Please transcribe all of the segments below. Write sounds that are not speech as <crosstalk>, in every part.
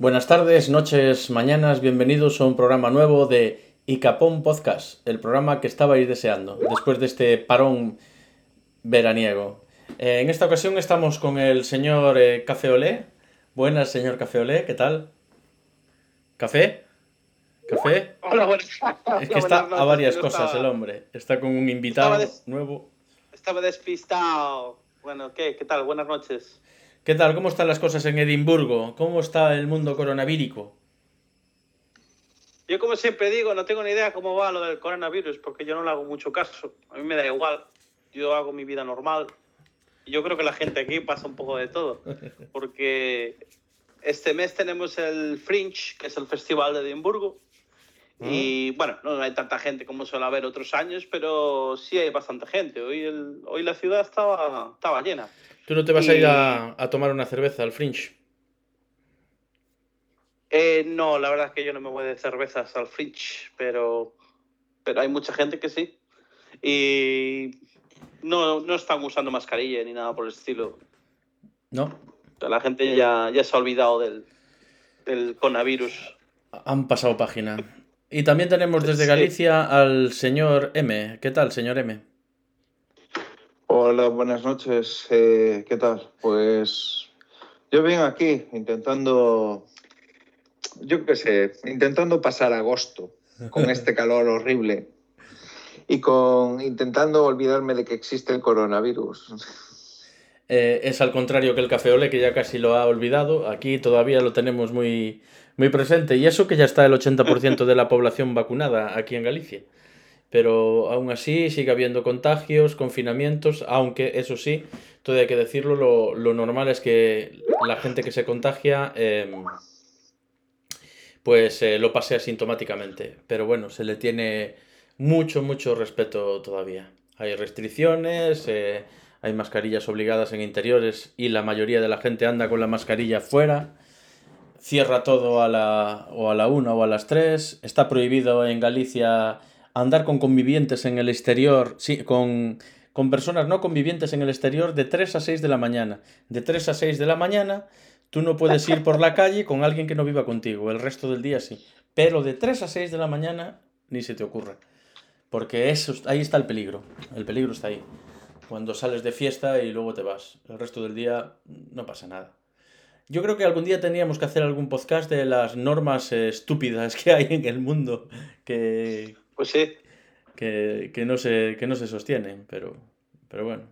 Buenas tardes, noches, mañanas, bienvenidos a un programa nuevo de Icapón Podcast, el programa que estabais deseando después de este parón veraniego. Eh, en esta ocasión estamos con el señor eh, Café Olé. Buenas, señor Café Olé, ¿qué tal? ¿Café? ¿Café? Hola, buenas <laughs> Es que está a varias cosas el hombre. Está con un invitado nuevo. Estaba despistado. Bueno, ¿qué? ¿Qué tal? Buenas noches. ¿Qué tal? ¿Cómo están las cosas en Edimburgo? ¿Cómo está el mundo coronavírico? Yo como siempre digo, no tengo ni idea cómo va lo del coronavirus, porque yo no le hago mucho caso. A mí me da igual. Yo hago mi vida normal. Y yo creo que la gente aquí pasa un poco de todo. <laughs> Porque este mes tenemos el Fringe, que es el festival de Edimburgo. Y bueno, no hay tanta gente como suele haber otros años, pero sí hay bastante gente. Hoy, el, hoy la ciudad estaba, estaba llena. ¿Tú no te vas a ir a, a, tomar una cerveza al Fringe? Eh, no, la verdad es que yo no me voy de cervezas al Fringe, pero, pero hay mucha gente que sí. Y no, no están usando mascarilla ni nada por el estilo. No. La gente ya, ya se ha olvidado del, del coronavirus. Han pasado página. Y también tenemos desde Galicia al señor M. ¿Qué tal, señor M? Hola, buenas noches. Eh, ¿Qué tal? Pues yo vengo aquí intentando, yo qué sé, intentando pasar agosto con <laughs> este calor horrible y con intentando olvidarme de que existe el coronavirus. Eh, es al contrario que el café ole, que ya casi lo ha olvidado. Aquí todavía lo tenemos muy, muy presente. Y eso que ya está el 80% de la <laughs> población vacunada aquí en Galicia. Pero aún así sigue habiendo contagios, confinamientos, aunque eso sí, todo hay que decirlo, lo, lo normal es que la gente que se contagia eh, pues eh, lo pase asintomáticamente. Pero bueno, se le tiene mucho, mucho respeto todavía. Hay restricciones, eh, hay mascarillas obligadas en interiores y la mayoría de la gente anda con la mascarilla fuera cierra todo a la, o a la una o a las tres. Está prohibido en Galicia andar con convivientes en el exterior, sí, con, con personas no convivientes en el exterior de 3 a 6 de la mañana. De 3 a 6 de la mañana tú no puedes ir por la calle con alguien que no viva contigo, el resto del día sí. Pero de 3 a 6 de la mañana ni se te ocurra. Porque eso, ahí está el peligro. El peligro está ahí. Cuando sales de fiesta y luego te vas. El resto del día no pasa nada. Yo creo que algún día tendríamos que hacer algún podcast de las normas eh, estúpidas que hay en el mundo que, Pues sí. que, que no, se, que no se sostienen, pero, pero bueno.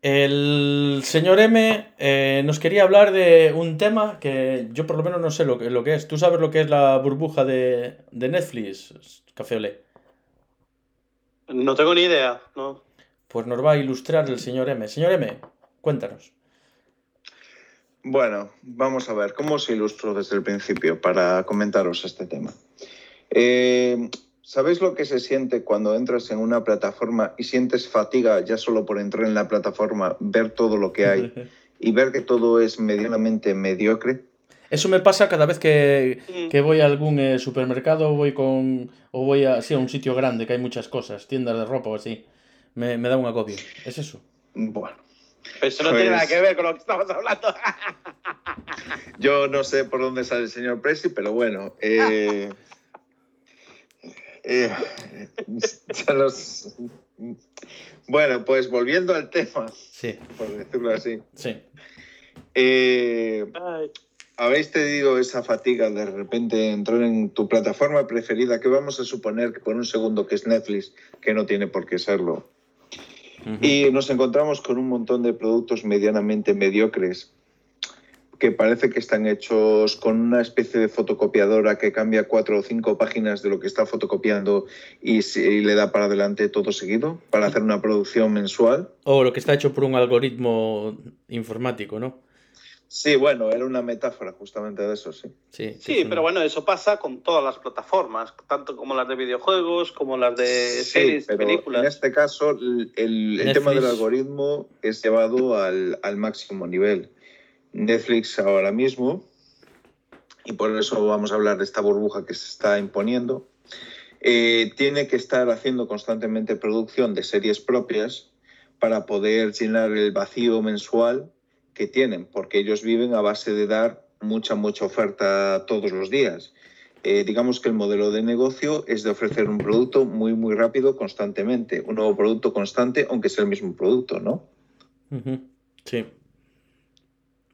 El señor M eh, nos quería hablar de un tema que yo por lo menos no sé lo que, lo que es. ¿Tú sabes lo que es la burbuja de, de Netflix, Café Olé? No tengo ni idea, ¿no? Pues nos va a ilustrar el señor M. Señor M, cuéntanos. Bueno, vamos a ver, ¿cómo os ilustro desde el principio para comentaros este tema? Eh, ¿Sabéis lo que se siente cuando entras en una plataforma y sientes fatiga ya solo por entrar en la plataforma, ver todo lo que hay <laughs> y ver que todo es medianamente mediocre? Eso me pasa cada vez que, que voy a algún eh, supermercado voy con, o voy a, sí, a un sitio grande que hay muchas cosas, tiendas de ropa o así. Me, me da un agobio. ¿Es eso? Bueno, Pero eso no Pues- tiene nada que ver con lo que estamos hablando. <laughs> yo no sé por dónde sale el señor Presi, pero bueno. eh, <laughs> eh, ya los- Bueno, pues volviendo al tema, Sí, por decirlo así. sí. eh, ¿Habéis tenido esa fatiga de repente entrar en tu plataforma preferida, que vamos a suponer que por un segundo que es Netflix, que no tiene por qué serlo? Y nos encontramos con un montón de productos medianamente mediocres que parece que están hechos con una especie de fotocopiadora que cambia cuatro o cinco páginas de lo que está fotocopiando y, y le da para adelante todo seguido para hacer una producción mensual. O lo que está hecho por un algoritmo informático, ¿no? Sí, bueno, era una metáfora justamente de eso, sí. Sí, Sí, pero bueno, eso pasa con todas las plataformas, tanto como las de videojuegos, como las de Sí, series, pero películas. en este caso el, tema del algoritmo es llevado al, al máximo nivel. Netflix ahora mismo, y por eso vamos a hablar de esta burbuja que se está imponiendo, eh, tiene que estar haciendo constantemente producción de series propias para poder llenar el vacío mensual que tienen, porque ellos viven a base de dar mucha, mucha oferta todos los días. Eh, digamos que el modelo de negocio es de ofrecer un producto muy, muy rápido, constantemente, un nuevo producto constante, aunque sea el mismo producto, ¿no? Sí.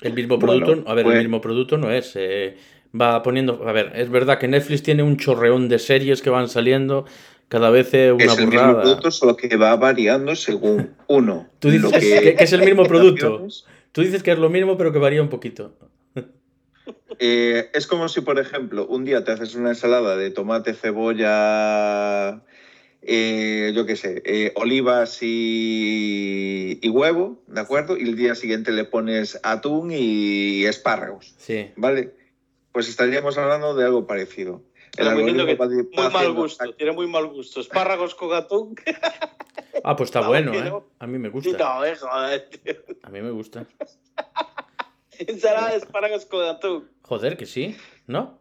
El mismo producto, Bueno, a ver, pues- el mismo producto no es. eh, va poniendo. A ver, es verdad que Netflix tiene un chorreón de series que van saliendo cada vez una es el mismo burrada. producto, solo que va variando según uno. Tú dices lo que- que es el mismo <laughs> producto. Tú dices que es lo mismo, pero que varía un poquito. <laughs> Eh, es como si, por ejemplo, un día te haces una ensalada de tomate, cebolla, eh, yo qué sé, eh, olivas y, y huevo, ¿de acuerdo? Y el día siguiente le pones atún y espárragos, Sí. ¿vale? Pues estaríamos hablando de algo parecido. Viendo algoritmo que Muy mal haciendo- gusto, tiene muy mal gusto. Espárragos con atún. <laughs> Ah, pues está bueno, ¿eh? no. A mí me gusta. No, eh, joder, tío. A mí me gusta. <laughs> Ensalada de espárragos con atún. Joder, que sí, ¿no?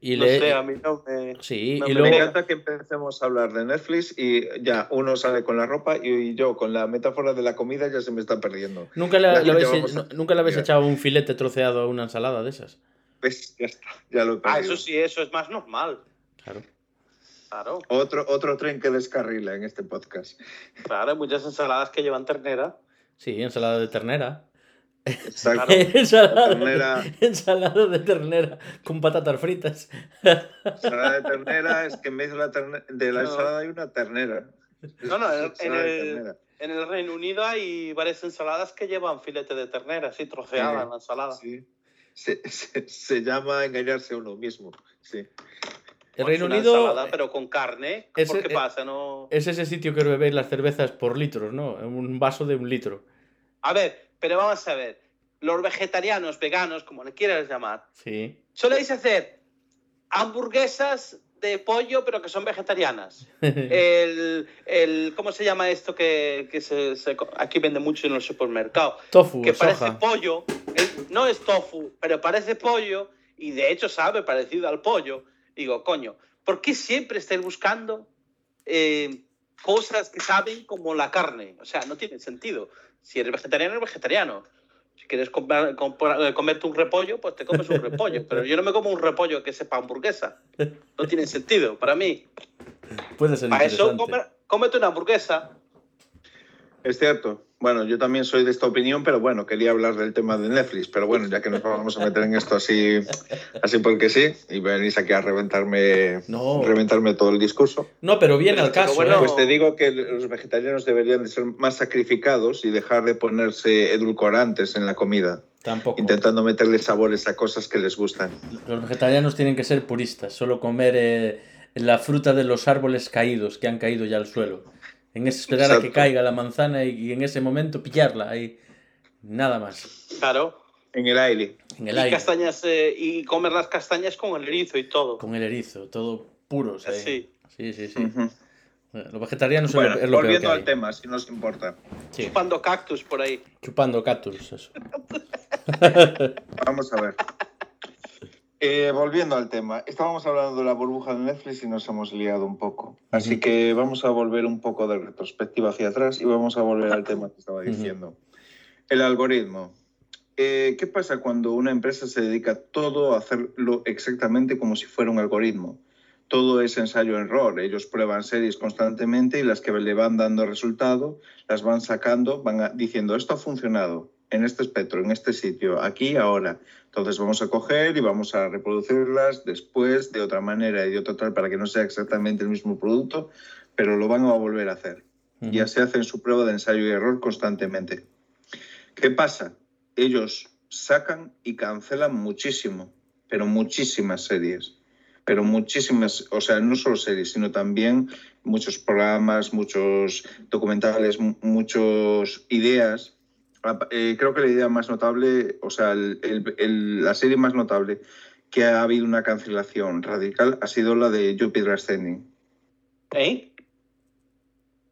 Y no le... sé, a mí no me... Sí, no y me luego... encanta que empecemos a hablar de Netflix y ya uno sale con la ropa y yo con la metáfora de la comida ya se me está perdiendo. ¿Nunca le, habéis, a- nu- ¿Nunca le habéis echado un filete troceado a una ensalada de esas? ¿Ves? Ya está, ya lo he Ah, eso sí, eso es más normal. Claro. Claro, Otro, otro tren que descarrila en este podcast. claro, hay muchas ensaladas que llevan ternera. Sí, ensalada de ternera. Exacto. <laughs> Ensalada, Ternera. De, ensalada de ternera con patatas fritas. Ensalada de ternera es que en vez de la, terne- de la No. ensalada hay una ternera. No, no, en, el, ternera. en el Reino Unido hay varias ensaladas que llevan filete de ternera, así troceada Sí. en la ensalada. Sí. Se, <laughs> se- se llama engañarse a uno mismo. Sí. El Reino una Unido ensalada, pero con carne. ese- ¿Por qué eh, pasa? No... es ese sitio que bebéis las cervezas por litros, ¿no? Un vaso de un litro. A ver, pero vamos a ver. Los vegetarianos, veganos, como le quieras llamar, Sí. soléis hacer hamburguesas de pollo, pero que son vegetarianas. <laughs> El, el ¿cómo se llama esto que, que se, se- aquí vende mucho en los supermercados? Tofu, Que parece pollo, no es tofu, pero parece pollo y de hecho sabe parecido al pollo. Digo, coño, ¿por qué siempre estáis buscando eh, cosas que saben como la carne? O sea, no tiene sentido. Si eres vegetariano, eres vegetariano. Si quieres comprar- comprar- eh, comerte un repollo, pues te comes un repollo. Pero yo no me como un repollo que sepa hamburguesa. No tiene sentido para mí. Puede ser Para eso, come- cómete una hamburguesa. Es cierto. Bueno, yo también soy de esta opinión, pero bueno, quería hablar del tema de Netflix. Pero bueno, ya que nos vamos a meter en esto así, así porque sí, y venís aquí a reventarme, No. reventarme todo el discurso. No, pero viene al caso, bueno, ¿eh? Pues te digo que los vegetarianos deberían de ser más sacrificados y dejar de ponerse edulcorantes en la comida, Tampoco. intentando meterle sabores a cosas que les gustan. Los vegetarianos tienen que ser puristas, solo comer eh, la fruta de los árboles caídos que han caído ya al suelo. En ese esperar a que Exacto. caiga la manzana y, y en ese momento pillarla ahí. Nada más. Claro. En el aire. En el y aire. castañas eh, y comer las castañas con el erizo y todo. Con el erizo, todo puros ahí. Así. Sí, sí, sí. Ujú. Los vegetarianos Bueno, es lo, lo peor que volviendo hay. al tema, si nos importa. Sí, Chupando cactus por ahí. Chupando cactus, eso. <laughs> Vamos a ver. Eh, volviendo al tema, estábamos hablando de la burbuja de Netflix y nos hemos liado un poco. Así que vamos a volver un poco de retrospectiva hacia atrás y vamos a volver al tema que estaba diciendo. El algoritmo. Eh, ¿Qué pasa cuando una empresa se dedica todo a hacerlo exactamente como si fuera un algoritmo? Todo es ensayo-error. Ellos prueban series constantemente y las que le van dando resultado las van sacando, van diciendo esto ha funcionado en este espectro, en este sitio, aquí, ahora. Entonces vamos a coger y vamos a reproducirlas después de otra manera y de otra tal para que no sea exactamente el mismo producto, pero lo van a volver a hacer. Ya se hacen su prueba de ensayo y error constantemente. ¿Qué pasa? Ellos sacan y cancelan muchísimo, pero muchísimas series. Pero muchísimas, o sea, no solo series, sino también muchos programas, muchos documentales, mu- muchas ideas. Eh, creo que la idea más notable, o sea, el- el- el- la serie más notable que ha habido una cancelación radical ha sido la de Jupiter Ascending. ¿Eh?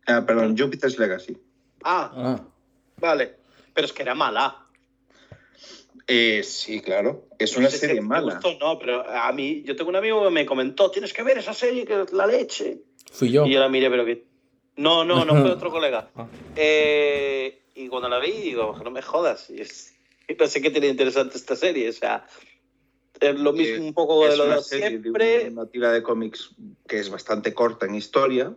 Ah, perdón, Jupiter's Legacy. Ah, Ah, vale. Pero es que era mala. Eh, sí, claro. Es No una sé si serie mala. gustó, no, pero a mí, yo tengo un amigo que me comentó, tienes que ver esa serie que es la leche. fui yo. Y yo la miré, pero que... No, no, no fue <laughs> otro colega. Ah. Eh, y cuando la vi, digo, no me jodas. Y es... no sé qué tiene interesante esta serie. O sea, es lo mismo un poco de lo de siempre. de una tira de cómics que es bastante corta en historia.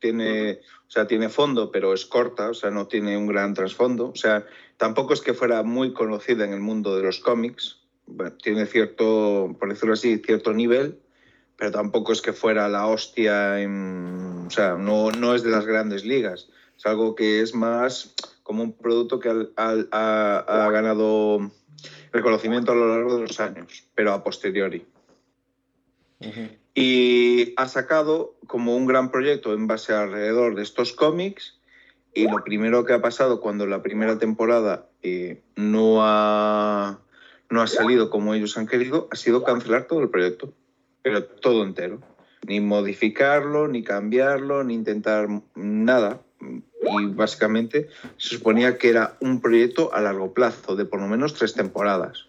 Tiene, o sea, tiene fondo, pero es corta, o sea, no tiene un gran trasfondo. O sea, tampoco es que fuera muy conocida en el mundo de los cómics. Bueno, tiene cierto, por decirlo así, cierto nivel, pero tampoco es que fuera la hostia en, o sea, no, no es de las grandes ligas. Es algo que es más como un producto que al- al- ha, ha ganado reconocimiento a lo largo de los años, pero a posteriori. Y ha sacado como un gran proyecto en base alrededor de estos cómics. Y lo primero que ha pasado cuando la primera temporada eh, no, ha, no ha salido como ellos han querido ha sido cancelar todo el proyecto, pero todo entero. Ni modificarlo, ni cambiarlo, ni intentar nada. Y básicamente se suponía que era un proyecto a largo plazo, de por lo menos tres temporadas.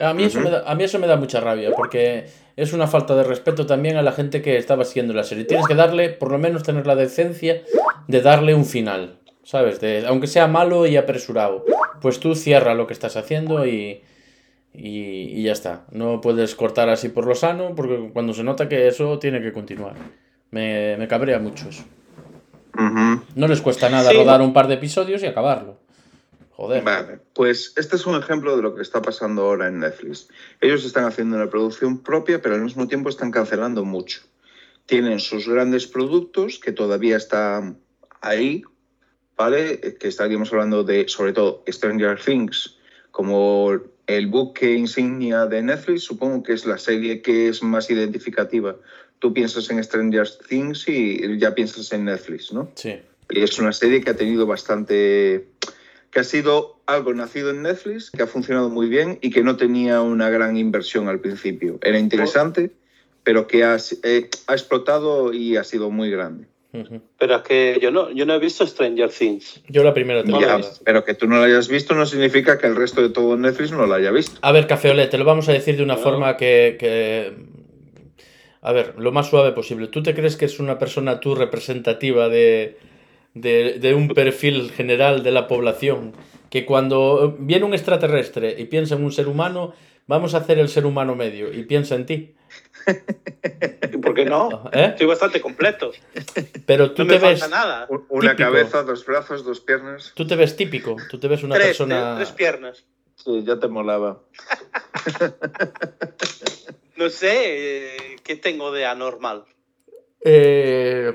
A mí, eso me da, a mí eso me da mucha rabia, porque es una falta de respeto también a la gente que estaba siguiendo la serie. Tienes que darle, por lo menos tener la decencia de darle un final, ¿sabes? De, aunque sea malo y apresurado, pues tú cierra lo que estás haciendo y, y, y ya está. No puedes cortar así por lo sano, porque cuando se nota que eso tiene que continuar. Me, me cabrea mucho eso. Ujú. No les cuesta nada Sí. rodar un par de episodios y acabarlo. Joder. Vale, pues este es un ejemplo de lo que está pasando ahora en Netflix. Ellos están haciendo una producción propia, pero al mismo tiempo están cancelando mucho. Tienen sus grandes productos que todavía están ahí, ¿vale? Que estaríamos hablando de, sobre todo, Stranger Things, como el buque insignia de Netflix, supongo que es la serie que es más identificativa. Tú piensas en Stranger Things y ya piensas en Netflix, ¿no? Sí. Y es una serie que ha tenido bastante. que ha sido algo nacido en Netflix, que ha funcionado muy bien y que no tenía una gran inversión al principio. Era interesante, pero que ha, eh, ha explotado y ha sido muy grande. Pero es que yo no, yo no he visto Stranger Things. Yo la primera temporada. Ya, pero que tú no la hayas visto no significa que el resto de todo Netflix no la haya visto. A ver, Cafeolet, te lo vamos a decir de una No. forma que, que- A ver, lo más suave posible. ¿Tú te crees que es una persona tú representativa de, de, de un perfil general de la población? Que cuando viene un extraterrestre y piensa en un ser humano, vamos a hacer el ser humano medio y piensa en ti. ¿Y <laughs> por qué no? ¿Eh? Estoy bastante completo. Pero tú No me te ves... falta nada. Una Típico. cabeza, dos brazos, dos piernas. Tú te ves típico, tú te ves una Tres, persona... tres piernas. Sí, ya te molaba. <laughs> No sé eh, qué tengo de anormal. Eh,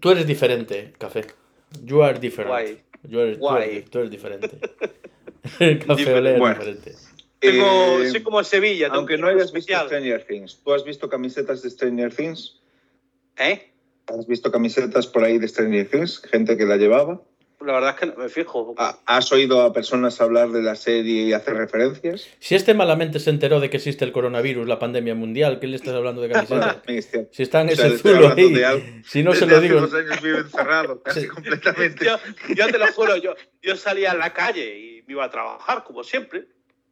tú eres diferente, Café. You are different. Guay. You are- tú, Guay. eres, tú eres diferente. <laughs> Café Olé es Bueno. diferente. Tengo, Eh, soy como Sevilla. aunque un no hayas visto especial. Stranger Things, ¿tú has visto camisetas de Stranger Things? ¿Eh? ¿Has visto camisetas por ahí de Stranger Things? Gente que la llevaba. La verdad es que no me fijo. ¿Ha- ¿Has oído a personas hablar de la serie y hacer referencias? Si este malamente se enteró de que existe el coronavirus, la pandemia mundial, ¿qué le estás hablando de es <laughs> cierto. Si está en O sea, ese zulo ahí. de. Si no se lo hace digo. dos años vive encerrado, casi Sí. completamente. Yo, yo te lo juro, yo, yo salía a la calle y me iba a trabajar, como siempre,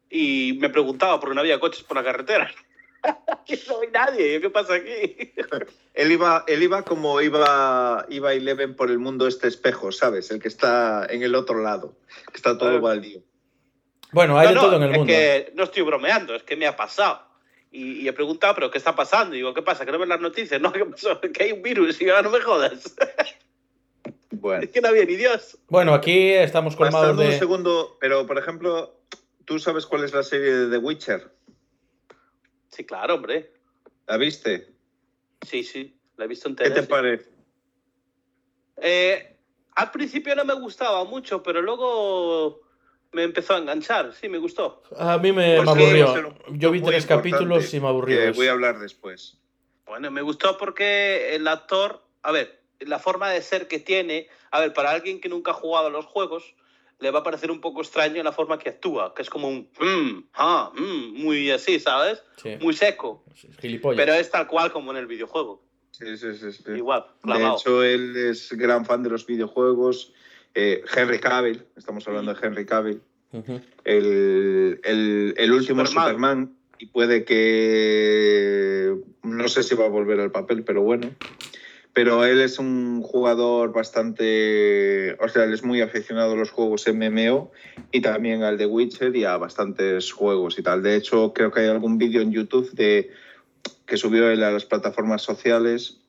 y me preguntaba por qué no había coches por la carretera. <laughs> Y no hay nadie, ¿qué pasa aquí? <laughs> Él iba, él iba como iba, iba Eleven por el mundo este espejo, ¿sabes? El que está en el otro lado, que está todo Claro. baldío. Bueno, hay no, de no, todo en el es mundo. que no estoy bromeando, es que me ha pasado. Y, y he preguntado, ¿pero qué está pasando? Y digo, ¿qué pasa? ¿Que no ves las noticias? <laughs> No, ¿qué pasó? Que hay un virus. Y yo, "Ah, no me jodas. Bueno. Es que no había ni Dios. Bueno, aquí estamos colmados Bastando un de. segundo, pero por ejemplo, ¿tú sabes cuál es la serie de The Witcher? Sí, claro, hombre. ¿La viste? Sí, sí, la he visto ¿Qué entera. te sí. parece? Eh, al principio no me gustaba mucho, pero luego me empezó a enganchar. Sí, me gustó. A mí me, Pues aburrió. Yo vi tres capítulos y me aburrió. voy a hablar después. Bueno, me gustó porque el actor, a ver, la forma de ser que tiene, a ver, para alguien que nunca ha jugado a los juegos, le va a parecer un poco extraño la forma que actúa, que es como un mm, ah, mm, muy así, ¿sabes? Sí, Muy seco. gilipollas. Pero es tal cual como en el videojuego. Sí, sí, sí. sí. Igual, De hecho, él es gran fan de los videojuegos. Eh, Henry Cavill, estamos hablando de Henry Cavill, el, el- el último Superman. Superman. y puede que no sé si va a volver al papel, pero bueno. Pero él es un jugador bastante, o sea, él es muy aficionado a los juegos MMO y también al de Witcher y a bastantes juegos y tal. De hecho, creo que hay algún vídeo en YouTube de que subió él a las plataformas sociales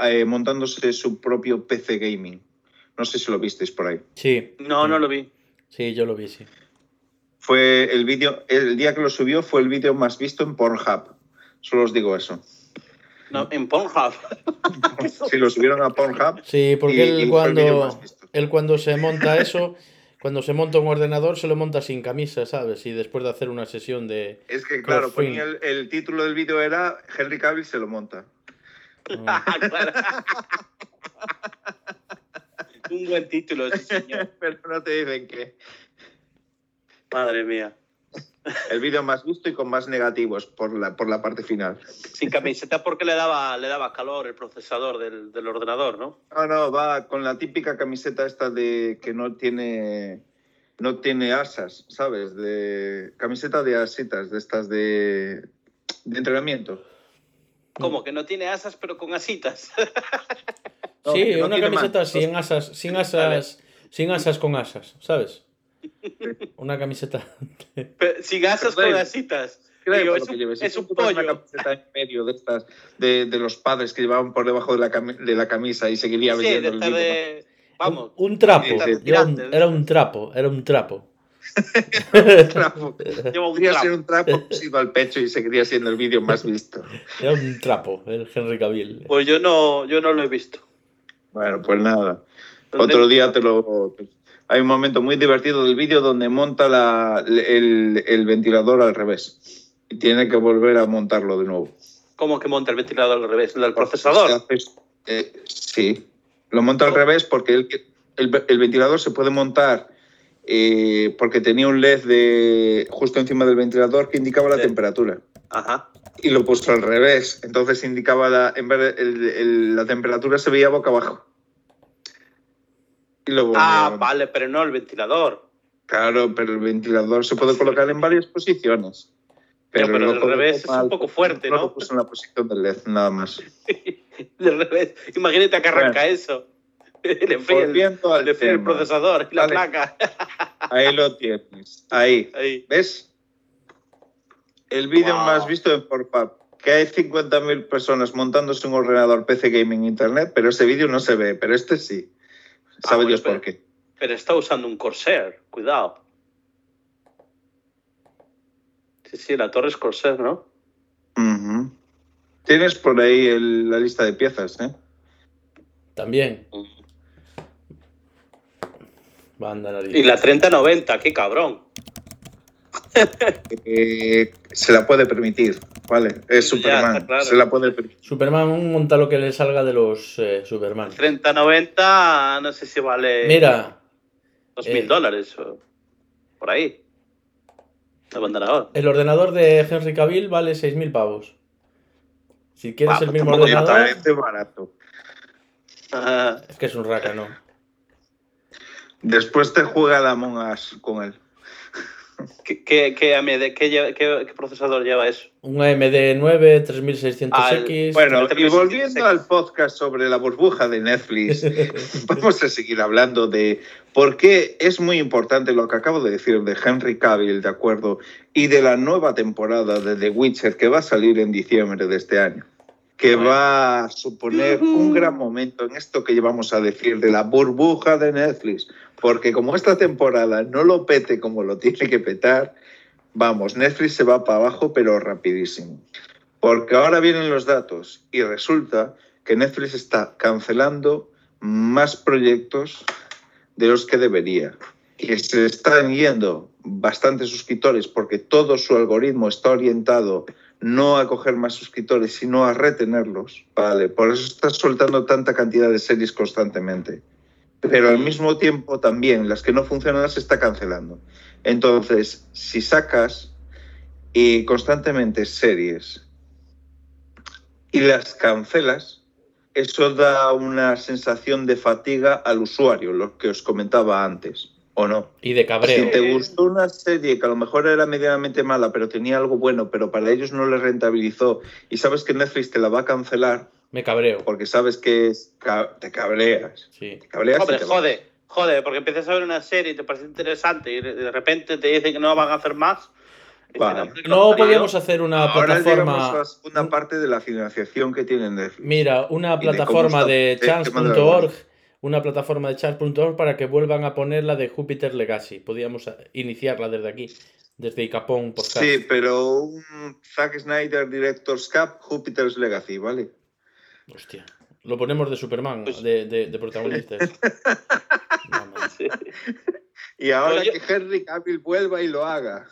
eh, montándose su propio PC gaming. No sé si lo visteis por ahí. Sí. No, no lo vi. Sí, yo lo vi, sí. Fue el vídeo, el día que lo subió fue el vídeo más visto en Pornhub. Solo os digo eso. No, en Pornhub. <laughs> Si lo subieron a Pornhub. Sí, porque y- él y cuando, él cuando se monta eso, cuando se monta un ordenador, se lo monta sin camisa, ¿sabes? Y después de hacer una sesión de... Es que, claro, ponía el, el título del vídeo era Henry Cavill se lo monta. Ah, claro. <laughs> Un buen título, sí, señor. <laughs> Pero no te dicen que. Madre mía. El vídeo más visto y con más negativos por la, por la parte final. Sin camiseta porque le daba, le daba calor el procesador del, del ordenador, ¿no? No, no, va con la típica camiseta esta de que no tiene no tiene asas, ¿sabes? De camiseta de asitas, de estas de, de entrenamiento. Como que no tiene asas, pero con asitas. <laughs> No, sí, no una camiseta mangas. sin asas, sin asas, sin asas con asas, ¿sabes? Una camiseta... Pero asas Pero, con asitas. Creo Digo, es que un-. Si es un pollo. Una camiseta en medio de estas de, de los padres que llevaban por debajo de la, cami- de la camisa y seguiría Sí, vendiendo el de... Vamos. Un, un trapo, era un, Tirantes, era un trapo, era un trapo. <laughs> Podría ser un trapo cosido al pecho y seguiría siendo el vídeo más visto. Era un trapo, el Henry Cavill. Pues yo no, yo no lo he visto. Bueno, pues nada. Otro día te lo. Hay un momento muy divertido del vídeo donde monta la- el, el ventilador al revés. Y tiene que volver a montarlo de nuevo. ¿Cómo que monta el ventilador al revés? ¿El del procesador? Eh, sí. Lo monta al revés porque el, el, el ventilador se puede montar eh, porque tenía un LED de, justo encima del ventilador que indicaba la Sí. temperatura. Ajá. Y lo puso al revés. Entonces indicaba la, en vez de el- la temperatura se veía boca abajo. Y lo volvió Ah, vale, pero no el ventilador. Claro, pero el ventilador se puede colocar en varias posiciones. Pero, pero lo al colocó revés es un poco fuerte, no ¿no? lo puso en la posición del LED, nada más. <laughs> Del revés. Imagínate que arranca eso. <laughs> Le fríe, el, le el procesador y la Vale. placa. <laughs> Ahí lo tienes. Ahí. Ahí. ¿Ves? El vídeo Wow. más visto en Pornhub. Que hay 50.000 personas montándose un ordenador PC Gaming Internet, pero ese vídeo no se ve, pero este sí. Ah, Sabe bueno, Dios pero- por qué. Pero está usando un Corsair. Cuidado. Sí, sí, la torre es Corsair, ¿no? Tienes por ahí el- la lista de piezas, ¿eh? También. Banda nariz. Y la 3090, qué cabrón. Eh, se la puede permitir, ¿vale? Es Superman, está claro. se la puede permitir. Superman monta lo que le salga de los eh, Superman. 3090, no sé si vale Mira, dos eh, mil dólares o por ahí. Ahora. el ordenador de Henry Cavill vale 6.000 pavos. Si quieres Ah, el mismo Me ordenador, barato. Es que es un raca, ¿no? Después te juega la Among Us con él. ¿Qué, qué, qué AMD qué qué- qué procesador lleva eso? Un AMD 9 3600X. Al- Bueno, Este y mes- volviendo al podcast sobre la burbuja de Netflix, <laughs> vamos a seguir hablando de por qué es muy importante lo que acabo de decir de Henry Cavill, ¿de acuerdo? Y de la nueva temporada de The Witcher que va a salir en diciembre de este año. Que va a suponer un gran momento en esto que llevamos a decir de la burbuja de Netflix. Porque como esta temporada no lo pete como lo tiene que petar, vamos, Netflix se va para abajo, pero rapidísimo. Porque ahora vienen los datos y resulta que Netflix está cancelando más proyectos de los que debería. Que se están yendo bastantes suscriptores porque todo su algoritmo está orientado no a coger más suscriptores, sino a retenerlos. Vale, por eso está soltando tanta cantidad de series constantemente. Pero al mismo tiempo también las que no funcionan las está cancelando. Entonces, si sacas y constantemente series y las cancelas, eso da una sensación de fatiga al usuario, lo que os comentaba antes, ¿o no? Y de Si cabreo. te gustó una serie que a lo mejor era medianamente mala, pero tenía algo bueno, pero para ellos no les rentabilizó, y sabes que Netflix te la va a cancelar, Me cabreo. Porque sabes que es ca- te cabreas. Sí. Te cabreas y Hombre, te vas. jode, jode, porque empiezas a ver una serie y te parece interesante y de de repente te dicen que no van a hacer más. Y Vale. No podíamos hacer una Ahora plataforma. la segunda parte de la financiación que tienen Netflix. Mira, una Y de plataforma de de chance.org, una plataforma de chance.org para que vuelvan a poner la de Jupiter Legacy. Podríamos eh, iniciarla desde aquí, desde Icapón Podcast. Sí, pero un Zack Snyder Director's Cup, Jupiter's Legacy, ¿vale? Hostia. Lo ponemos de Superman, Pues- de, de, de. <laughs> Sí. Y ahora Oye. que Henry Cavill vuelva y lo haga.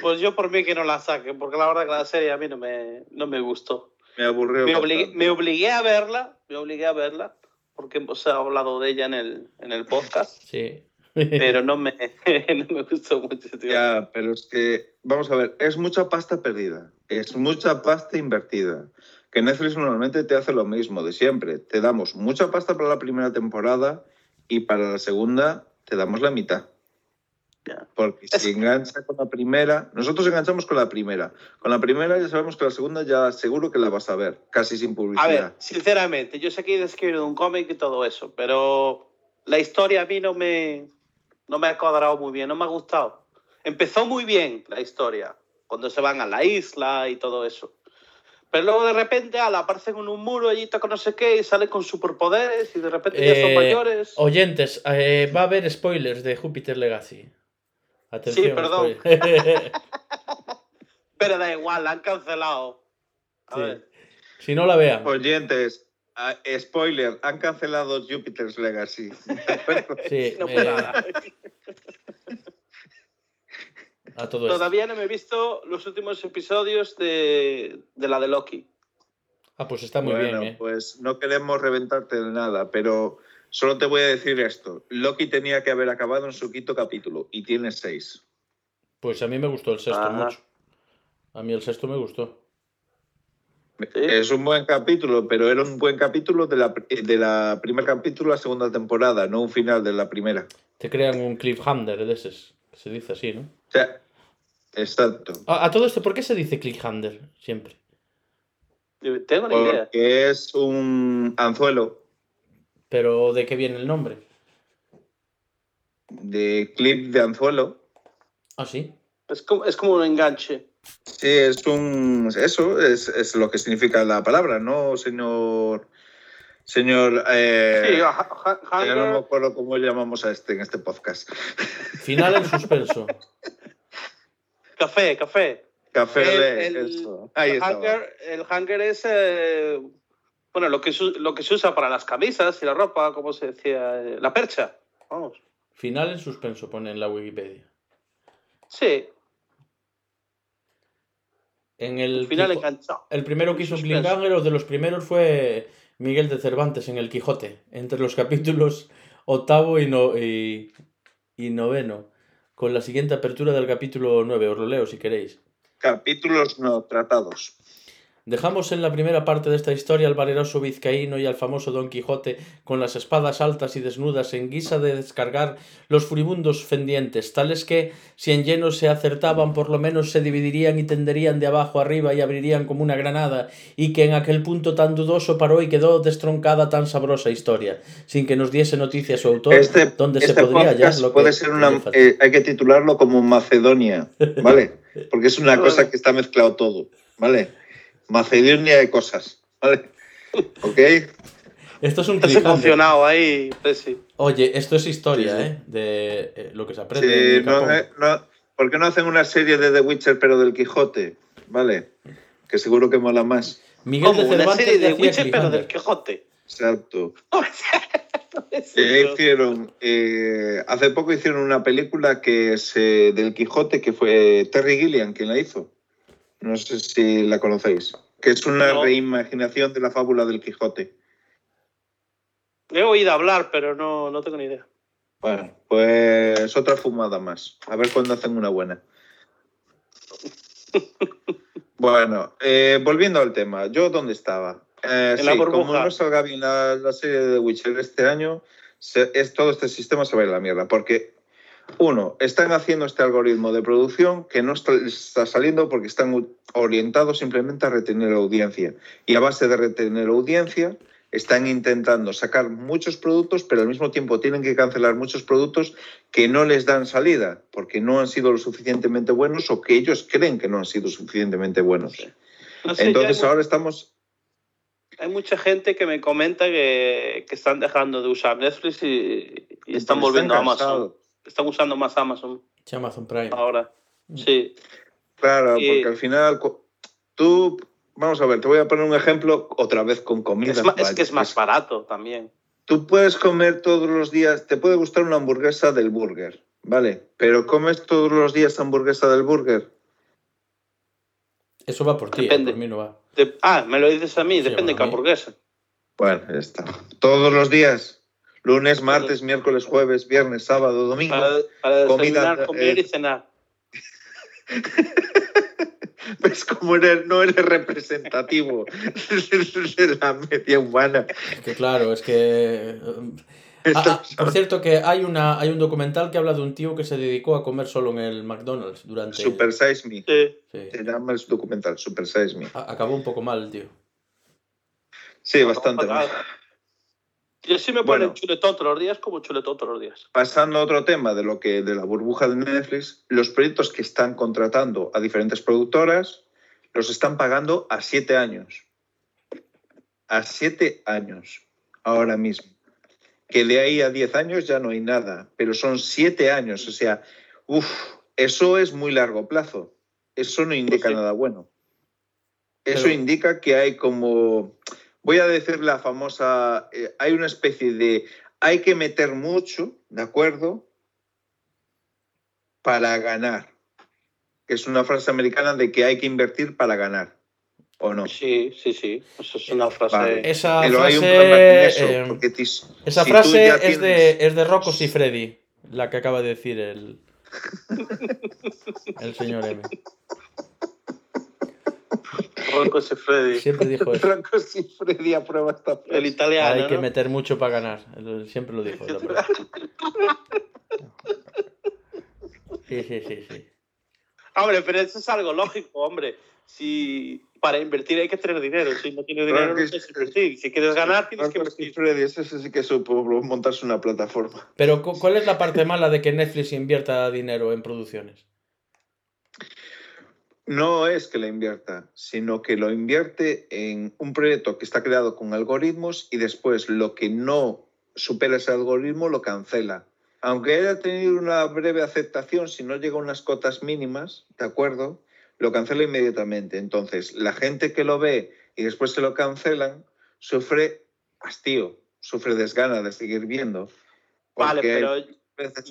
Pues yo por mí que no la saquen, porque la verdad que la serie a mí no me, no me gustó. Me aburrió. Me obligué, bastante. me obligué a verla, me obligué a verla, porque hemos hablado de ella en el, en el podcast, Sí. pero <laughs> no me, <laughs> no me gustó mucho. tío. Ya, pero es que, vamos a ver, es mucha pasta perdida, es mucha pasta invertida. Que Netflix normalmente te hace lo mismo de siempre. Te damos mucha pasta para la primera temporada y para la segunda te damos la mitad. Porque si engancha con la primera, nosotros enganchamos con la primera. Con la primera ya sabemos que la segunda ya seguro que la vas a ver, casi sin A publicidad. ver, sinceramente, yo sé que he escrito un cómic y todo eso, pero la historia a mí no me, no me ha cuadrado muy bien, no me ha gustado. Empezó muy bien la historia, cuando se van a la isla y todo eso. Pero luego de repente ala, aparecen en un muro allí, con no sé qué, y salen con superpoderes y de repente ya son Eh, mayores. Oyentes, eh, va a haber spoilers de Jupiter Legacy. Atención. Sí, perdón. <laughs> Pero da igual, la han cancelado. A Sí. ver. si no la vean. Oyentes, spoiler, han cancelado Jupiter's Legacy. <laughs> Sí, No eh. A todo esto. Todavía no me he visto los últimos episodios de, de la de Loki. Ah, pues está muy bueno, bien, ¿eh? pues no queremos reventarte de nada, pero solo te voy a decir esto. Loki tenía que haber acabado en su quinto capítulo y tiene seis. Pues a mí me gustó el sexto Ajá. mucho. A mí el sexto me gustó. Es un buen capítulo, pero era un buen capítulo de la, de la primer capítulo a la segunda temporada, no un final de la primera. Te crean un cliffhanger de que Se dice así, ¿no? O sea, exacto. A, a todo esto, ¿por qué se dice cliffhanger siempre? Yo Tengo ni idea. Porque es un anzuelo Pero ¿de qué viene el nombre? de clip de anzuelo. Ah, sí. Es como, es como un enganche. Sí, es un. Eso es, es lo que significa la palabra, ¿no, señor? Señor. eh, Sí, ha- ha- ya no me acuerdo cómo llamamos a este en este podcast. Final en suspenso. <laughs> café, café. Café El- de el- eso. Ahí el, hanger, el hanger es eh, bueno, lo que, su- lo que se usa para las camisas y la ropa, como se decía, eh, la percha. Vamos. Final en suspenso, pone en la Wikipedia. Sí, En el, al final enganchado. el primero que hizo cliffhanger, o de los primeros, fue Miguel de Cervantes en El Quijote. Entre los capítulos octavo y, no, y, y noveno. Con la siguiente apertura del capítulo 9. Os lo leo si queréis. Capítulos no tratados. Dejamos en la primera parte de esta historia al valeroso vizcaíno y al famoso Don Quijote con las espadas altas y desnudas en guisa de descargar los furibundos fendientes, tales que, si en lleno se acertaban, por lo menos se dividirían y tenderían de abajo arriba y abrirían como una granada, y que en aquel punto tan dudoso paró y quedó destroncada tan sabrosa historia, sin que nos diese noticia su autor, Este, donde se este podría hallar podcast lo que ser una. eh, hay que titularlo como Macedonia, ¿vale? <laughs> Porque es una cosa que está mezclado todo, ¿vale? Macedonia de cosas, ¿vale? <laughs> ¿Ok? Esto es un cliffhanger. emocionado ahí, Presi. Oye, esto es historia, Sí, sí. ¿eh? De eh, lo que se aprende Sí, no, eh, ¿Por qué no hacen una serie de The Witcher pero del Quijote? ¿Vale? Que seguro que mola más. Miguel Como de una Cervantes serie le de hacía Witcher, pero del Quijote. Exacto. <laughs> <laughs> Eh, hicieron, eh, hace poco hicieron una película que es eh, del Quijote, que fue Terry Gilliam quien la hizo. No sé si la conocéis. Que es una No. reimaginación de la fábula del Quijote. He oído hablar, pero no, no tengo ni idea. Bueno, pues otra fumada más. A ver cuándo hacen una buena. <laughs> Bueno, eh, volviendo al tema, ¿yo dónde estaba? Eh, sí, como no salga bien la, la serie de The Witcher este año, se- es, todo este sistema se va a ir a la mierda. Porque, uno, están haciendo este algoritmo de producción que no está, está saliendo porque están u- orientado simplemente a retener audiencia. Y a base de retener audiencia, están intentando sacar muchos productos, pero al mismo tiempo tienen que cancelar muchos productos que no les dan salida, porque no han sido lo suficientemente buenos o que ellos creen que no han sido suficientemente buenos. No sé, Entonces ahora estamos... hay mucha gente que me comenta que, que están dejando de usar Netflix y, y están volviendo a Amazon. Están usando más Amazon Sí, Amazon Prime. ahora. Sí. Claro, Y- porque al final tú... Vamos a ver, te voy a poner un ejemplo otra vez con comida. Es, es Vaya, que es más barato también. Tú puedes comer todos los días, te puede gustar una hamburguesa del burger, ¿vale? Pero comes todos los días hamburguesa del burger. Eso va por ti, eh, Depende. por mí no va. De- ah, me lo dices a mí, Sí, depende de qué hamburguesa. Bueno, ya está. Todos los días. Lunes, martes, miércoles, jueves, viernes, sábado, domingo. Para, para Comida, comer eh, y cenar. <laughs> ¿Ves cómo eres- no eres representativo <laughs> de la media humana? Es que claro, es que... eh, Ah, ah, por cierto que hay, una, hay un documental que habla de un tío que se dedicó a comer solo en el McDonald's durante... Super Size Me. Sí. Sí. Se llama el documental, Super Size Me. Acabó un poco mal el tío. Sí, bastante mal. Yo sí me Bueno. ponen chuletón todos los días como chuletón todos los días. Pasando a otro tema de lo que de la burbuja de Netflix, los proyectos que están contratando a diferentes productoras los están pagando a siete años. A siete años, ahora mismo. Que de ahí a diez años ya no hay nada, pero son siete años. O sea, uff, eso es muy largo plazo. Eso no indica Sí. nada bueno. Eso Pero- indica que hay como, voy a decir la famosa, eh, hay una especie de, hay que meter mucho, ¿de acuerdo? Para ganar. Que es una frase americana de que hay que invertir para ganar. ¿O no? Sí, sí, sí. Eso es una frase. Vale. Esa Pero hay un frase, problema eso, eh, porque esa si frase es, tienes- de, es de Rocco y Freddy, la que acaba de decir el, <laughs> el señor M. Rocco Freddy. Siempre dijo eso. Franco si Freddy aprueba esta frase. El italiano. Hay que meter mucho para ganar. Siempre lo dijo. Sí, sí, sí, sí. Hombre, pero eso es algo lógico, hombre. Si para invertir hay que tener dinero. Si no tienes dinero, no sí. puedes invertir. Si quieres ganar, tienes que Franco si invertir. Freddy, ese sí que supo montarse una plataforma. Pero cu- ¿cuál es la parte mala de que Netflix invierta dinero en producciones? No es que lo invierta, sino que lo invierte en un proyecto que está creado con algoritmos y después lo que no supera ese algoritmo lo cancela. Aunque haya tenido una breve aceptación, si no llega a unas cotas mínimas, ¿de acuerdo? Lo cancela inmediatamente. Entonces, la gente que lo ve y después se lo cancelan, sufre hastío, sufre desgana de seguir viendo. Vale, hay pero,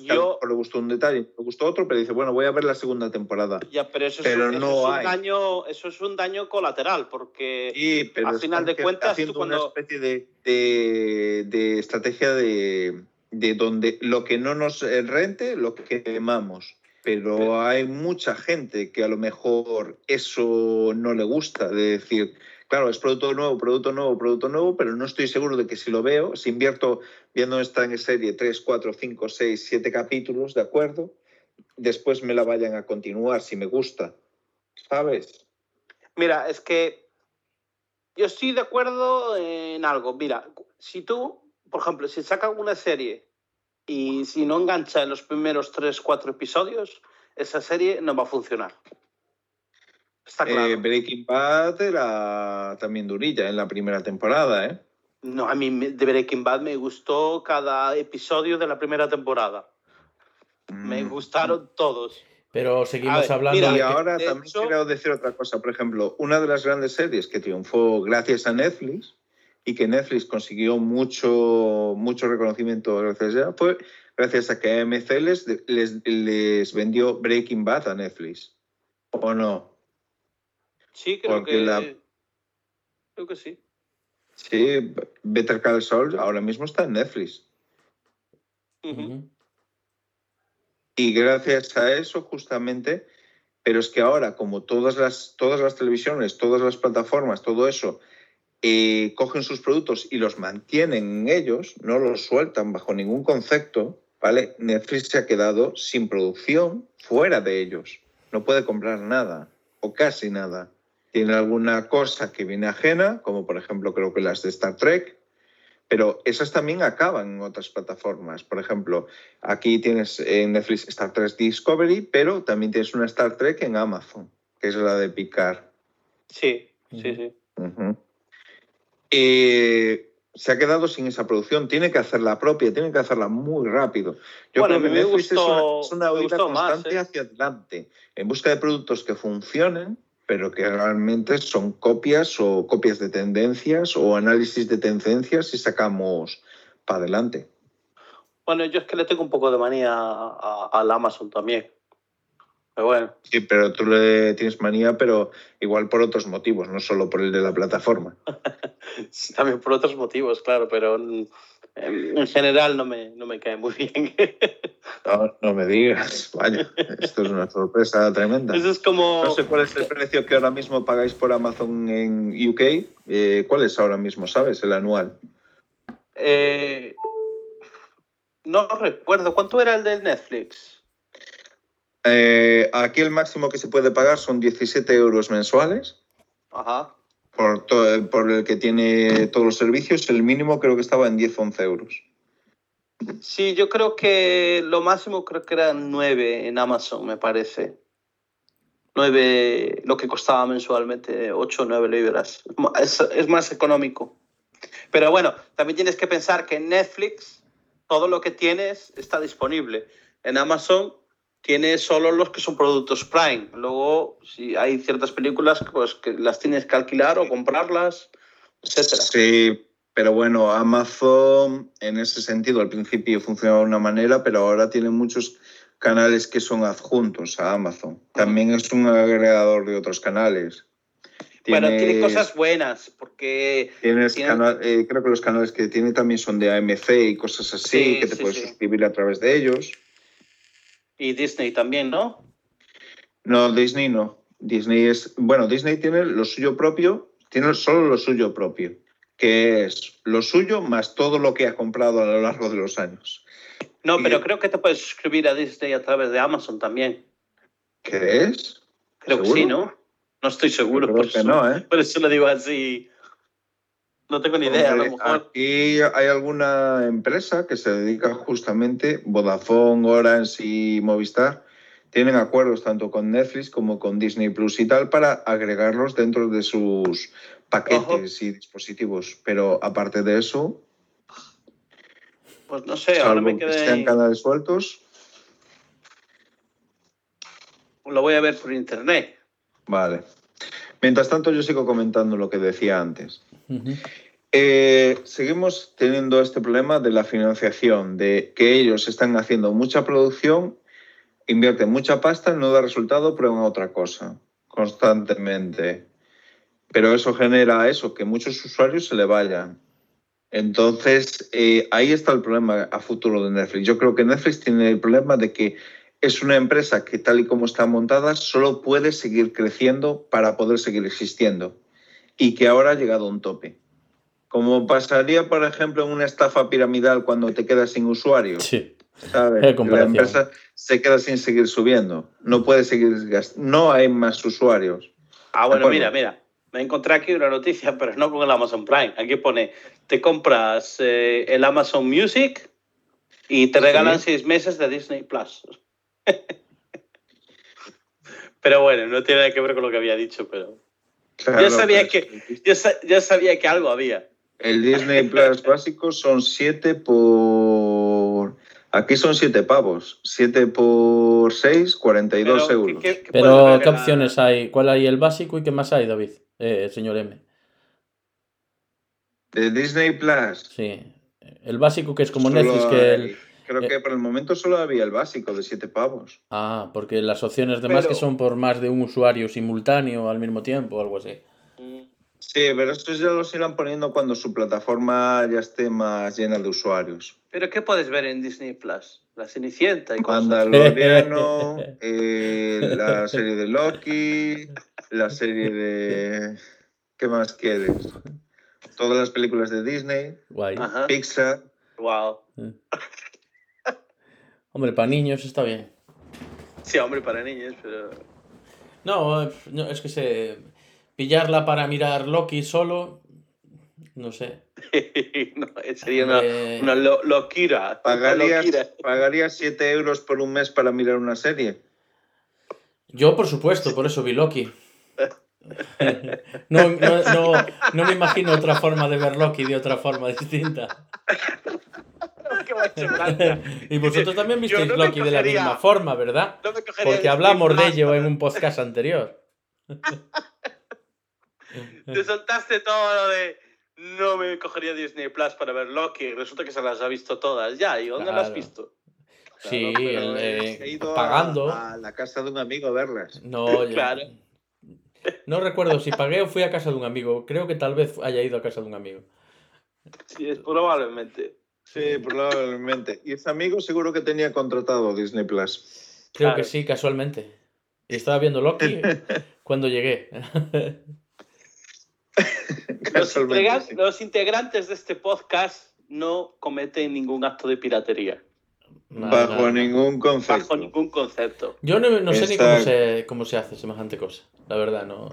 yo- le gustó un detalle, le gustó otro, pero dice, bueno, voy a ver la segunda temporada. ya, pero eso, Pero es, un, eso no es un hay. daño, eso es un daño colateral, porque Sí, pero al final de cuentas, tú haciendo cuando- una especie de, de- de estrategia de, de donde lo que no nos eh, rente, lo que quemamos. Pero hay mucha gente que a lo mejor eso no le gusta, de decir, claro, es producto nuevo, producto nuevo, producto nuevo, pero no estoy seguro de que si lo veo, si invierto viendo esta en serie 3, 4, 5, 6, 7 capítulos, ¿de acuerdo? Después me la vayan a continuar si me gusta, ¿sabes? Mira, es que yo estoy de acuerdo en algo. Mira, si tú, por ejemplo, si sacan una serie y si no engancha en los primeros 3, 4 episodios, esa serie no va a funcionar. Está claro. Eh, Breaking Bad era también durilla en la primera temporada, ¿eh? No, a mí me- de Breaking Bad me gustó cada episodio de la primera temporada. Me Mm. gustaron todos. Pero seguimos ver, hablando mira, de Y ahora de también hecho- quiero decir otra cosa. Por ejemplo, una de las grandes series que triunfó gracias a Netflix y que Netflix consiguió mucho, mucho reconocimiento gracias a ella fue gracias a que AMC les, les, les vendió Breaking Bad a Netflix. ¿O no? Sí, creo Porque que. la- Creo que sí. Sí, Better Call Saul ahora mismo está en Netflix. Y gracias a eso, justamente, pero es que ahora, como todas las, todas las televisiones, todas las plataformas, todo eso, eh, cogen sus productos y los mantienen en ellos, no los sueltan bajo ningún concepto, ¿vale? Netflix se ha quedado sin producción fuera de ellos. No puede comprar nada. o casi nada. Tiene alguna cosa que viene ajena, como por ejemplo creo que las de Star Trek, pero esas también acaban en otras plataformas. Por ejemplo, aquí tienes en Netflix Star Trek Discovery, pero también tienes una Star Trek en Amazon, que es la de Picard. Sí, sí, sí. Eh, se ha quedado sin esa producción, tiene que hacerla propia, tiene que hacerla muy rápido. Yo Bueno, creo que a mí me Netflix es una, gustó- es una huida gustó más, constante ¿eh? hacia adelante, en busca de productos que funcionen, pero que realmente son copias o copias de tendencias o análisis de tendencias y sacamos para adelante. Bueno, yo es que le tengo un poco de manía al Amazon también. Pero bueno, Sí, pero tú le tienes manía, pero igual por otros motivos, no solo por el de la plataforma. <laughs> sí, también por otros motivos, claro, pero en, en general no me, no me cae muy bien. <laughs> No, no me digas, vaya, esto es una sorpresa tremenda. Eso es como... No sé cuál es el precio que ahora mismo pagáis por Amazon en UK. Eh, ¿Cuál es ahora mismo, sabes? El anual. eh, no recuerdo, ¿cuánto era el del Netflix? Eh, aquí el máximo que se puede pagar son 17 euros mensuales Ajá. Por, to- por el que tiene todos los servicios. El mínimo creo que estaba en 10-11 euros. Sí, yo creo que lo máximo creo que eran nueve en Amazon, me parece. Nueve, lo que costaba mensualmente, 8 o 9 libras. Es, es más económico. Pero bueno, también tienes que pensar que en Netflix todo lo que tienes está disponible. En Amazon tienes solo los que son productos Prime. Luego, si hay ciertas películas, pues que las tienes que alquilar o comprarlas, etcétera. Sí, pero bueno, Amazon en ese sentido al principio funcionaba de una manera, pero ahora tiene muchos canales que son adjuntos a Amazon. También es un agregador de otros canales. Bueno, tiene Tienes- cosas buenas, porque Tienes Tiene- cana- eh, creo que los canales que tiene también son de AMC y cosas así, Sí, que te sí, puedes sí. suscribir a través de ellos. Y Disney también, ¿no? No, Disney no. Disney es, bueno, Disney tiene lo suyo propio, tiene solo lo suyo propio, que es lo suyo más todo lo que ha comprado a lo largo de los años. No, Y- pero creo que te puedes suscribir a Disney a través de Amazon también. ¿Qué es? Creo que sí, ¿no? No estoy seguro. Creo por que eso, no, ¿eh? por eso lo digo así. No tengo ni idea, a lo mejor. Aquí hay alguna empresa que se dedica justamente, Vodafone, Orange y Movistar, tienen acuerdos tanto con Netflix como con Disney Plus y tal para agregarlos dentro de sus paquetes y dispositivos. Pero aparte de eso, Pues no sé, ahora me que quedé. sean canales sueltos, Lo voy a ver por internet. vale. Mientras tanto, yo sigo comentando lo que decía antes. Eh, seguimos teniendo este problema de la financiación, de que ellos están haciendo mucha producción, invierten mucha pasta, no da resultado, prueban otra cosa constantemente. Pero eso genera eso, que muchos usuarios se le vayan. Entonces, eh, ahí está el problema a futuro de Netflix. Yo creo que Netflix tiene el problema de que es una empresa que tal y como está montada solo puede seguir creciendo para poder seguir existiendo y que ahora ha llegado a un tope. Como pasaría, por ejemplo, en una estafa piramidal cuando te quedas sin usuarios. Sí. ¿sabes? La empresa se queda sin seguir subiendo. No puede seguir No hay más usuarios. Ah, bueno, mira, mira. Me encontré aquí una noticia, <laughs> pero no con el Amazon Prime. Aquí pone, te compras eh, el Amazon Music y te Sí. regalan seis meses de Disney Plus. <laughs> pero bueno, no tiene nada que ver con lo que había dicho, pero Claro, Yo sabía que- yo, sa- yo sabía que algo había. El Disney Plus <laughs> básico son 7 por. Aquí son 7 pavos. 7 por 6, 42 Pero, euros. ¿qué- qué- qué Pero, ¿qué la- opciones hay? ¿Cuál hay el básico y qué más hay, David? Eh, señor M. De Disney Plus. Sí. El básico que es como solo Netflix, que el... Creo eh, que por el momento solo había el básico de 7 pavos. Ah, porque las opciones demás Pero- que son por más de un usuario simultáneo al mismo tiempo o algo así. Sí, pero estos ya los irán poniendo cuando su plataforma ya esté más llena de usuarios. ¿Pero qué puedes ver en Disney Plus? La Cenicienta y cosas. Mandaloriano, <laughs> eh, la serie de Loki, la serie de... ¿Qué más quieres? Todas las películas de Disney, Guay. Pixar. Wow. Hombre, para niños está bien. Sí, hombre, para niños, pero. No, eh, no, es que se. Pillarla para mirar Loki solo. No sé. <laughs> no, sería una, Eh, una lo- loquira. ¿Pagarías, loquira. ¿Pagarías 7 euros por un mes para mirar una serie? Yo, por supuesto, por eso vi Loki. <laughs> No, no, no, no me imagino otra forma de ver Loki de otra forma distinta. <laughs> Qué me ha hecho <laughs> gracia. Y vosotros también visteis no Loki de la misma forma, ¿verdad? No me cogería Porque hablamos de ello en un podcast anterior. <laughs> Te soltaste todo lo de no me cogería Disney Plus para ver Loki. Resulta que se las ha visto todas ya. ¿Y dónde las has visto? Sí, Claro, pero el, he ido a- pagando. A, la casa de un amigo a verlas. No, <laughs> Claro. No recuerdo si pagué o fui a casa de un amigo. Creo que tal vez haya ido a casa de un amigo. Sí, es probablemente. Sí, probablemente. Y ese amigo seguro que tenía contratado Disney Plus. Creo Claro. que sí, casualmente. Y estaba viendo Loki <laughs> cuando llegué. <laughs> Los, Casualmente. integra- sí. los integrantes de este podcast no cometen ningún acto de piratería. Nada, Bajo nada. ningún concepto. Bajo ningún concepto. Yo no, no sé ni cómo se, cómo se hace semejante cosa. La verdad, no.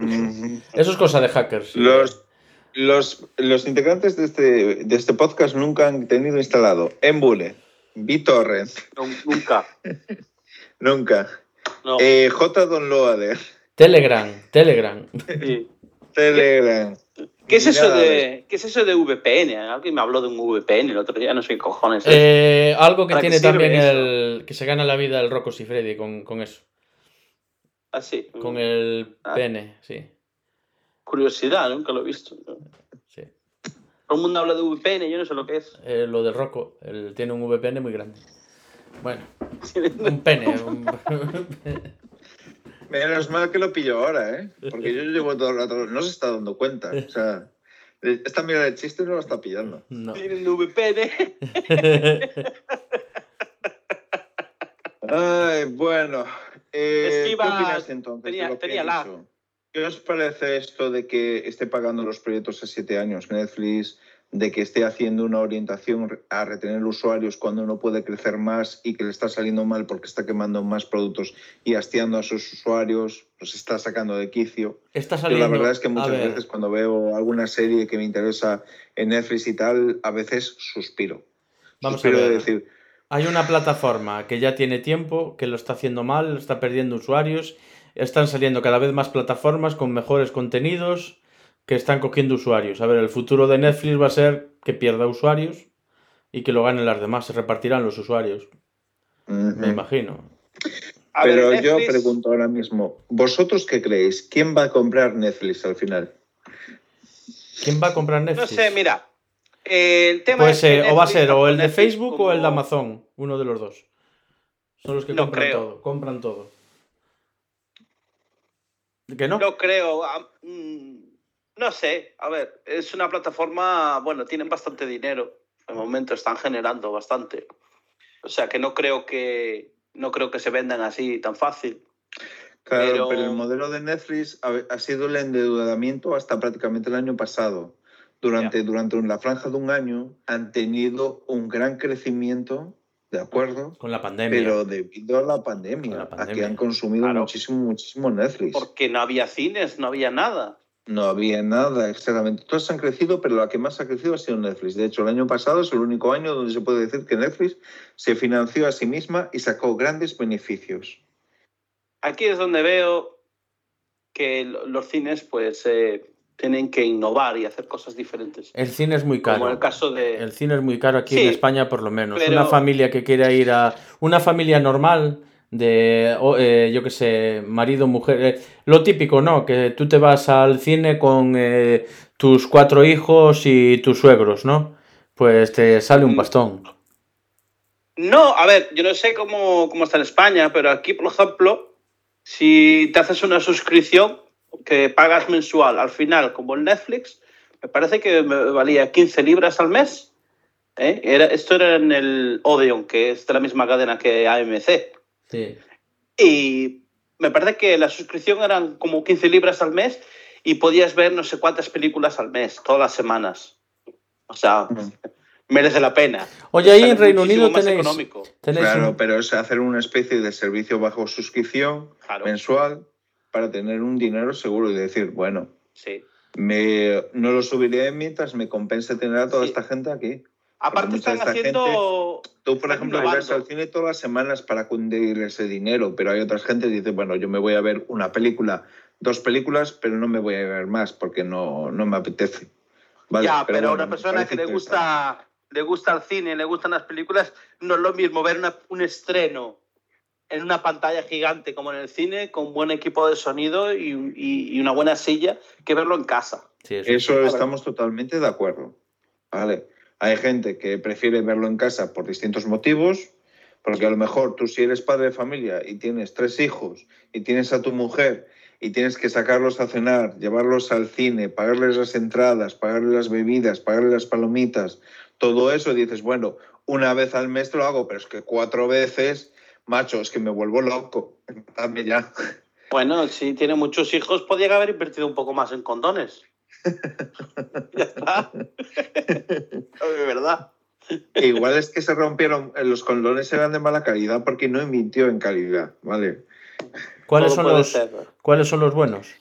Eso es cosa de hackers. Los, los, los integrantes de este, de este podcast nunca han tenido instalado Embule, BitTorrent, No, nunca. <laughs> nunca. No. Eh, J. Telegram, Telegram. Sí. Telegram. ¿Qué es eso de, ¿qué es eso de VPN? Alguien me habló de un VPN el otro día, no sé qué cojones es. Eh, algo que ¿Para qué tiene también eso? el. que se gana la vida el Rocco Freddy con, con eso. Así. Con el Ah. pene, sí. Curiosidad, nunca lo he visto. sí. Todo el mundo habla de VPN, yo no sé lo que es. Eh, lo del Rocco, él tiene un VPN muy grande. Bueno, un pene. un- <laughs> Menos mal que lo pillo ahora, ¿eh? Porque yo llevo todo el rato. No se está dando cuenta. O sea, esta mierda de chiste no lo está pillando. no. Tienen VPN. <laughs> Ay, bueno. Eh, Es que iba- ¿Qué opinas entonces? de tenía- lo tenía dicho? ¿Qué os parece esto de que esté pagando los proyectos a siete años Netflix, de que esté haciendo una orientación a retener usuarios cuando no puede crecer más y que le está saliendo mal porque está quemando más productos y hastiando a sus usuarios, los está sacando de quicio? Está saliendo. la verdad es que muchas veces cuando veo alguna serie que me interesa en Netflix y tal, a veces suspiro. Vamos a de ver. decir, Hay una plataforma que ya tiene tiempo, que lo está haciendo mal, está perdiendo usuarios. Están saliendo cada vez más plataformas con mejores contenidos que están cogiendo usuarios. A ver, el futuro de Netflix va a ser que pierda usuarios y que lo ganen las demás. Se repartirán los usuarios, me imagino. A ver, Pero yo pregunto ahora mismo, ¿vosotros qué creéis? ¿Quién va a comprar Netflix al final? ¿Quién va a comprar No Netflix? sé, mira. el tema Pues es que eh, o va a ser o el de Facebook o el de Amazon, uno de los dos. Son los que No compran creo. todo. Compran todo. ¿Que no? No creo. mm, No sé. A ver, es una plataforma. Bueno, tienen bastante dinero. De momento están generando bastante. O sea que no creo que. No creo que se vendan así tan fácil. Claro, Pero- pero... el modelo de Netflix ha, ha sido el endeudamiento hasta prácticamente el año pasado. Durante, durante la franja de un año han tenido un gran crecimiento, ¿de acuerdo? Con la pandemia. Pero debido a la pandemia, la a que pandemia. han consumido Claro. muchísimo, muchísimo Netflix. Porque no había cines, no había nada. No había nada, exactamente. Todos han crecido, pero la que más ha crecido ha sido Netflix. De hecho, el año pasado es el único año donde se puede decir que Netflix se financió a sí misma y sacó grandes beneficios. Aquí es donde veo que lo- los cines, pues, eh, tienen que innovar y hacer cosas diferentes. El cine es muy caro. Como el caso de. El cine es muy caro aquí Sí, en España, por lo menos. pero- Una familia que quiera ir a. Una familia normal, de. eh, yo qué sé, marido, mujer. eh, lo típico, ¿no? Que tú te vas al cine con eh, tus cuatro hijos y tus suegros, ¿no? Pues te sale un Mm. bastón. No, a ver, yo no sé cómo, cómo está en España, pero aquí, por ejemplo, si te haces una suscripción que pagas mensual, al final, como el Netflix, me parece que me valía 15 libras al mes. ¿eh? Era, esto era en el Odeon, que es de la misma cadena que AMC. Sí. Y me parece que la suscripción eran como 15 libras al mes y podías ver no sé cuántas películas al mes, todas las semanas. O sea, merece la pena. Oye, ahí en Reino Unido tenéis. económico. tenéis Claro, pero es hacer una especie de servicio bajo suscripción Claro. mensual para tener un dinero seguro y decir, bueno, Sí. me, no lo subiré mientras me compense tener a toda Sí. esta gente aquí. Aparte están haciendo... Tú, por ejemplo, innovando. irás al cine todas las semanas para cundir ese dinero, pero hay otras gente que dice, bueno, yo me voy a ver una película, dos películas, pero no me voy a ver más porque no, no me apetece. Vale, ya, pero, bueno, a una persona que le gusta, le gusta el cine, le gustan las películas, no es lo mismo ver una- un estreno en una pantalla gigante como en el cine, con buen equipo de sonido y, y- y una buena silla, que verlo en casa. Sí, eso. Eso estamos totalmente de acuerdo. Vale. Hay gente que prefiere verlo en casa por distintos motivos, porque a lo mejor tú si eres padre de familia y tienes tres hijos y tienes a tu mujer y tienes que sacarlos a cenar, llevarlos al cine, pagarles las entradas, pagarles las bebidas, pagarles las palomitas, todo eso, dices, bueno, una vez al mes te lo hago, pero es que cuatro veces, macho, es que me vuelvo loco. Dame ya. Bueno, si tiene muchos hijos, podría haber invertido un poco más en condones. <laughs> ya está. de verdad. E Igual es que se rompieron, eh, los condones eran de mala calidad porque no invirtió en calidad, ¿vale? ¿Cuáles, son los, ser. ¿Cuáles son los buenos?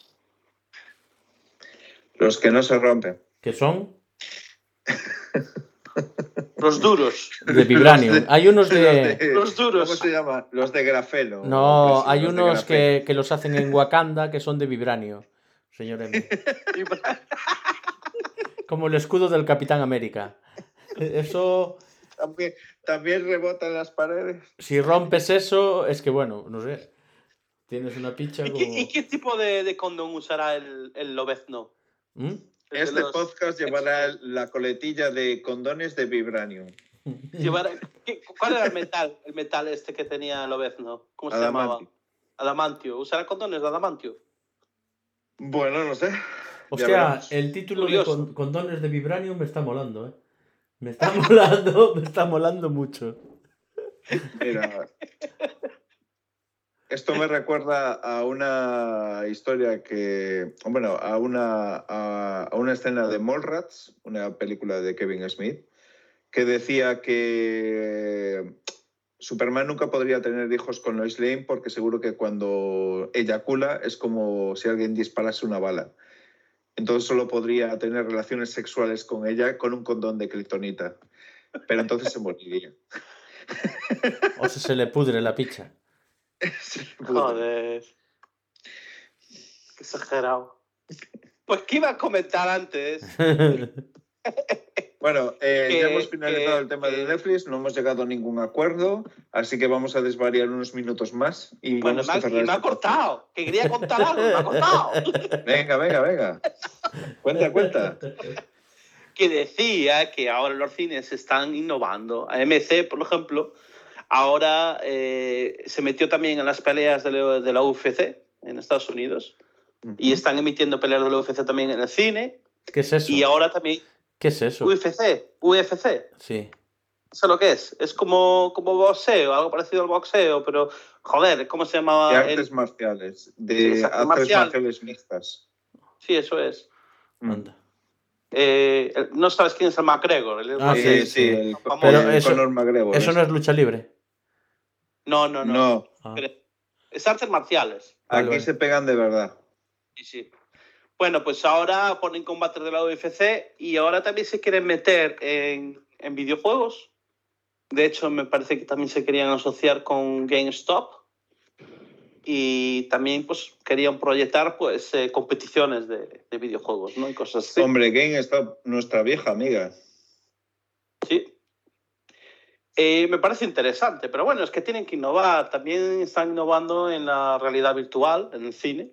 Los que no se rompen. Que son <laughs> Los duros. de Vibranium. Los de- Hay unos de... Los duros. ¿Cómo se llama? Los de grafeno. No, hay unos que, que los hacen en Wakanda que son de vibranio, señor M. <laughs> Como el escudo del Capitán América. Eso, También, también rebota en las paredes. si rompes eso, es que bueno, no sé. Tienes una picha ¿Y como... qué, y qué tipo de, de condón usará el, el lobezno? ¿Mm? Este los- podcast llevará la coletilla de condones de Vibranium. <laughs> llevará- ¿qué- ¿Cuál era el metal? El metal este que tenía el lobezno. ¿Cómo se llamaba? Adamantio. ¿Usará condones de adamantio? Bueno, no sé. Hostia, veremos. el título Curioso. de con- condones de Vibranium me está molando, ¿eh? Me está <laughs> molando, me está molando mucho. Mira, esto me recuerda a una historia que, bueno, a una, a, una escena de Mallrats, una película de Kevin Smith, que decía que Superman nunca podría tener hijos con Lois Lane porque seguro que cuando eyacula es como si alguien disparase una bala. Entonces solo podría tener relaciones sexuales con ella con un condón de kriptonita. Pero entonces se moriría. O sea, se le pudre la picha. <laughs> <laughs> Joder. Qué exagerado. Pues, ¿qué iba a comentar antes? <laughs> Bueno, eh, Que- ya hemos finalizado que- el tema que- de Netflix, no hemos llegado a ningún acuerdo, así que vamos a desvariar unos minutos más y Bueno, vamos me a ha, y me ha este cortado. Que quería contar algo, me ha cortado. Venga, venga, venga. Cuenta, cuenta. que decía que ahora los cines están innovando. AMC, por ejemplo, ahora eh, se metió también en las peleas de la, de la UFC en Estados Unidos y están emitiendo peleas de la UFC también en el cine ¿Qué es eso? y ahora también ¿Qué es eso? UFC, UFC. Sí. ¿Sabes lo que es? Es como, como boxeo, algo parecido al boxeo, pero joder, ¿cómo se De llamaba? artes El- marciales, de artes marcial. marciales mixtas. Sí, eso es. Mm. Anda. Eh, el- no sabes quién es el McGregor. el- Ah, sí, sí, sí, el, Pero el eso- Conor McGregor. Eso no es lucha libre. No, no, no. No, Ah. Pero Es artes marciales. Aquí vale. se pegan de verdad. Sí, sí. Bueno, pues ahora ponen combates de la UFC y ahora también se quieren meter en, en videojuegos. De hecho, me parece que también se querían asociar con GameStop. Y también pues querían proyectar pues eh, competiciones de, de videojuegos, ¿no? Y cosas así. Hombre, GameStop, nuestra vieja amiga. Sí. Eh, me parece interesante, pero bueno, es que tienen que innovar. También están innovando en la realidad virtual, en el cine.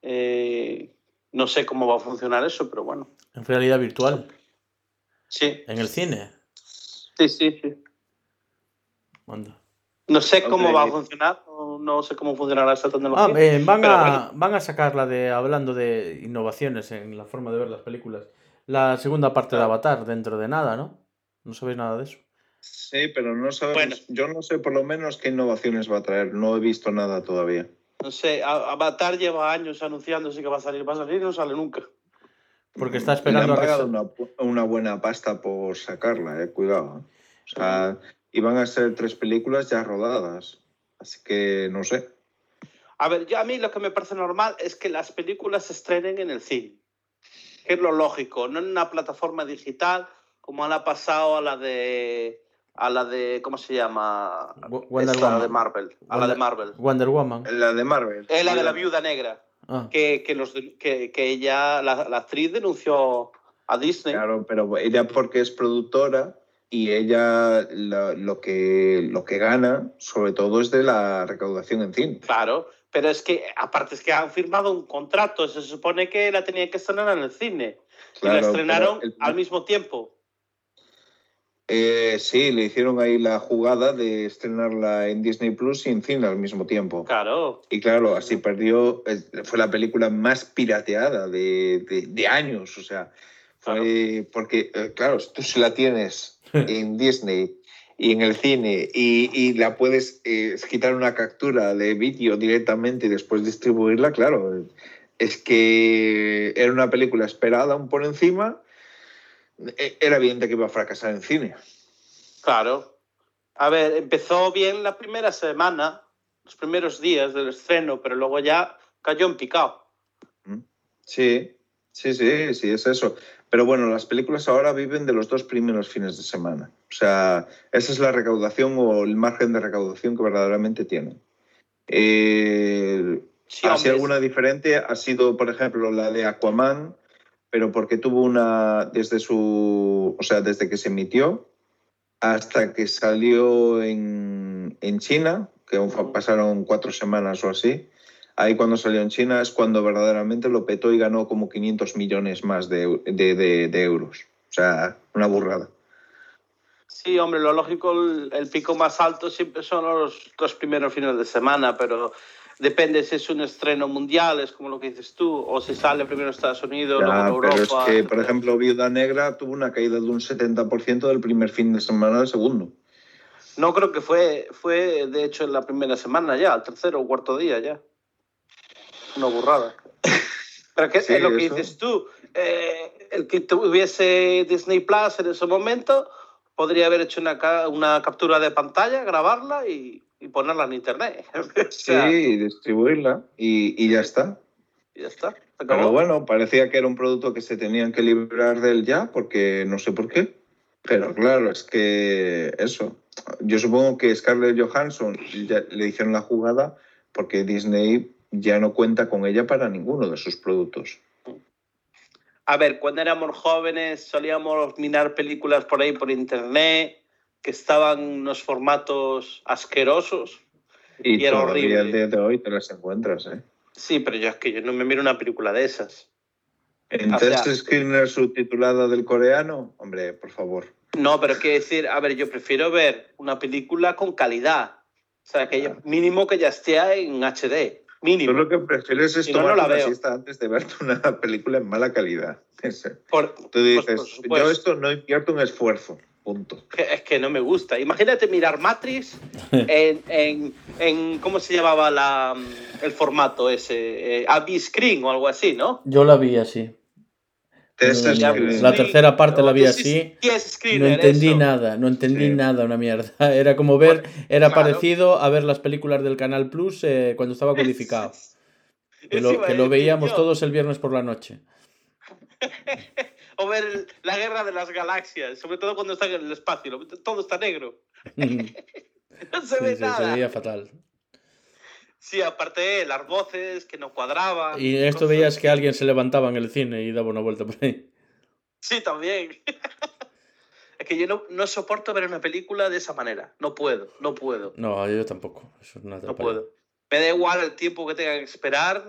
Eh, no sé cómo va a funcionar eso, pero bueno. En realidad virtual. Sí, En el cine. sí, sí. sí. Anda. No sé cómo va a funcionar, no, no sé cómo funcionará esa Ah, tecnología. eh, van, a, bueno. van a sacar la de, hablando de innovaciones en la forma de ver las películas, la segunda parte de. Avatar dentro de nada, ¿no? No sabéis nada de eso. Sí, pero no sabemos. Bueno. Yo no sé por lo menos qué innovaciones va a traer. No he visto nada todavía. No sé, A- Avatar lleva años anunciándose que va a salir, va a salir y no sale nunca. Porque está Le esperando han a que pagado sa- una, buena pasta por sacarla, eh, cuidado. O sea, iban a ser tres películas ya rodadas. Así que no sé. A ver, yo a mí lo que me parece normal es que las películas se estrenen en el cine. Que es lo lógico, no en una plataforma digital como le ha pasado a la de a la de ¿cómo se llama? Wo- Wonder Esta Woman. de Marvel, a la de Marvel. Wonder Woman. La de Marvel. Es la de la viuda negra, Ah, que, que, los, que, que ella, la, la actriz denunció a Disney. Claro, pero ella porque es productora y ella la- lo, que, lo que gana sobre todo es de la recaudación en cine. Claro, pero es que aparte es que han firmado un contrato, se supone que la tenían que estrenar en el cine. y la estrenaron el- al mismo tiempo. Eh, sí, le hicieron ahí la jugada de estrenarla en Disney Plus y en cine al mismo tiempo. Claro. Y claro, así perdió, fue la película más pirateada de, de- de años, o sea, fue porque, eh, claro, tú si la tienes <laughs> en Disney y en el cine y, y la puedes eh, quitar una captura de vídeo directamente y después distribuirla, claro, es que era una película esperada aún por encima, era evidente que iba a fracasar en cine. Claro. A ver, empezó bien la primera semana, los primeros días del estreno, pero luego ya cayó en picado. Sí, sí, sí, sí, es eso. Pero bueno, las películas ahora viven de los dos primeros fines de semana. O sea, esa es la recaudación o el margen de recaudación que verdaderamente tienen. Eh, Sí, así alguna diferente ha sido, por ejemplo, la de Aquaman, pero porque tuvo una desde su, o sea, desde que se emitió hasta que salió en, en China, que pasaron cuatro semanas o así. Ahí cuando salió en China es cuando verdaderamente lo petó y ganó como 500 millones más de, de- de- de euros. O sea, una burrada. Sí, hombre, lo lógico, el, el pico más alto siempre son los dos primeros fines de semana, pero depende si es un estreno mundial, es como lo que dices tú, o si sale primero Estados Unidos, Ya, luego en pero Europa. es que, por ejemplo, Viuda Negra tuvo una caída de un 70% del primer fin de semana al segundo. No creo que fue, fue de hecho en la primera semana ya, el tercero o cuarto día ya. Una burrada. <laughs> Pero que Sí, es lo que eso. dices tú. eh, el que tuviese Disney Plus en ese momento podría haber hecho una, una captura de pantalla, grabarla y, y ponerla en internet. <laughs> O Sí, sea, distribuirla y, y ya está. y ya está. Pero bueno, parecía que era un producto que se tenían que librar de él ya, porque no sé por qué. Pero claro, es que eso. Yo supongo que Scarlett Johansson ya le hicieron la jugada porque Disney ya no cuenta con ella para ninguno de sus productos. A ver, cuando éramos jóvenes solíamos mirar películas por ahí por internet que estaban unos formatos asquerosos. Y, Y era horrible. al día de hoy te las encuentras, ¿eh? Sí, pero yo es que yo no me miro una película de esas. En O sea- test screener subtitulada del coreano, hombre, por favor. No, pero quiero decir, a ver, yo prefiero ver una película con calidad. O sea, que ya- mínimo que ya esté en HD. Tú Mínimo. lo que prefieres es Si no, no tomar la una veo. siesta antes de verte una <laughs> película en mala calidad. Por- Tú pues, dices, por supuesto. yo esto no invierto un esfuerzo, punto. es que no me gusta. Imagínate mirar Matrix <laughs> en, en, en- ¿cómo se llamaba la, el formato ese? Eh, Screen o algo así, ¿no? Yo la vi así. La tercera parte la vi Sí, así. No entendí eso. nada, no entendí Sí. nada, una mierda. <laughs> Era como ver, era claro. parecido a ver las películas del Canal Plus eh, cuando estaba <laughs> codificado. Que lo, que lo veíamos todos el viernes por la noche. O ver la guerra de las galaxias, sobre todo cuando está en el espacio, todo está negro. Sí, <laughs> No se ve se nada. veía fatal. Sí, aparte las voces que no cuadraban. Y en esto cosas veías que alguien se levantaba en el cine y daba una vuelta por ahí. Sí, también. <laughs> es que yo no, no soporto ver una película de esa manera. No puedo, no puedo, No, yo tampoco. Eso es una no puedo. Me da igual el tiempo que tenga que esperar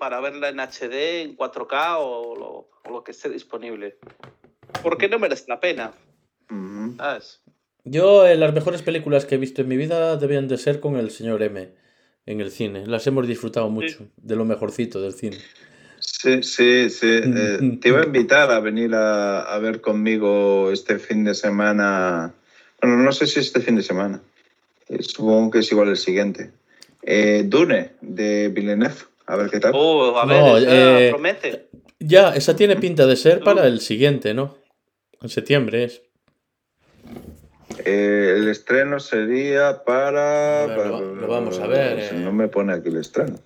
para verla en HD, en 4K o lo, o lo que esté disponible. Porque no merece la pena. Ujú. ¿sabes? Yo, eh, las mejores películas que he visto en mi vida debían de ser con el señor M en el cine. Las hemos disfrutado mucho, de lo mejorcito del cine. Sí, sí, sí. <laughs> Eh, te iba a invitar a venir a, a ver conmigo este fin de semana. Bueno, no sé si este fin de semana. Eh, supongo que es igual el siguiente. Eh, Dune, de Villeneuve. A ver qué tal. Oh, a ver, No, esa eh, promete. Ya, esa tiene pinta de ser para el siguiente, ¿no? En septiembre es. Eh, el estreno sería para... Ver, lo, para- lo vamos a ver. si eh, No me pone aquí el estreno.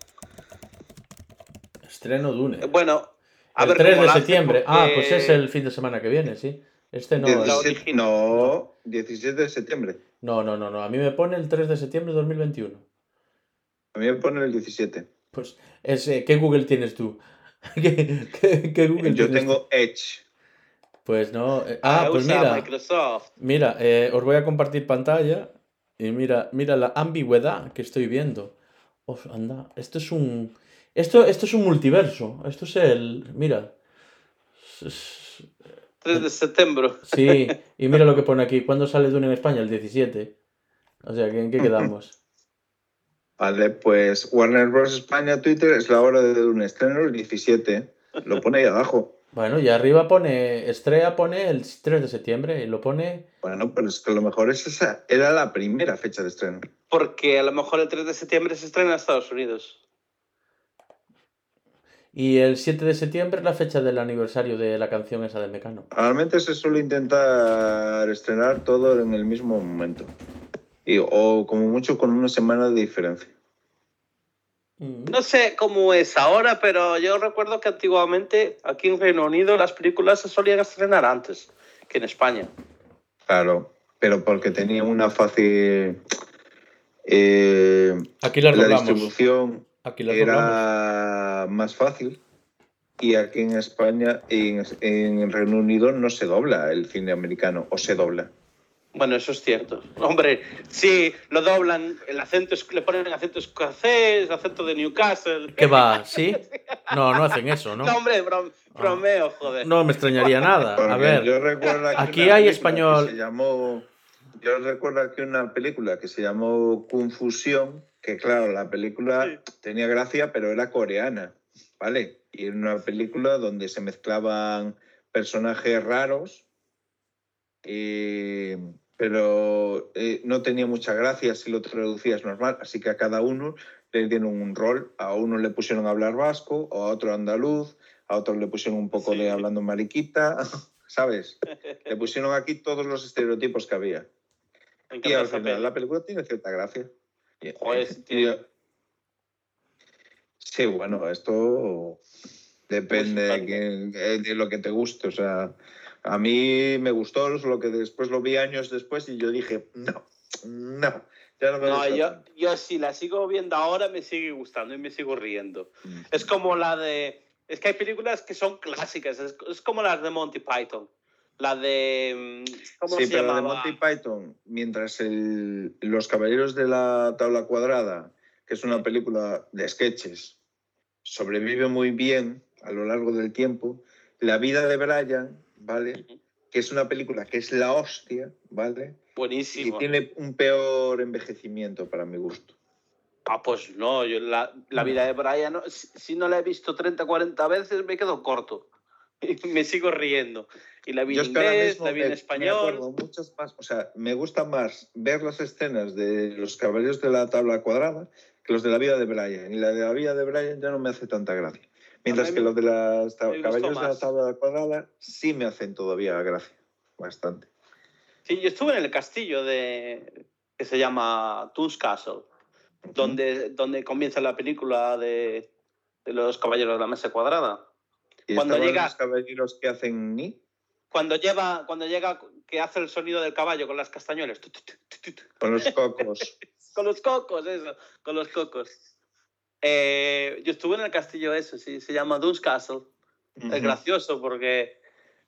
Estreno Dune. Bueno, a el ver 3 cómo de septiembre. porque- Ah, pues es el fin de semana que viene, sí. Este no. la es- 17 original. no, 17 de septiembre. No, no, no, no. A mí me pone el 3 de septiembre de 2021. A mí me pone el 17. Pues, es, eh, ¿qué Google tienes tú? <laughs> ¿Qué, qué- qué Google Yo tienes tengo Edge. Pues no. eh, ah, pues mira. Microsoft. Mira, eh, os voy a compartir pantalla. Y mira, mira la ambigüedad que estoy viendo. Uf, anda, esto es un. Esto, esto es un multiverso. Esto es el. Mira. Es- 3 de septiembre. <laughs> Sí, y mira lo que pone aquí. ¿Cuándo sale Dune en España? El 17. O sea, ¿en qué quedamos? <laughs> Vale, pues Warner Bros. España, Twitter, es la hora de un estreno el 17. Lo pone ahí abajo. Bueno, y arriba pone. Estrella pone el 3 de septiembre y lo pone. Bueno, pero es que a lo mejor es esa era la primera fecha de estreno. Porque a lo mejor el 3 de septiembre se estrena en Estados Unidos. Y el 7 de septiembre es la fecha del aniversario de la canción esa de Mecano. Normalmente se suele intentar estrenar todo en el mismo momento. Y, o como mucho con una semana de diferencia. Mm. No sé cómo es ahora, pero yo recuerdo que antiguamente aquí en Reino Unido las películas se solían estrenar antes que en España. Claro, pero porque tenía una fácil... eh, Aquí las la doblamos. distribución Aquí las doblamos. era más fácil y aquí en España, en, en el Reino Unido, no se dobla el cine americano, o se dobla. Bueno, eso es cierto. Hombre, sí, lo doblan, el acento, es- le ponen acento escocés, acento de Newcastle. ¿Qué va? <laughs> ¿Sí? No, no hacen eso, ¿no? No, hombre, brom- bromeo, joder. No me extrañaría nada. A ver, yo recuerdo aquí, aquí una hay español- que Se llamó, yo recuerdo aquí una película que se llamó Confusión, que claro, la película Sí. tenía gracia, pero era coreana, ¿vale? Y era una película donde se mezclaban personajes raros, eh, pero eh, no tenía mucha gracia si lo traducías normal, así que a cada uno le dieron un rol, a uno le pusieron a hablar vasco, a otro andaluz, a otro le pusieron un poco Sí. de hablando mariquita, <laughs> ¿sabes? Le pusieron aquí todos los estereotipos que había. Y al final peli. la película tiene cierta gracia. Joder, y- tío. Sí, bueno, esto depende de, quién- eh, de lo que te guste. O sea, a mí me gustó lo que después lo vi años después y yo dije, no, no, ya no me No, yo, tanto. yo si la sigo viendo ahora me sigue gustando y me sigo riendo. Mm. Es como la de... Es que hay películas que son clásicas, es, es como las de Monty Python. La de... mm, ¿Cómo Sí, se pero de llamaba? Monty Python, mientras el- Los Caballeros de la Tabla Cuadrada, que es una película de sketches, sobrevive muy bien a lo largo del tiempo, La vida de Brian, ¿vale? Que es una película que es la hostia, ¿vale? Y Buenísimo. tiene un peor envejecimiento para mi gusto. Ah, pues no, yo la, la vida de Brian, si, si no la he visto 30, 40 veces, me quedo corto. <laughs> Y me sigo riendo. Y la vi Yo en inglés, la vi me- en me español. acuerdo muchas más, o sea, me gusta más ver las escenas de los caballeros de la tabla cuadrada que los de la vida de Brian. Y la de la vida de Brian ya no me hace tanta gracia. Mientras que los de los me gustó caballeros de la tabla cuadrada sí me hacen todavía gracia. Bastante. Sí, yo estuve en el castillo de que se llama Toons Castle, donde, donde comienza la película de, de los caballeros de la mesa cuadrada. Y Cuando llega- los caballeros que hacen ni Cuando lleva, cuando llega, que hace el sonido del caballo con las castañuelas, con los cocos. <laughs> con los cocos, eso, con los cocos. Eh, yo estuve en el castillo eso, sí, se llama Dunes Castle. Es gracioso porque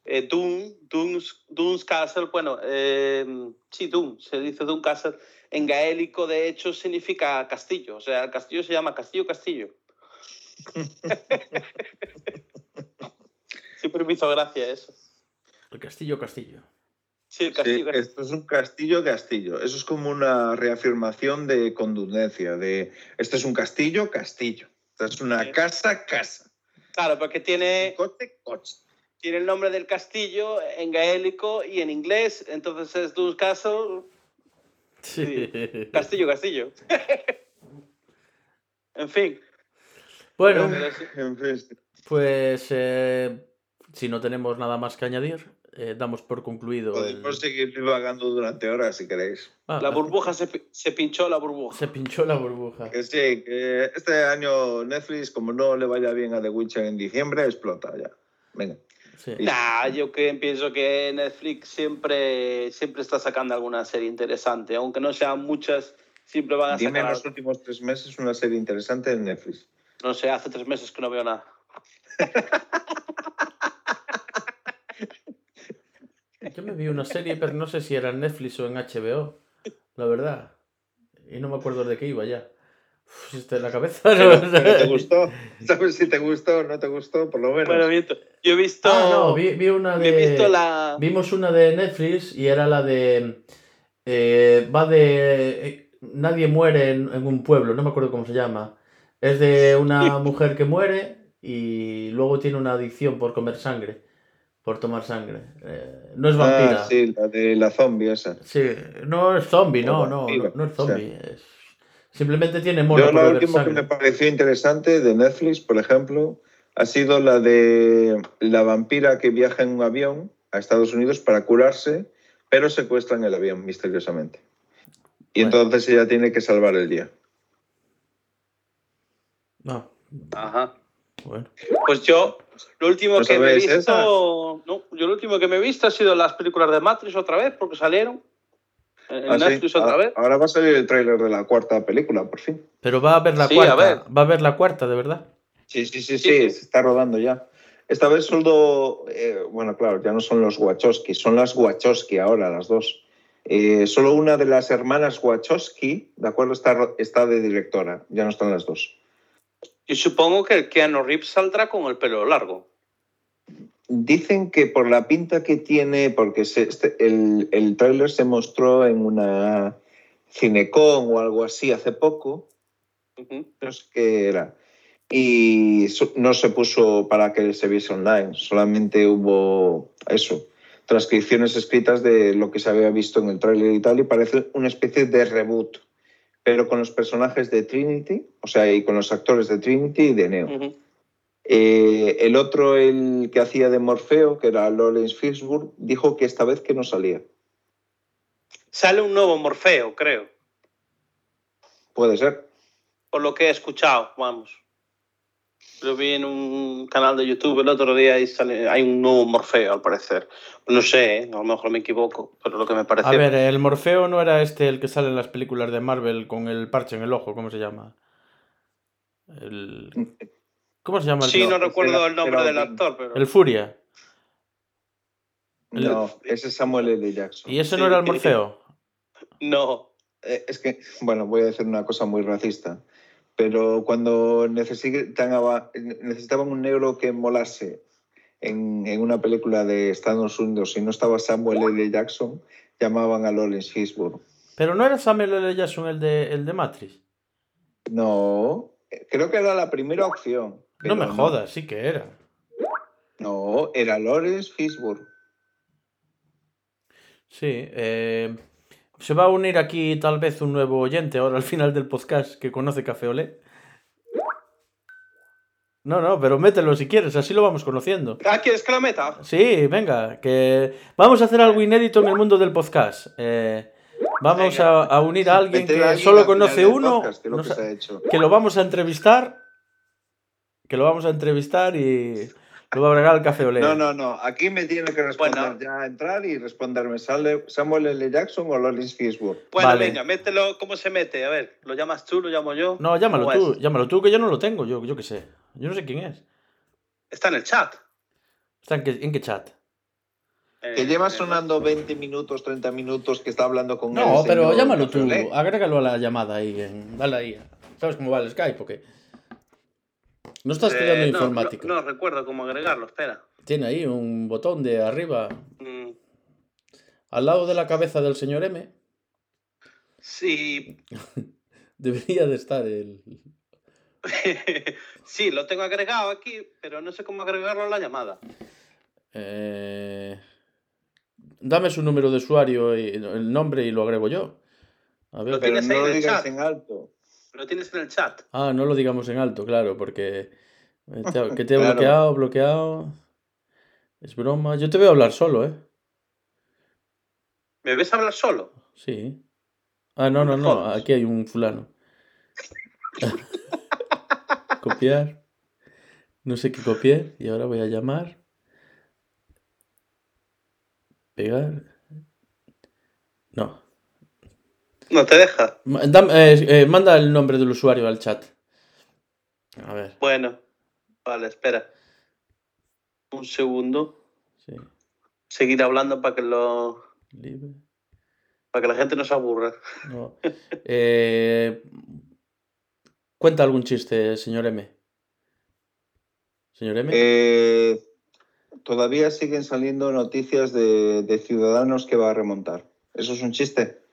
eh, Dun, Duns, Duns Castle, bueno, eh, sí, Dun, se dice Dun Castle. En gaélico, de hecho, significa castillo. O sea, el castillo se llama Castillo Castillo. <laughs> Siempre me hizo gracia eso. El castillo, castillo. Sí, castillo. castillo. esto es un castillo castillo. Eso es como una reafirmación de contundencia, de esto es un castillo castillo. Esto es una Sí. casa casa. Claro, porque tiene, coche coche. tiene el nombre del castillo en gaélico y en inglés, entonces es Duns Castle, Sí. Castillo Castillo. <laughs> en fin. Bueno. En fin, pues eh, si no tenemos nada más que añadir, eh, damos por concluido. el- Podemos seguir divagando durante horas si queréis. Ah, La ah, burbuja se, se pinchó la burbuja. Se pinchó la burbuja. Que sí, que este año Netflix, como no le vaya bien a The Witcher en diciembre, explota ya. Venga. Sí. Nah, yo que pienso que Netflix siempre, siempre está sacando alguna serie interesante, aunque no sean muchas, siempre van a Dime en sacar. los últimos tres meses una serie interesante en Netflix. No sé, hace tres meses que no veo nada. <laughs> Yo me vi una serie, pero no sé si era en Netflix o en HBO, la verdad. Y no me acuerdo de qué iba ya. Uf, si está en la cabeza. Pero, pero ¿Te <laughs> gustó? ¿Sabes si te gustó o no te gustó? Por lo menos. Bueno, viento. Yo he visto. Ah, no, vi, vi una he de. visto la. Vimos una de Netflix y era la de. eh, va de. eh, nadie muere en, en un pueblo, no me acuerdo cómo se llama. Es de una <laughs> mujer que muere y luego tiene una adicción por comer sangre, por tomar sangre. Eh, no es vampira. Ah, sí, la de la zombie esa. Sí, no es zombie, no, no, no, no es o sea. zombie. es- Simplemente tiene mono Yo la última que me pareció interesante de Netflix, por ejemplo, ha sido la de la vampira que viaja en un avión a Estados Unidos para curarse, pero secuestran el avión misteriosamente. Y Bueno. entonces ella tiene que salvar el día. No, Ajá. Bueno. Pues yo, lo último ¿No que me he visto. No, yo lo último que me he visto ha sido las películas de Matrix otra vez, porque salieron. En Ah, sí. Netflix otra Ah, vez. Ahora va a salir el tráiler de la cuarta película, por fin. Pero va a haber la Sí, cuarta. a ver. Va a haber la cuarta, de verdad. Sí, sí, sí, Sí, se está rodando ya. Esta vez solo, eh, bueno, claro, ya no son los Wachowski, son las Wachowski ahora, las dos. Eh, solo una de las hermanas Wachowski, ¿de acuerdo? Está, está de directora, ya no están las dos. Y supongo que el Keanu Reeves saldrá con el pelo largo. Dicen que por la pinta que tiene, porque se- este- el, el tráiler se mostró en una Cinecon o algo así hace poco, no sé qué era. Y no se puso para que se viese online, solamente hubo eso, transcripciones escritas de lo que se había visto en el tráiler y tal, y parece una especie de reboot, pero con los personajes de Trinity, o sea, y con los actores de Trinity y de Neo. Eh, el otro, el que hacía de Morfeo, que era Lawrence Fishburne, dijo que esta vez que no salía. Sale un nuevo Morfeo, creo. Puede ser. Por lo que he escuchado, vamos. Lo vi en un canal de YouTube el otro día y sale, hay un nuevo Morfeo, al parecer. No sé, ¿eh? a lo mejor me equivoco, pero lo que me pareció. A ver, el Morfeo no era este el que sale en las películas de Marvel con el parche en el ojo, ¿cómo se llama? El... ¿Cómo se llama? el sí, no recuerdo el nombre del actor, pero. El Furia. No, ese es Samuel L. Jackson. ¿Y ese Sí. no era el Morfeo? No. Eh, es que, bueno, voy a decir una cosa muy racista, pero cuando necesitaban, un negro que molase en, en una película de Estados Unidos y no estaba Samuel L. Jackson, llamaban a Lawrence Fishburne. Pero no era Samuel L. Jackson el de, el de Matrix. No, creo que era la primera opción. No me jodas, sí que era. No, era Lawrence Fishburne. Sí. eh, se va a unir aquí tal vez un nuevo oyente ahora al final del podcast que conoce Café Olé. No, no, pero mételo si quieres, así lo vamos conociendo. Ah, ¿quieres que la meta? Sí, venga, que vamos a hacer algo inédito en el mundo del podcast. Eh, vamos a, a unir a alguien que alguien solo conoce uno, podcast, que es lo no que sa- se ha hecho. que lo vamos a entrevistar, que lo vamos a entrevistar y lo va a agregar al Café Olé. No, no, no. Aquí me tiene que responder Bueno. ya entrar y responderme ¿sale Samuel L. Jackson o Lawrence Fishburne. Bueno, Vale. venga, mételo. ¿Cómo se mete? A ver, ¿lo llamas tú, lo llamo yo? No, llámalo ¿Cómo tú, es? llámalo tú, que yo no lo tengo, yo, yo qué sé. Yo no sé quién es. Está en el chat. ¿Está en qué, en qué chat? Que Eh, lleva eh, sonando 20 minutos, 30 minutos que está hablando con No, el pero señor llámalo tú, agrégalo a la llamada ahí, en- dale ahí. ¿Sabes cómo va el Skype o qué? No está eh, estudiando no, informática. No, no recuerdo cómo agregarlo, espera. Tiene ahí un botón de arriba, Mm, al lado de la cabeza del señor M, Sí, <laughs> debería de estar el... <laughs> sí, lo tengo agregado aquí, pero no sé cómo agregarlo a la llamada. Eh, Dame su número de usuario y el nombre y lo agrego yo. A ver. Lo Pero no lo digas chat. en alto. Lo tienes en el chat. Ah, no lo digamos en alto, claro, porque eh, te- <laughs> que te he Claro. bloqueado, bloqueado. Es broma. Yo te voy a hablar solo, ¿eh? ¿Me ves hablar solo? Sí. Ah, no, no, no. Aquí hay un fulano. <laughs> copiar. No sé qué copiar. Y ahora voy a llamar. Pegar. No. No te deja. Eh, eh, manda el nombre del usuario al chat. A ver. Bueno, vale, espera. Un segundo. Sí. Seguir hablando para que lo Libre. para que la gente no se aburra. No. Eh, cuenta algún chiste, señor M. Señor M. Eh, todavía siguen saliendo noticias de, de Ciudadanos que va a remontar. ¿Eso es un chiste?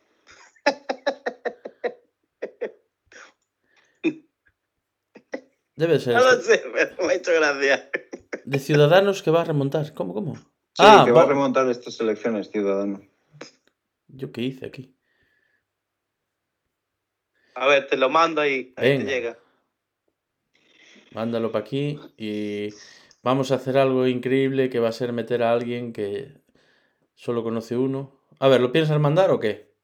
Debe ser. No lo sé, pero me ha hecho gracia. De Ciudadanos que va a remontar. ¿Cómo, cómo? Sí, Ah, que va a remontar estas elecciones, Ciudadanos. ¿Yo qué hice aquí? A ver, te lo mando ahí. Ahí Venga. te llega. Mándalo para aquí y vamos a hacer algo increíble que va a ser meter a alguien que solo conoce uno. A ver, ¿lo piensas mandar o qué?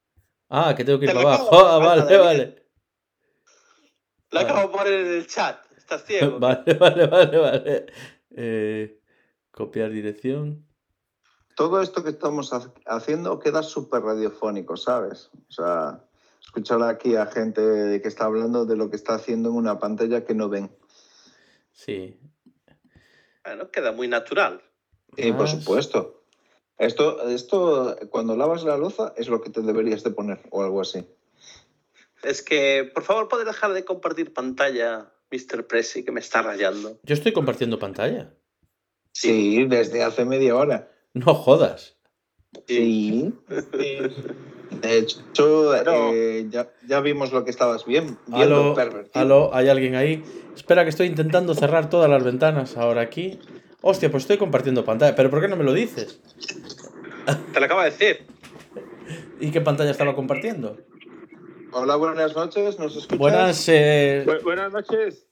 Ah, que tengo que ir Te para abajo. Ah, vale, mandar, vale. Lo acabo de poner en el chat. ¿Estás ciego? <laughs> Vale, vale, vale, vale. Eh, copiar dirección. Todo esto que estamos ha- haciendo queda súper radiofónico, ¿sabes? O sea, escuchar aquí a gente que está hablando de lo que está haciendo en una pantalla que no ven. Sí. Bueno, queda muy natural. Y por supuesto. Esto, esto, cuando lavas la loza, es lo que te deberías de poner o algo así. Es que, por favor, ¿puedes dejar de compartir pantalla, Mr. Pressy, que me está rayando? Yo estoy compartiendo pantalla. Sí, desde hace media hora. No jodas. Sí. <laughs> De hecho, eh, ya, ya vimos lo que estabas bien, viendo, Aló, pervertido. aló, ¿hay alguien ahí? Espera que estoy intentando cerrar todas las ventanas ahora aquí. Hostia, pues estoy compartiendo pantalla. ¿Pero por qué no me lo dices? Te lo acabo de decir. <laughs> ¿Y qué pantalla estaba compartiendo? Hola, buenas noches, ¿nos escuchas? Buenas, eh, Bu- buenas noches.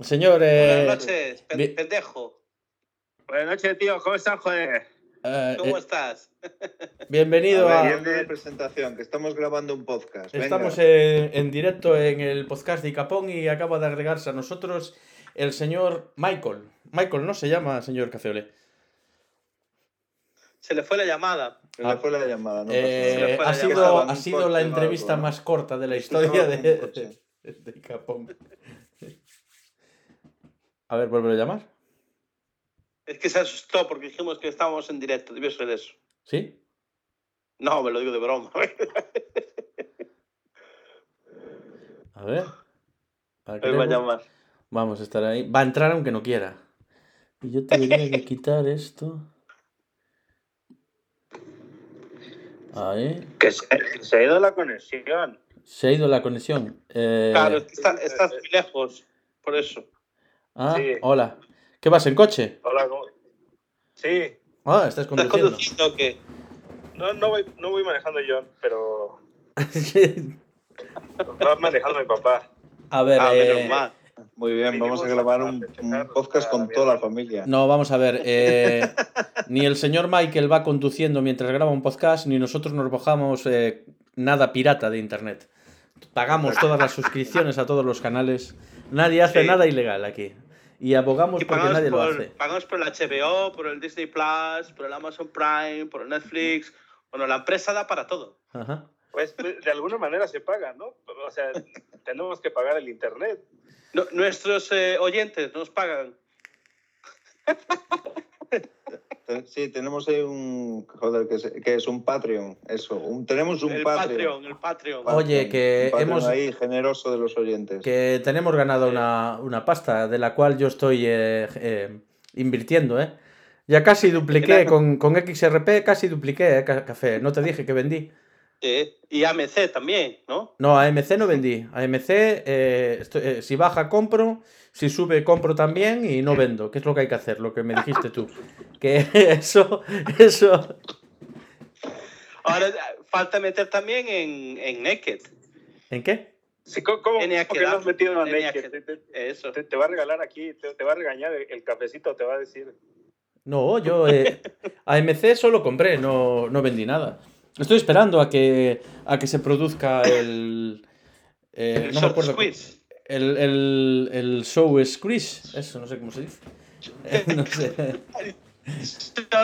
señor. eh, Buenas noches, pendejo. Buenas noches, tío. ¿Cómo estás, joder? eh, ¿Cómo eh, estás? bienvenido A a. ver, bien de presentación, que estamos grabando un podcast. Venga. Estamos en, en directo en el podcast de Icapón y acaba de agregarse a nosotros el señor Michael. Michael, ¿no se llama señor Cafeole? Se le fue la llamada. Se le fue la llamada, no Eh, fue la ha sido, llamada. ha sido la entrevista más corta de la <laughs> historia de, de, de Icapón. <laughs> A ver, vuelve a llamar. Es que se asustó porque dijimos que estábamos en directo. Debió ser eso. ¿Sí? No, me lo digo de broma. <laughs> A ver. Él va a llamar. Vamos a estar ahí. Va a entrar aunque no quiera. Y yo tendría que quitar esto. Ahí. Que se, ha ido la conexión. Se ha ido la conexión. Eh, Claro, está- estás muy lejos. Por eso. ah, sí. hola. ¿Qué vas en coche? Hola, ¿cómo? Sí. Ah, estás ¿Estás conduciendo. conduciendo o qué? No, no, voy, no voy manejando yo, pero <laughs> va manejando mi papá. a ver, Ah, eh, menos mal. Muy bien, Vinimos vamos a grabar a un, un podcast con toda la familia. no, vamos a ver. eh, <laughs> ni el señor Michael va conduciendo mientras graba un podcast, ni nosotros nos bajamos eh, nada pirata de internet. Pagamos todas las suscripciones a todos los canales. Nadie hace Sí. nada ilegal aquí. Y abogamos Y porque nadie lo por, hace. pagamos por el HBO, por el Disney Plus, por el Amazon Prime, por el Netflix. Bueno, la empresa da para todo. Ajá. Pues, de alguna manera se paga, ¿no? O sea, tenemos que pagar el internet. No- nuestros eh, oyentes nos pagan. <laughs> Sí, tenemos ahí un. Joder, que es, que es un Patreon. Eso, un, tenemos un el Patreon. Patreon, el Patreon. Oye, que Un Patreon hemos- ahí generoso de los oyentes. Que tenemos ganado una, una pasta de la cual yo estoy eh, eh, invirtiendo, ¿eh? Ya casi dupliqué con, con XRP, casi dupliqué eh, ca- café. No te dije que vendí. Sí, Y AMC también, ¿no? No, AMC no vendí. AMC, eh, estoy- eh, si baja, compro. Si sube, compro también y no vendo. ¿Qué es lo que hay que hacer? Lo que me dijiste tú. <laughs> Que <laughs> eso, eso. Ahora eh, falta meter también en, en Naked. ¿En qué? Sí, ¿Cómo, cómo, Tenía ¿por que no has metido tenía Naked? que- Te, te- Eso. te- te va a regalar aquí, te, te va a regañar el, el cafecito, te va a decir. No, yo eh, <laughs> AMC solo compré, no, no vendí nada. Estoy esperando a que, a que se produzca el. eh, El no me short acuerdo. squeeze. El, el, el show squeeze. Eso, no sé cómo se dice. <laughs> no sé.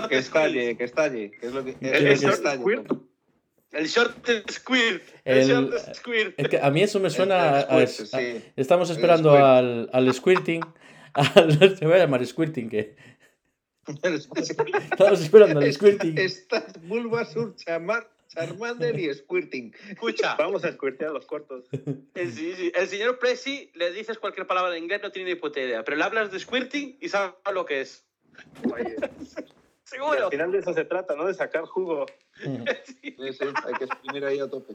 Que estalle, que estalle. Que es lo que, El- el que short squirt. El short squirt. El, short squirt. Es que a mí eso me suena. a- El a- squirt, a- sí. estamos esperando squirt. al, al squirting. <laughs> al- se va a llamar squirting. Que, <laughs> estamos esperando al squirting. Estas Bulbasur, Chamar, Charmander y Squirting. Escucha, Vamos a squirtear los cortos. el, sí, sí, el señor Presi le dices cualquier palabra en inglés, no tiene ni puta idea. Pero le hablas de squirting y sabe lo que es. Oye, <laughs> y Seguro. al final de eso se trata, ¿no? De sacar jugo. <laughs> Sí, sí, hay que exprimir ahí a tope.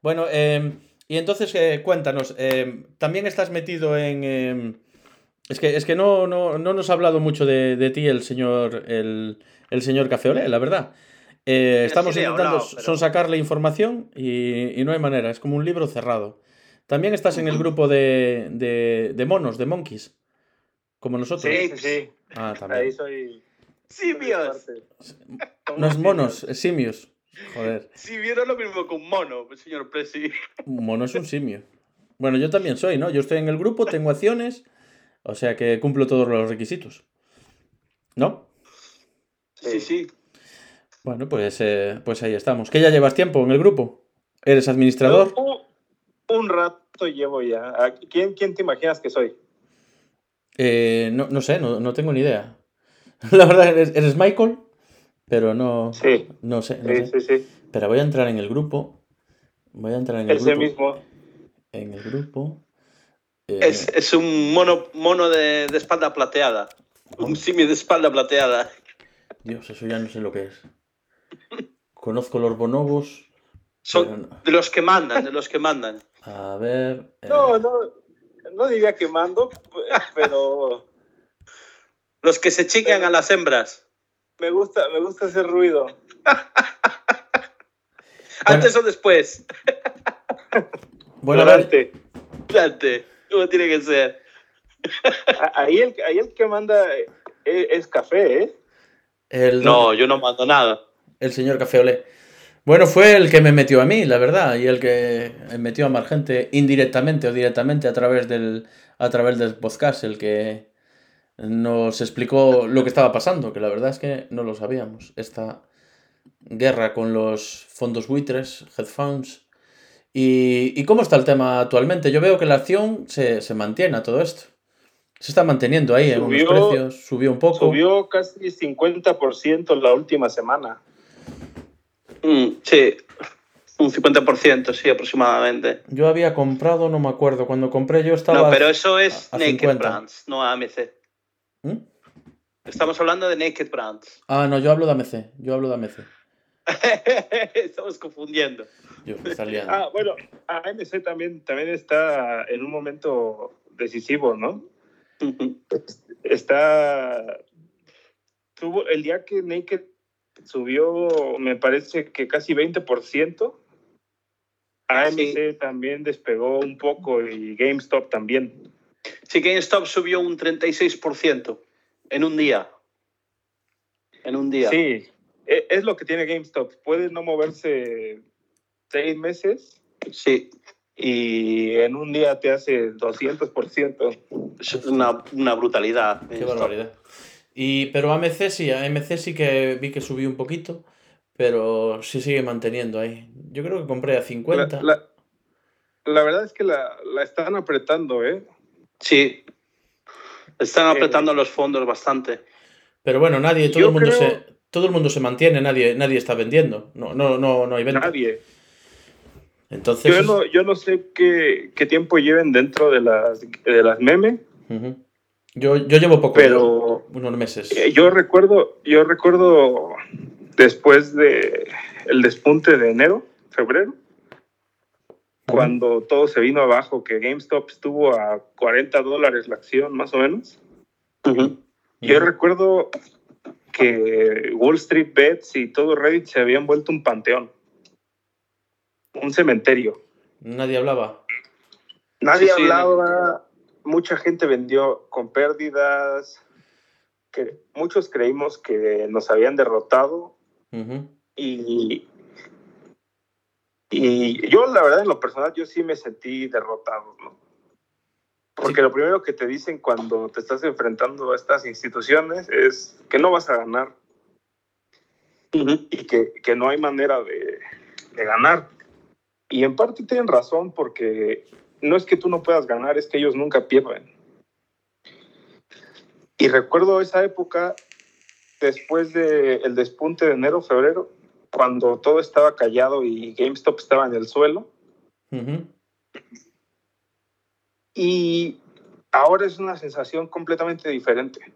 Bueno, eh, y entonces eh, cuéntanos, eh, también estás metido en... es que, es que no, no, no nos ha hablado mucho de, de ti el señor, el, el señor Cafeolé, la verdad. Eh, Sí, estamos sí intentando hablado, pero- son sacarle información y, y no hay manera, es como un libro cerrado. También estás en el grupo de, de, de monos, de monkeys, como nosotros. Sí, sí. Ah, Ahí también. soy. Simios. <laughs> No es monos, es simios. Joder, Si vieron lo mismo con mono, señor Presi. un mono es un simio. Bueno, yo también soy, ¿no? Yo estoy en el grupo, tengo acciones, o sea que cumplo todos los requisitos. ¿No? Sí, sí. Bueno, pues, eh, pues ahí estamos. ¿Que ya llevas tiempo en el grupo? ¿Eres administrador? Un, un rato llevo ya. ¿A ¿Quién, ¿Quién te imaginas que soy? Eh, no, no sé, no, no tengo ni idea. <laughs> La verdad, eres, eres Michael, pero no, Sí, no sé. no sí, sé. sí, sí. Pero voy a entrar en el grupo. Voy a entrar en el Ese grupo. mismo. En el grupo. Eh, Es, es un mono, mono de, de espalda plateada. Un simio de espalda plateada. Dios, eso ya no sé lo que es. Conozco los bonobos. Son pero de los que mandan, de los que mandan. <laughs> A ver. eh, No, no, no diría que mando, pero Los que se chingan a las hembras. me gusta, me gusta hacer ruido. <laughs> Antes o después. bueno, ver, Durante. ¿Cómo tiene que ser? Ahí el, ahí el que manda eh, es, café, ¿eh? el, No, yo no mando nada. el señor Cafeolé. Bueno, fue el que me metió a mí, la verdad, y el que metió a más gente indirectamente o directamente a través del, a través del podcast, el que nos explicó lo que estaba pasando, que la verdad es que no lo sabíamos. Esta guerra con los fondos buitres, hedge funds. ¿Y, y cómo está el tema actualmente? Yo veo que la acción se, se mantiene a todo esto. Se está manteniendo ahí en unos precios, subió un poco. Subió casi 50% la última semana. Mm, sí. Un 50%, sí, aproximadamente. Yo había comprado, no me acuerdo, cuando compré yo estaba... No, pero eso es a- a Naked 50. Brands, no AMC. ¿Mm? Estamos hablando de Naked Brands. Ah, no, yo hablo de AMC, yo hablo de AMC. <laughs> Estamos confundiendo. Yo. Ah, bueno, AMC también, también está en un momento decisivo, ¿no? <laughs> Está. Tuvo el día que Naked subió, me parece que casi 20%. AMC Sí. también despegó un poco y GameStop también. Sí, GameStop subió un 36% en un día. En un día. Sí, e- es lo que tiene GameStop. Puede no moverse seis meses Sí, y en un día te hace 200%. es una, una brutalidad. Qué barbaridad. Y, pero AMC sí, AMC sí que vi que subió un poquito, pero sí sigue manteniendo ahí. Yo creo que compré a 50. La, la- la verdad es que la, la están apretando, ¿eh? Sí. Están Eh, apretando los fondos bastante. Pero bueno, nadie, todo el mundo creo- se todo el mundo se mantiene, nadie nadie está vendiendo. No no no no hay venta. Nadie. Entonces Yo no, yo no sé qué, qué tiempo lleven dentro de las, de las memes, yo, yo llevo poco, pero unos meses. eh, yo recuerdo, yo recuerdo después de el despunte de enero, febrero, cuando todo se vino abajo, que GameStop estuvo a 40 dólares la acción, más o menos. Yo recuerdo que Wall Street Bets y todo Reddit se habían vuelto un panteón, un cementerio. Nadie hablaba. Nadie Sí, sí, hablaba, mucha gente vendió con pérdidas, que muchos creímos que nos habían derrotado y, y yo la verdad en lo personal yo sí me sentí derrotado, ¿no? Porque Sí. lo primero que te dicen cuando te estás enfrentando a estas instituciones es que no vas a ganar y que, que no hay manera de, de ganar. Y en parte tienen razón porque no es que tú no puedas ganar, es que ellos nunca pierden. Y recuerdo esa época, después del despunte de enero, febrero, cuando todo estaba callado y GameStop estaba en el suelo. Ujú. Y ahora es una sensación completamente diferente.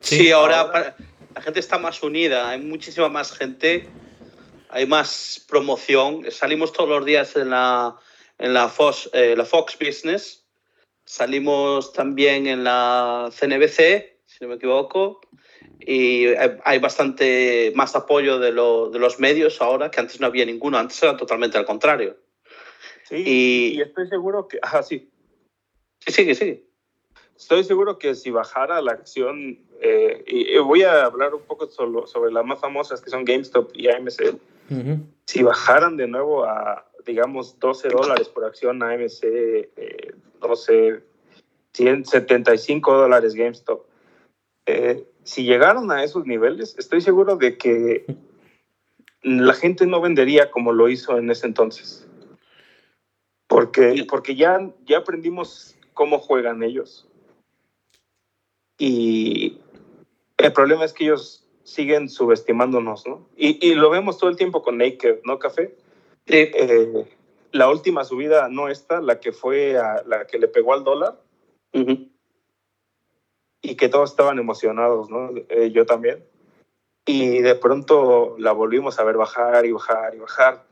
Sí, ahora, ahora- para- la gente está más unida, hay muchísima más gente, hay más promoción. Salimos todos los días en la, en la, Fox, eh, la Fox Business, salimos también en la CNBC, si no me equivoco, y hay, hay bastante más apoyo de, lo- de los medios ahora, que antes no había ninguno, antes era totalmente al contrario. Sí, Y- y estoy seguro que, ah, sí, Sí, sigue, sigue. estoy seguro que si bajara la acción, eh, y, y voy a hablar un poco solo sobre las más famosas que son GameStop y AMC, Ujú. si bajaran de nuevo a, digamos, 12 dólares por acción AMC, eh, 12, 175 dólares GameStop, eh, si llegaran a esos niveles, estoy seguro de que la gente no vendería como lo hizo en ese entonces. Porque, porque ya, ya aprendimos cómo juegan ellos. Y el problema es que ellos siguen subestimándonos, ¿no? Y, y lo vemos todo el tiempo con Naked, ¿no, Café? Sí. Eh, la última subida, no esta, la que fue a, la que le pegó al dólar Ujú. y que todos estaban emocionados, ¿no? Eh, yo también. Y de pronto la volvimos a ver bajar y bajar y bajar.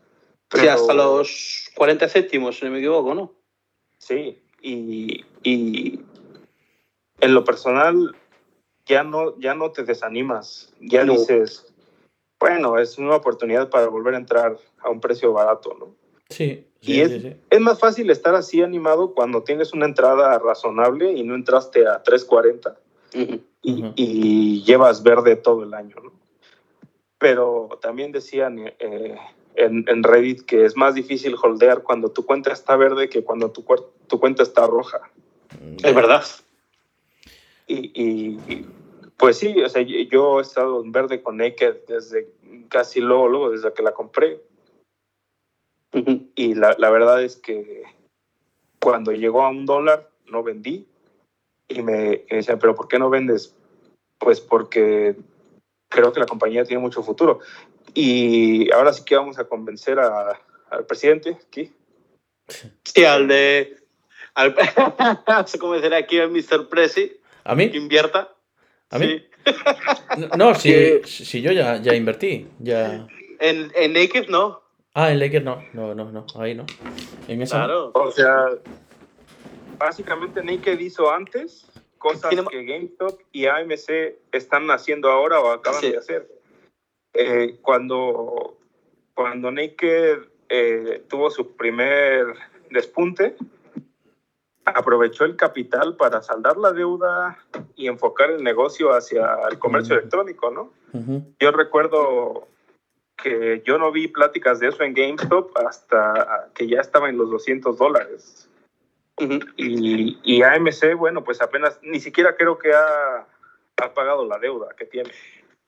Sí, Pero- hasta los 40 céntimos, si no me equivoco, ¿no? Sí, y, y en lo personal ya no, ya no te desanimas, ya No. dices, bueno, es una oportunidad para volver a entrar a un precio barato, ¿no? Sí, Y es- sí, sí. Es más fácil estar así animado cuando tienes una entrada razonable y no entraste a 3.40 Ujú. y, llevas verde todo el año, ¿no? Pero también decían eh, en, en Reddit que es más difícil holdear cuando tu cuenta está verde que cuando tu, tu cuenta está roja. Es verdad. Y, y- y, pues sí, o sea, yo- he estado en verde con Naked desde casi luego, luego, desde que la compré. Y la, la verdad es que cuando llegó a un dólar, no vendí. Y me, me decían, ¿pero por qué no vendes? Pues porque creo que la compañía tiene mucho futuro. Y ahora sí que vamos a convencer a- al presidente aquí. Sí, al de. Al, <laughs> se convencerá aquí al Mr. Prezi ¿A mí? que invierta. ¿A mí? Sí. No, No, si, si yo ya, ya invertí. Ya... En, en Naked no. Ah, en Lakers no. No, no, no. Ahí no. En esa no. Claro. O sea, básicamente Naked hizo antes cosas Tiene- que GameStop y AMC están haciendo ahora o acaban Sí. de hacer. Eh, cuando, cuando Naked eh, tuvo su primer despunte, aprovechó el capital para saldar la deuda y enfocar el negocio hacia el comercio electrónico, ¿no? Yo recuerdo que yo no vi pláticas de eso en GameStop hasta que ya estaba en los 200 dólares. Y, y AMC, bueno, pues apenas, ni siquiera creo que ha, ha pagado la deuda que tiene.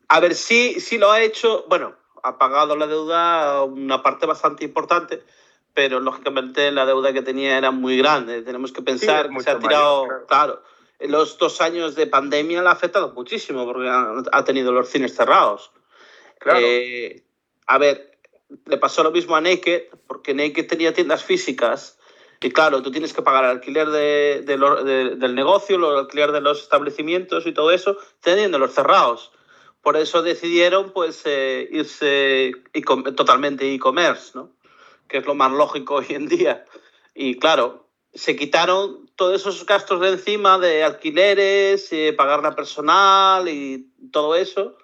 A ver, sí, sí lo ha hecho. Bueno, ha pagado la deuda una parte bastante importante, pero lógicamente la deuda que tenía era muy grande. Tenemos que pensar es que se ha tirado, mayor, claro. en los dos años de pandemia le ha afectado muchísimo porque ha, tenido los cines cerrados. Claro. Eh, a ver, le pasó lo mismo a Naked, porque Naked tenía tiendas físicas y claro, tú tienes que pagar el alquiler de- de de- del negocio, el alquiler de los establecimientos y todo eso, teniéndolos cerrados. Por eso decidieron pues eh, irse totalmente e-commerce, ¿no? Que es lo más lógico hoy en día. Y claro, se quitaron todos esos gastos de encima de alquileres, eh, pagar la personal y todo eso.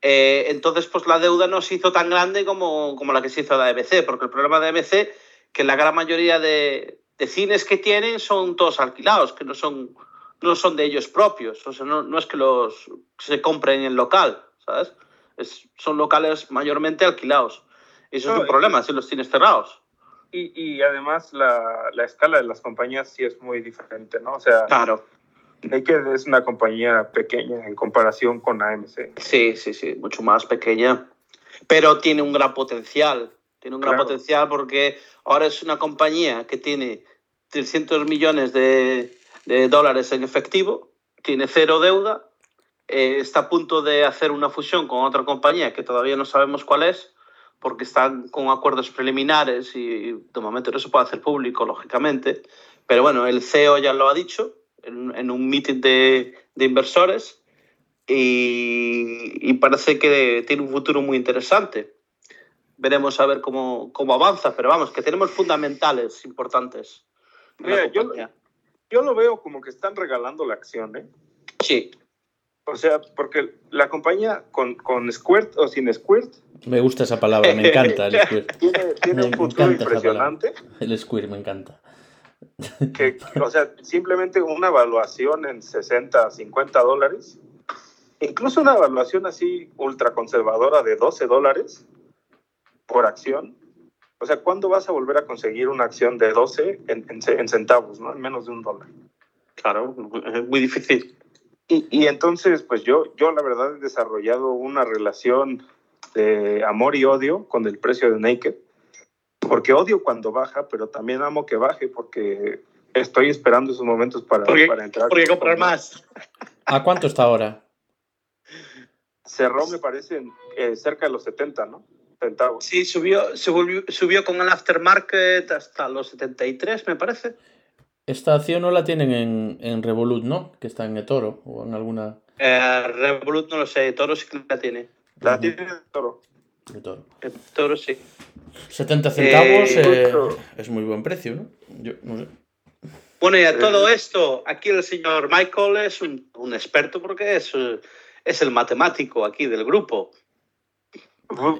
Eh, entonces, pues la deuda no se hizo tan grande como, como la que se hizo de AMC, porque el problema de AMC que la gran mayoría de, de cines que tienen son todos alquilados, que no son no son de ellos propios, o sea, no, no es que los se compren en local, ¿sabes? Es, son locales mayormente alquilados. Eso No, es un problema si los tienes cerrados. Y, y además la, la escala de las compañías sí es muy diferente, ¿no? O sea, Claro. Naked es una compañía pequeña en comparación con AMC. Sí, sí, sí, mucho más pequeña. Pero tiene un gran potencial. Tiene un gran Claro. potencial porque ahora es una compañía que tiene 300 millones de, de dólares en efectivo, tiene cero deuda, eh, está a punto de hacer una fusión con otra compañía que todavía no sabemos cuál es, porque están con acuerdos preliminares y de momento no se puede hacer público, lógicamente. Pero bueno, el CEO ya lo ha dicho en, en un meeting de, de inversores y, y parece que tiene un futuro muy interesante. Veremos a ver cómo, cómo avanza, pero vamos, que tenemos fundamentales importantes. Mira, yo-. Yo lo veo como que están regalando la acción, ¿eh? Sí, O sea, porque la compañía con, con Squirt o sin Squirt Me gusta esa palabra, me encanta el <laughs> squirt. tiene, tiene un futuro impresionante. El squirt me encanta. Que, o sea, simplemente una evaluación en 60, 50 dólares, incluso una evaluación así ultra conservadora de 12 dólares por acción. O sea, ¿cuándo vas a volver a conseguir una acción de 12 en, en centavos, ¿no? En menos de un dólar. claro, es muy difícil. Y, y entonces, pues yo, yo la verdad he desarrollado una relación de amor y odio con el precio de Naked, porque odio cuando baja, pero también amo que baje porque estoy esperando esos momentos para, Porque, para entrar. porque comprar más. ¿A cuánto está ahora? Cerró, me parece, eh, cerca de los 70, ¿no? Centavos. Sí, subió, se volvió- subió con el aftermarket hasta los 73, me parece. Esta acción no la tienen en, en Revolut, ¿no? Que está en eToro o en alguna... Eh, Revolut no lo sé, Toro sí que la tiene. La Ujú, tiene todo. eToro. Eh, Toro sí. 70 centavos Eh, eh, es muy buen precio, ¿no? Yo no sé. Bueno, y a todo esto, aquí el señor Michael es un, un experto porque es, es el matemático aquí del grupo.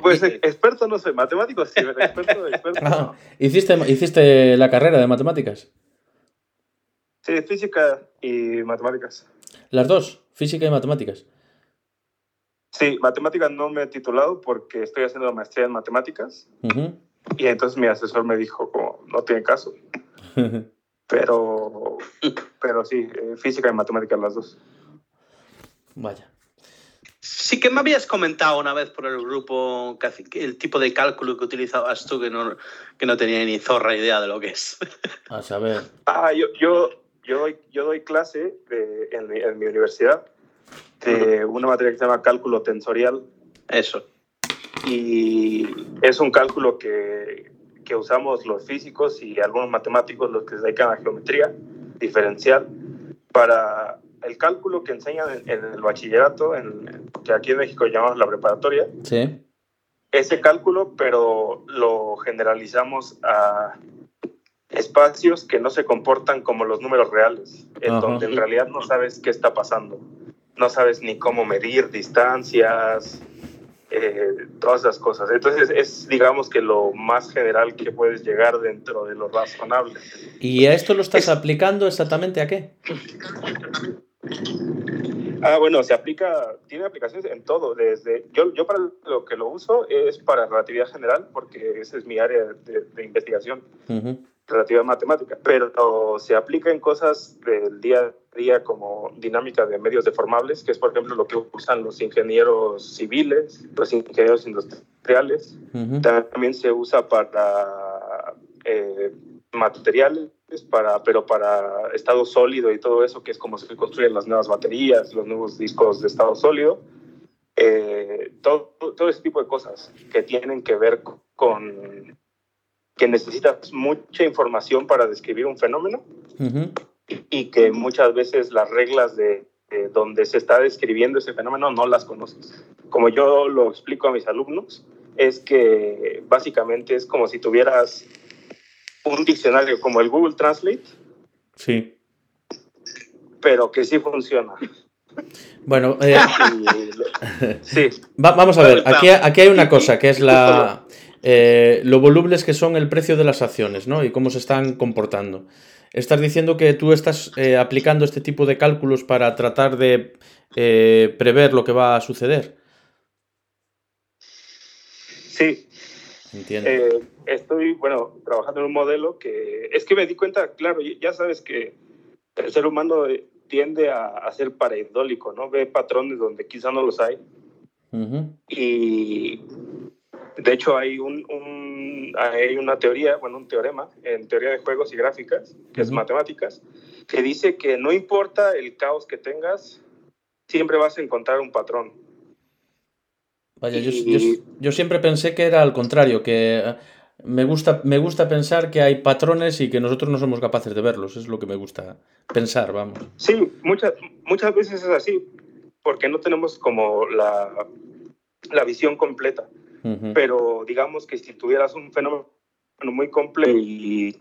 Pues eh, experto no soy, matemático sí, pero experto, <laughs> experto Ah, no. ¿hiciste, ¿Hiciste la carrera de matemáticas? Sí, física y matemáticas. Las dos, física y matemáticas. Sí, matemáticas no me he titulado porque estoy haciendo la maestría en matemáticas y entonces mi asesor me dijo como no tiene caso, <laughs> pero, pero sí, eh, física y matemáticas las dos. Vaya. Sí que me habías comentado una vez por el grupo el tipo de cálculo que utilizabas tú que no, que no tenía ni zorra idea de lo que es. A saber. Ah, yo, yo, yo, doy, yo doy clase de- en, mi, en mi universidad de una materia que se llama cálculo tensorial Eso. y es un cálculo que, que usamos los físicos y algunos matemáticos, los que se dedican a geometría diferencial, para el cálculo que enseñan en, en el bachillerato, en, que aquí en México llamamos la preparatoria, Sí. ese cálculo, pero lo generalizamos a espacios que no se comportan como los números reales, en Ajá. donde en realidad no sabes qué está pasando, no sabes ni cómo medir distancias, eh, todas esas cosas. Entonces es, digamos que lo más general que puedes llegar dentro de lo razonable. ¿Y a esto lo estás aplicando exactamente a qué? <laughs> Ah, bueno, se aplica, tiene aplicaciones en todo, desde, yo, yo para lo que lo uso es para relatividad general, porque esa es mi área de, de investigación. Relatividad matemática, pero se aplica en cosas del día a día como dinámica de medios deformables, que es por ejemplo lo que usan los ingenieros civiles, los ingenieros industriales. También se usa para eh, materiales, para, pero para estado sólido y todo eso, que es como se construyen las nuevas baterías, los nuevos discos de estado sólido. Eh, todo, todo ese tipo de cosas que tienen que ver con que necesitas mucha información para describir un fenómeno Ujú. y que muchas veces las reglas de, de donde se está describiendo ese fenómeno no las conoces. Como yo lo explico a mis alumnos, es que básicamente es como si tuvieras un diccionario como el Google Translate, Sí. pero que sí funciona. Bueno, eh, <laughs> sí, va- vamos a ver. Aquí, aquí hay una cosa que es la. eh, lo volubles que son el precio de las acciones, ¿no? Y cómo se están comportando. estás diciendo que tú estás eh, aplicando este tipo de cálculos para tratar de eh, prever lo que va a suceder. Sí. Entiendo. Eh, estoy, bueno, trabajando en un modelo que es que me di cuenta, claro, ya sabes que el ser humano eh, tiende a, a ser pareidólico, ¿no? Ve patrones donde quizá no los hay. Y de hecho hay, un, un- hay una teoría, bueno, un teorema en teoría de juegos y gráficas, que es matemáticas, que dice que no importa el caos que tengas, siempre vas a encontrar un patrón. Vaya, yo, Y- yo- yo siempre pensé que era al contrario, que eh, me gusta, me gusta pensar que hay patrones y que nosotros no somos capaces de verlos. Es lo que me gusta pensar, vamos. Sí, muchas, muchas veces es así, porque no tenemos como la, la visión completa. Ujú. Pero digamos que si tuvieras un fenómeno muy complejo y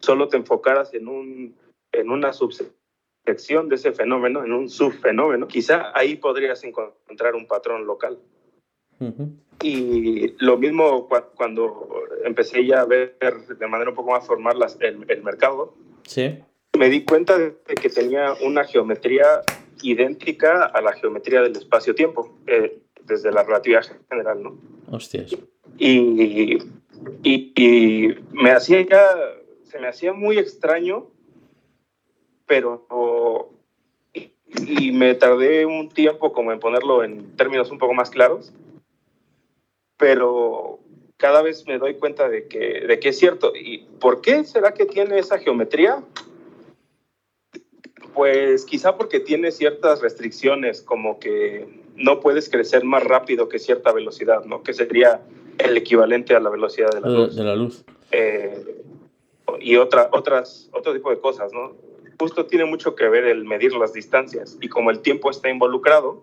solo te enfocaras en, un, en una subsección de ese fenómeno, en un subfenómeno, quizá ahí podrías encontrar un patrón local. Ujú. Y lo mismo cua- cuando empecé ya a ver de manera un poco más formal las- el, el mercado, Sí. me di cuenta de que tenía una geometría idéntica a la geometría del espacio-tiempo, eh, desde la relatividad general, ¿no? Hostias. Y, y, y me hacía ya, se me hacía muy extraño, pero y, y me tardé un tiempo como en ponerlo en términos un poco más claros, pero cada vez me doy cuenta de que, de que es cierto. ¿Y por qué será que tiene esa geometría? Pues quizá porque tiene ciertas restricciones, como que no puedes crecer más rápido que cierta velocidad, ¿no? Que sería el equivalente a la velocidad de la De, luz. de la luz. Eh, y otra, otras, otro tipo de cosas, ¿no? Justo tiene mucho que ver el medir las distancias y como el tiempo está involucrado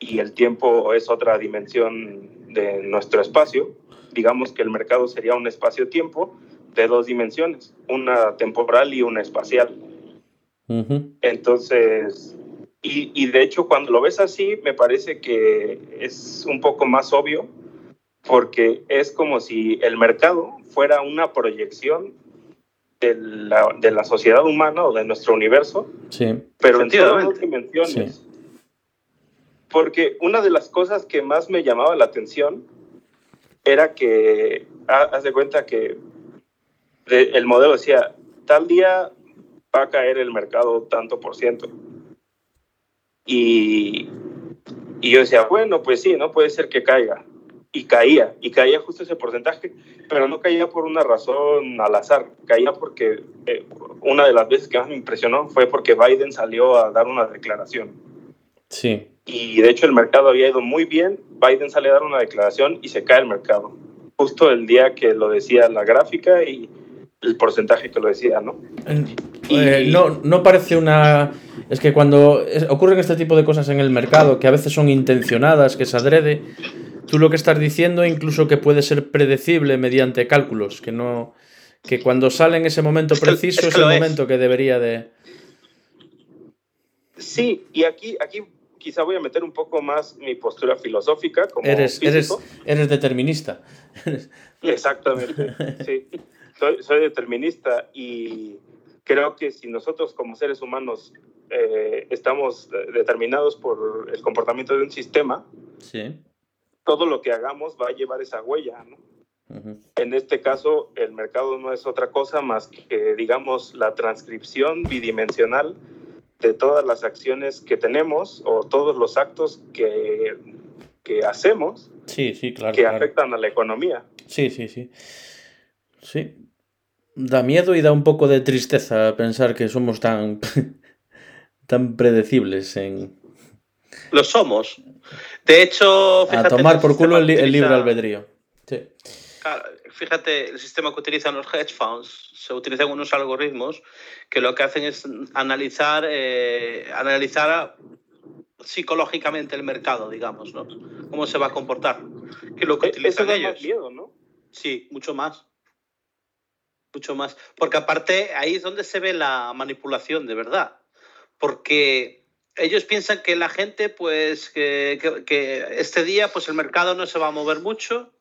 y el tiempo es otra dimensión de nuestro espacio, digamos que el mercado sería un espacio-tiempo de dos dimensiones, una temporal y una espacial. Ujú. Entonces, y, y de hecho cuando lo ves así, me parece que es un poco más obvio, porque es como si el mercado fuera una proyección de la, de la sociedad humana o de nuestro universo, Sí. pero en dos Efectivamente. dimensiones. Sí. Porque una de las cosas que más me llamaba la atención era que, ha- haz de cuenta que el modelo decía, tal día va a caer el mercado tanto por ciento. Y, y yo decía, bueno, pues sí, no puede ser que caiga. Y caía, y caía justo ese porcentaje, pero no caía por una razón al azar, caía porque eh, una de las veces que más me impresionó fue porque Biden salió a dar una declaración. Sí. Y de hecho el mercado había ido muy bien, Biden sale a dar una declaración y se cae el mercado. Justo el día que lo decía la gráfica y el porcentaje que lo decía, ¿no? Y- eh, no, no parece una... Es que cuando ocurren este tipo de cosas en el mercado, que a veces son intencionadas, que se adrede, tú lo que estás diciendo incluso que puede ser predecible mediante cálculos, que no... Que cuando sale en ese momento Es que- preciso es el es. momento que debería de... Sí, y aquí, aquí quizá voy a meter un poco más mi postura filosófica como Eres, eres, eres determinista. <laughs> Exactamente, sí. Soy, soy determinista y creo que si nosotros como seres humanos eh, estamos determinados por el comportamiento de un sistema, Sí. todo lo que hagamos va a llevar esa huella, ¿no? Ujú. En este caso, el mercado no es otra cosa más que, digamos, la transcripción bidimensional de todas las acciones que tenemos o todos los actos que, que hacemos Sí, sí, claro. que claro. afectan a la economía. Sí, sí, sí. Sí. Da miedo y da un poco de tristeza pensar que somos tan, <laughs> tan predecibles en... Lo somos. De hecho, A fíjate tomar el por culo el, li- que el libre utiliza- albedrío. Sí. Claro, Fíjate, el sistema que utilizan los hedge funds, se utilizan unos algoritmos que lo que hacen es analizar, eh, analizar psicológicamente el mercado, digamos, ¿no? Cómo se va a comportar. Que lo que E- Eso utilizan da ellos. más miedo, ¿no? Sí, mucho más. Mucho más. Porque aparte, ahí es donde se ve la manipulación de verdad. Porque ellos piensan que la gente, pues, que, que- que este día, pues el mercado no se va a mover mucho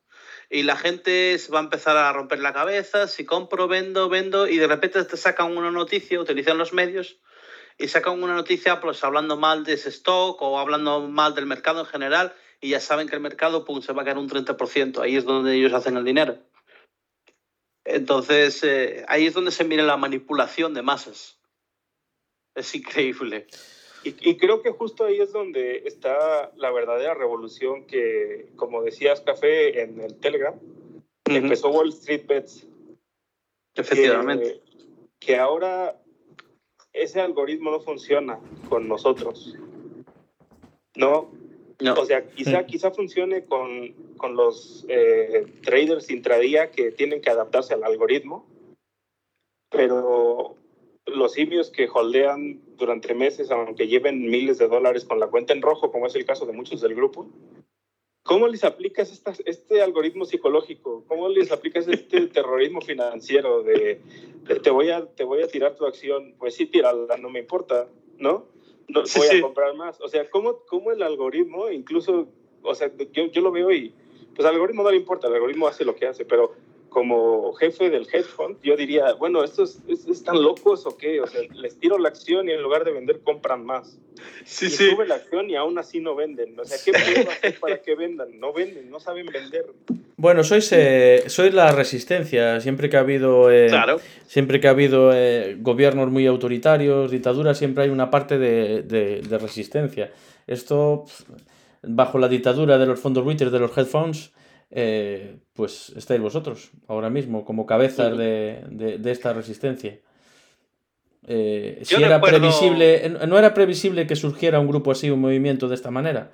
y la gente va a empezar a romper la cabeza, si compro, vendo, vendo, y de repente te sacan una noticia, utilizan los medios, y sacan una noticia pues hablando mal de ese stock o hablando mal del mercado en general, y ya saben que el mercado pum, se va a caer un 30%, ahí es donde ellos hacen el dinero. Entonces, eh, ahí es donde se mira la manipulación de masas. Es increíble. Y, y, creo que justo ahí es donde está la verdadera revolución que, como decías, Café, en el Telegram, uh -huh. empezó Wall Street Bets. Efectivamente. Que, que, ahora ese algoritmo no funciona con nosotros. ¿No? no. O sea, quizá, quizá funcione con, con los eh, traders intradía que tienen que adaptarse al algoritmo, pero los simios que holdean durante meses, aunque lleven miles de dólares con la cuenta en rojo, como es el caso de muchos del grupo, ¿cómo les aplicas esta, este algoritmo psicológico? ¿Cómo les aplicas este <laughs> terrorismo financiero de, de, te, voy a, te voy a tirar tu acción? Pues sí, tírala, no me importa, ¿no? no voy sí, a comprar más. O sea, ¿cómo, cómo el algoritmo, incluso, o sea, yo, yo lo veo y, pues al algoritmo no le importa, el algoritmo hace lo que hace, pero como jefe del hedge fund, yo diría, bueno, ¿estos están locos o qué? O sea, les tiro la acción y en lugar de vender compran más. Sí, y sí. sube la acción y aún así no venden. O sea, ¿qué puedo <laughs> hacer para que vendan? No venden, no saben vender. Bueno, sois, eh, sois la resistencia. Siempre que ha habido, eh, claro. siempre que ha habido eh, gobiernos muy autoritarios, dictaduras, siempre hay una parte de, de, de resistencia. Esto, bajo la dictadura de los fondos buitres, de los hedge funds, eh, pues estáis vosotros ahora mismo como cabezas de, de, de esta resistencia. Eh, si era recuerdo... previsible, no era previsible que surgiera un grupo así, un movimiento de esta manera.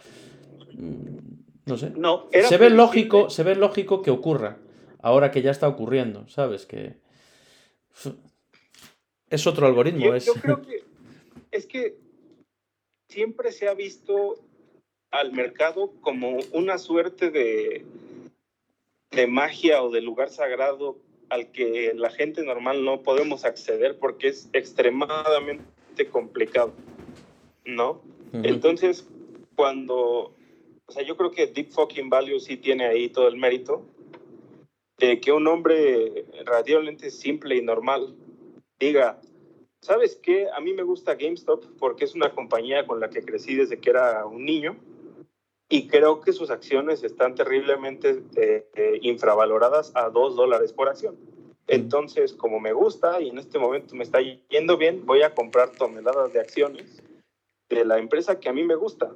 No sé. No, se ve lógico, se ve lógico que ocurra. Ahora que ya está ocurriendo, ¿sabes? Que es otro algoritmo. Yo, es... yo creo que es que siempre se ha visto al mercado como una suerte de de magia o de lugar sagrado al que la gente normal no podemos acceder porque es extremadamente complicado, ¿no? Uh -huh. Entonces, cuando, o sea, yo creo que Deep Fucking Value sí tiene ahí todo el mérito de que un hombre relativamente simple y normal diga, ¿sabes qué? A mí me gusta GameStop porque es una compañía con la que crecí desde que era un niño y creo que sus acciones están terriblemente eh, eh, infravaloradas a dos dólares por acción. Entonces, como me gusta y en este momento me está yendo bien, voy a comprar toneladas de acciones de la empresa que a mí me gusta.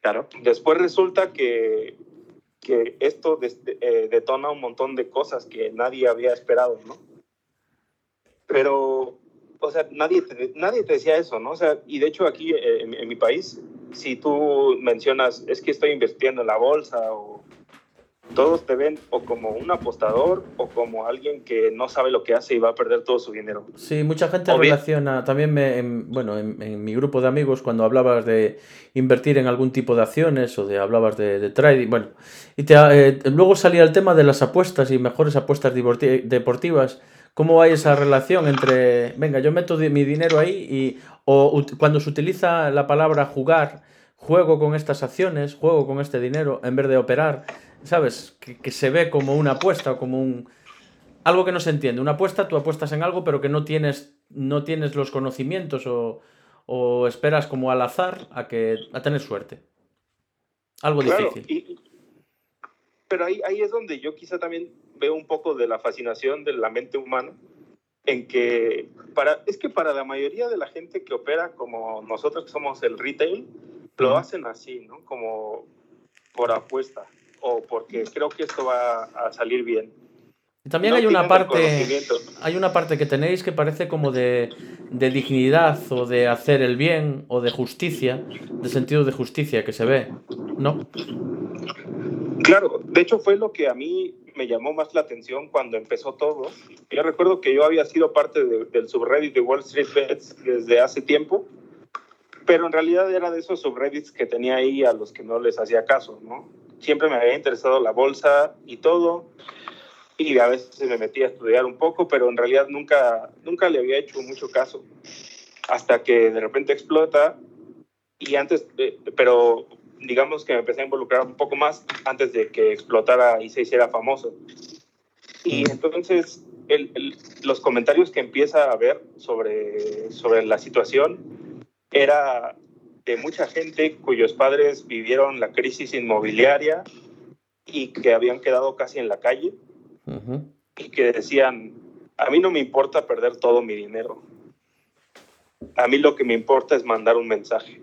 Claro. Después resulta que, que esto des, eh, detona un montón de cosas que nadie había esperado, ¿no? Pero, o sea, nadie te, nadie te decía eso, ¿no? O sea, y de hecho aquí en, en mi país si tú mencionas, es que estoy invirtiendo en la bolsa o todos te ven o como un apostador o como alguien que no sabe lo que hace y va a perder todo su dinero. Sí, mucha gente relaciona, también me, en, bueno, en, en, mi grupo de amigos, cuando hablabas de invertir en algún tipo de acciones o de hablabas de, de trading, bueno, y te, eh, luego salía el tema de las apuestas y mejores apuestas deportivas. ¿Cómo hay esa relación entre, venga, yo meto mi dinero ahí y, o cuando se utiliza la palabra jugar, juego con estas acciones, juego con este dinero, en vez de operar, ¿sabes? Que, que se ve como una apuesta o como un... Algo que no se entiende. Una apuesta, tú apuestas en algo, pero que no tienes, no tienes los conocimientos o, o esperas como al azar a, que, a tener suerte. Algo claro, difícil. Y, pero ahí, ahí es donde yo quizá también veo un poco de la fascinación de la mente humana, en que para, es que para la mayoría de la gente que opera como nosotros que somos el retail, lo hacen así, ¿no? Como por apuesta o porque creo que esto va a salir bien. También no hay una parte hay una parte que tenéis que parece como de, de, dignidad o de hacer el bien o de justicia, de sentido de justicia que se ve, ¿no? Claro, de hecho fue lo que a mí me llamó más la atención cuando empezó todo. Yo recuerdo que yo había sido parte de, del subreddit de Wall Street Bets desde hace tiempo, pero en realidad era de esos subreddits que tenía ahí a los que no les hacía caso, ¿no? Siempre me había interesado la bolsa y todo, y a veces me metía a estudiar un poco, pero en realidad nunca, nunca le había hecho mucho caso, hasta que de repente explota, y antes, pero digamos que me empecé a involucrar un poco más antes de que explotara y se hiciera famoso. Y entonces el, el, los comentarios que empieza a ver sobre, sobre la situación era de mucha gente cuyos padres vivieron la crisis inmobiliaria y que habían quedado casi en la calle uh -huh. y que decían, a mí no me importa perder todo mi dinero. A mí lo que me importa es mandar un mensaje.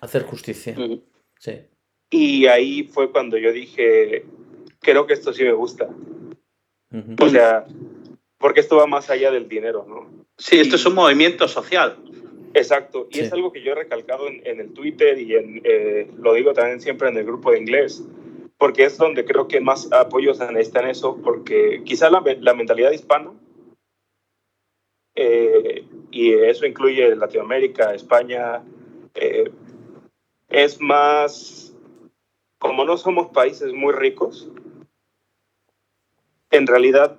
Hacer justicia. Uh -huh. Sí. Y ahí fue cuando yo dije, creo que esto sí me gusta. Uh -huh. O sea, porque esto va más allá del dinero, ¿no? Sí, esto y, es un movimiento social. Exacto, y sí. es algo que yo he recalcado en, en el Twitter y en, eh, lo digo también siempre en el grupo de inglés, porque es donde creo que más apoyos necesitan eso, porque quizá la, la mentalidad hispana, eh, y eso incluye Latinoamérica, España, eh, es más, como no somos países muy ricos, en realidad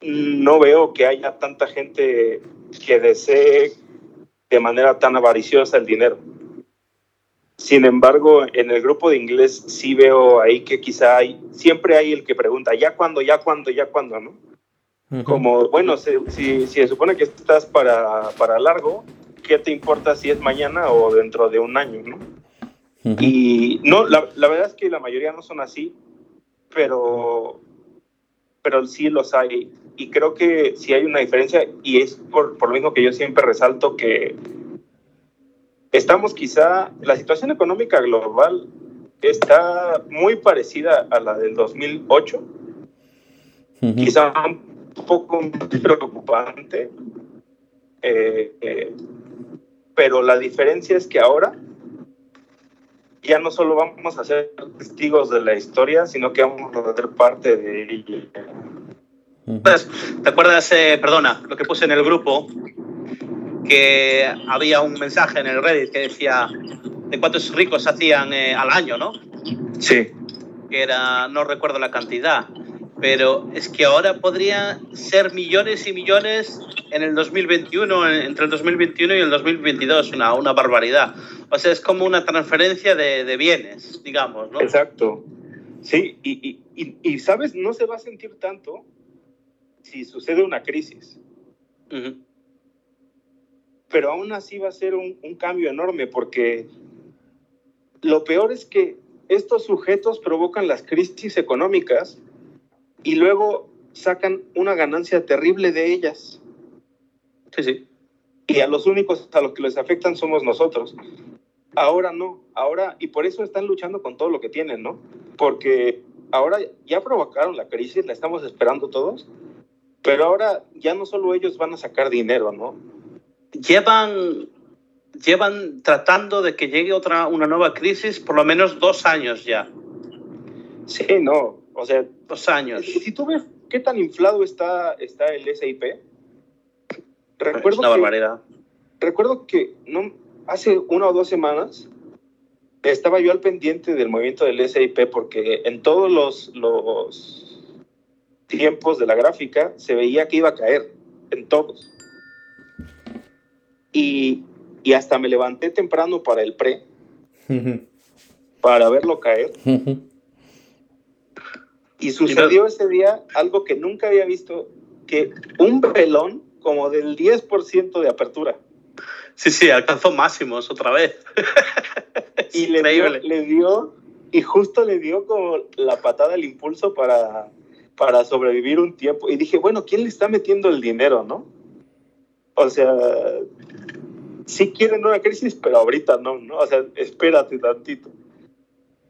no veo que haya tanta gente que desee de manera tan avariciosa el dinero. Sin embargo, en el grupo de inglés sí veo ahí que quizá hay, siempre hay el que pregunta, ¿ya cuándo, ya cuándo, ya cuándo, no? Uh -huh. Como, bueno, si, si, si, se supone que estás para, para largo, ¿qué te importa si es mañana o dentro de un año, no? Uh -huh. Y no, la, la verdad es que la mayoría no son así, pero, pero sí los hay. Y creo que sí hay una diferencia y es por, por lo mismo que yo siempre resalto que estamos quizá, la situación económica global está muy parecida a la del 2008, uh -huh. quizá un poco preocupante, eh, eh, pero la diferencia es que ahora ya no solo vamos a ser testigos de la historia, sino que vamos a ser parte de ella. ¿Te acuerdas, eh, perdona, lo que puse en el grupo? Que había un mensaje en el Reddit que decía de cuántos ricos hacían eh, al año, ¿no? Sí. Que era, no recuerdo la cantidad, pero es que ahora podría ser millones y millones en el 2021, entre el 2021 y el 2022, una, una barbaridad. O sea, es como una transferencia de, de bienes, digamos, ¿no? Exacto. Sí, y, y, y, y, ¿sabes? No se va a sentir tanto si sucede una crisis. Uh -huh. Pero aún así va a ser un, un cambio enorme porque lo peor es que estos sujetos provocan las crisis económicas y luego sacan una ganancia terrible de ellas. Sí, sí. Y a los únicos a los que les afectan somos nosotros. Ahora no, ahora, y por eso están luchando con todo lo que tienen, ¿no? Porque ahora ya provocaron la crisis, la estamos esperando todos, pero ahora ya no solo ellos van a sacar dinero, ¿no? Llevan, llevan tratando de que llegue otra, una nueva crisis por lo menos dos años ya. Sí, no, o sea, dos años. Si, tú ves qué tan inflado está, está el SIP, recuerdo es una barbaridad. Que, recuerdo que no, hace una o dos semanas estaba yo al pendiente del movimiento del SIP porque en todos los, los tiempos de la gráfica se veía que iba a caer, en todos. Y, y hasta me levanté temprano para el pre, para verlo caer. Y sucedió ese día algo que nunca había visto, que un velón como del 10% de apertura. Sí, sí, alcanzó máximos otra vez. <laughs> y le dio, le dio, y justo le dio como la patada, el impulso para, para sobrevivir un tiempo. Y dije, bueno, ¿quién le está metiendo el dinero, no? O sea, sí quieren una crisis, pero ahorita no, ¿no? O sea, espérate tantito.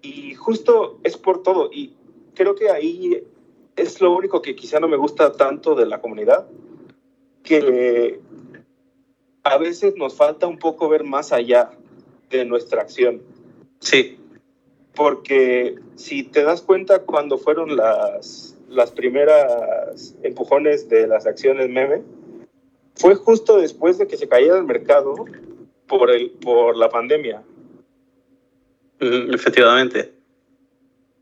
Y justo es por todo. Y creo que ahí es lo único que quizá no me gusta tanto de la comunidad, que a veces nos falta un poco ver más allá de nuestra acción. Sí. Porque si te das cuenta cuando fueron las, las primeras empujones de las acciones meme, fue justo después de que se cayera el mercado por, el, por la pandemia. Mm, efectivamente.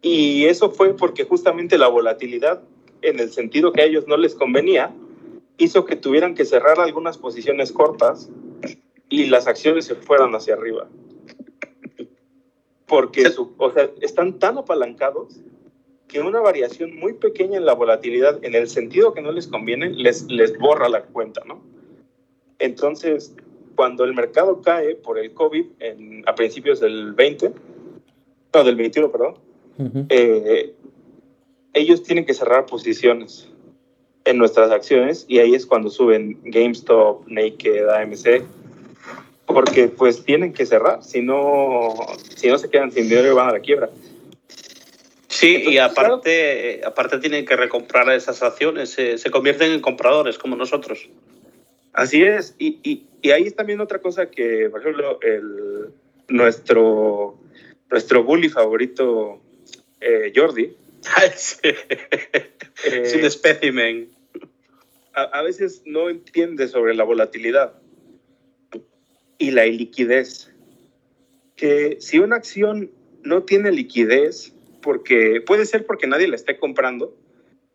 Y eso fue porque justamente la volatilidad, en el sentido que a ellos no les convenía, hizo que tuvieran que cerrar algunas posiciones cortas y las acciones se fueran hacia arriba. porque su- o sea, están tan apalancados que una variación muy pequeña en la volatilidad, en el sentido que no les conviene, les, les borra la cuenta, ¿no? Entonces, cuando el mercado cae por el COVID en- a principios del 20, no, del 21, perdón, Ujú. eh, ellos tienen que cerrar posiciones en nuestras acciones y ahí es cuando suben GameStop, Naked, AMC, porque pues tienen que cerrar, si no, si no se quedan sin dinero y van a la quiebra. Sí, y Entonces, aparte, eh, aparte tienen que recomprar esas acciones, se, se convierten en compradores como nosotros. Así es, y, y, y ahí es también otra cosa que, por ejemplo, el, nuestro, nuestro bully favorito, eh, Jordi, <laughs> eh, Es un espécimen. a, a veces no entiende sobre la volatilidad y la iliquidez. Que si una acción no tiene liquidez, porque puede ser porque nadie la esté comprando,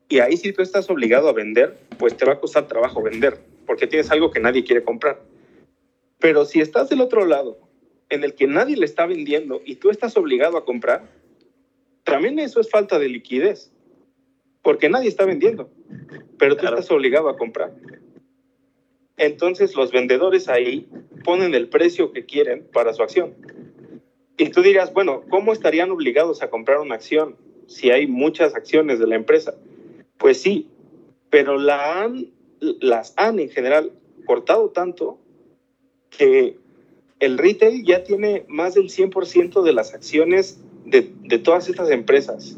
y ahí si tú estás obligado a vender, pues te va a costar trabajo vender, porque tienes algo que nadie quiere comprar. Pero si estás del otro lado, en el que nadie le está vendiendo y tú estás obligado a comprar, también eso es falta de liquidez, porque nadie está vendiendo, pero tú Claro. estás obligado a comprar. Entonces los vendedores ahí ponen el precio que quieren para su acción. Y tú dirás, bueno, ¿cómo estarían obligados a comprar una acción si hay muchas acciones de la empresa? Pues sí, pero la han, las han en general cortado tanto que el retail ya tiene más del 100% de las acciones de, de todas estas empresas.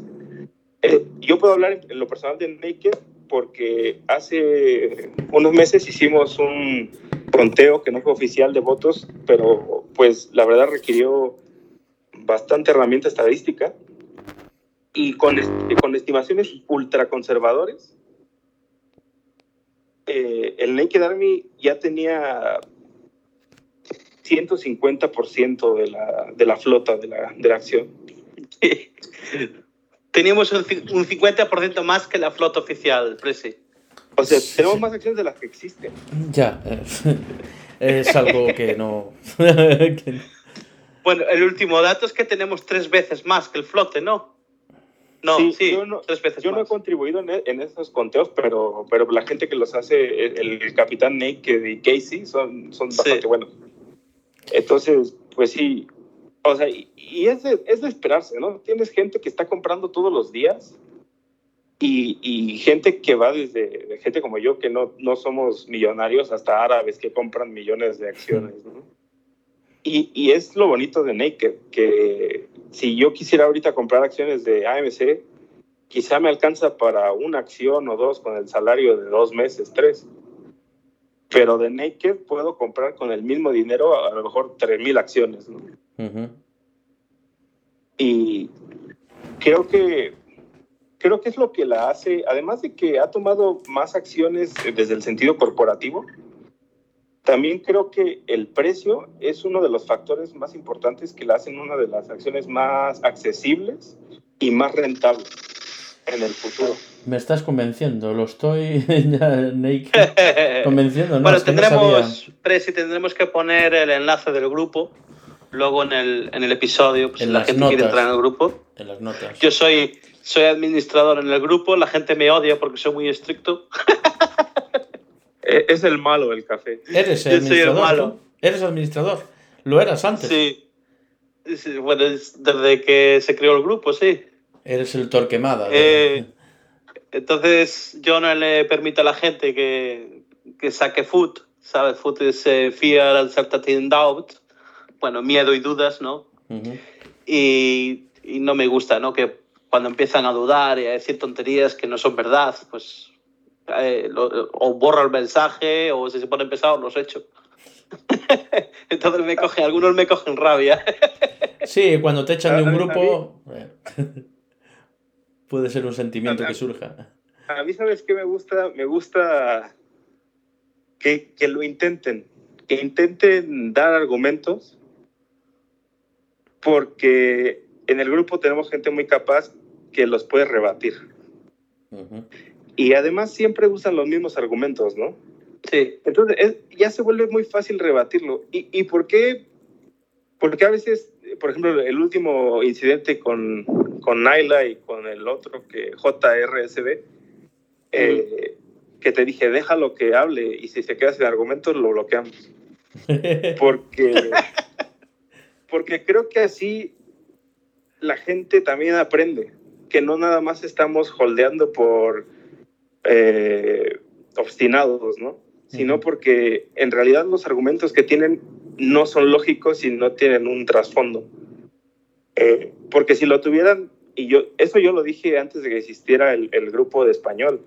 Eh, yo puedo hablar en, lo personal de Naked porque hace unos meses hicimos un conteo que no fue oficial de votos, pero pues la verdad requirió bastante herramienta estadística y con, con estimaciones ultra conservadores, eh, el Naked Army ya tenía 150% de la, de la flota de la, de la acción. <laughs> Teníamos un, un 50% más que la flota oficial, Presi. O sea, Sí. tenemos más acciones de las que existen. Ya. eh, <laughs> es algo que no. <laughs> que- Bueno, el último dato es que tenemos tres veces más que el flote, ¿no? No, sí, Sí, yo no- tres veces Yo no he más. contribuido en, e- en esos conteos, pero, pero la gente que los hace, el, el capitán Naked y Casey, son, son Sí. bastante buenos. Entonces, pues sí, o sea, y, y es, de, es de esperarse, ¿no? Tienes gente que está comprando todos los días y, y gente que va desde de gente como yo, que no, no somos millonarios, hasta árabes que compran millones de acciones, ¿no? Y, y es lo bonito de Naked, que si yo quisiera ahorita comprar acciones de AMC, quizá me alcanza para una acción o dos con el salario de dos meses, tres. Pero de Naked puedo comprar con el mismo dinero a lo mejor 3.000 acciones. ¿no? Ujú. Y creo que, creo que es lo que la hace, además de que ha tomado más acciones desde el sentido corporativo, también creo que el precio es uno de los factores más importantes que la hacen una de las acciones más accesibles y más rentables en el futuro. Me estás convenciendo, lo estoy <laughs> ya naked <laughs> convenciendo, ¿no? bueno, es que no tendremos, Presi, tendremos que poner el enlace del grupo luego en el, en el episodio, pues En si la gente quiere notas. entrar en el grupo. en las notas. Yo soy, soy administrador en el grupo, la gente me odia porque soy muy estricto. <laughs> E- Es el malo del café. Eres Yo soy el administrador. malo. Eres administrador. Lo eras antes. Sí. Sí, Bueno, es desde que se creó el grupo, sí. Eres el torquemada. Eh, entonces yo no le permito a la gente que, que saque food, ¿sabes? Food es eh, fear, uncertainty and doubt. Bueno, miedo y dudas, ¿no? Ujú. Y, y no me gusta, ¿no? Que cuando empiezan a dudar y a decir tonterías que no son verdad, pues eh, lo- o borro el mensaje o si se ponen pesados los echo. <laughs> Entonces me cogen, algunos me cogen rabia. Sí, cuando te echan de un grupo. Puede ser un sentimiento A- que surja. A mí, ¿sabes qué me gusta? Me gusta que, que lo intenten, que intenten dar argumentos, porque en el grupo tenemos gente muy capaz que los puede rebatir. Y además siempre usan los mismos argumentos, ¿no? Sí, Entonces es- ya se vuelve muy fácil rebatirlo. ¿Y, y por qué? Porque a veces por ejemplo, el último incidente con, con Naila y con el otro que JRSB, eh, que te dije, déjalo que hable y si se queda sin argumentos lo bloqueamos. <laughs> Porque, porque creo que así la gente también aprende, que no nada más estamos holdeando por eh, obstinados, ¿no? Sino porque en realidad los argumentos que tienen no son lógicos y no tienen un trasfondo. Eh, porque si lo tuvieran, y yo, eso yo lo dije antes de que existiera el, el grupo de español,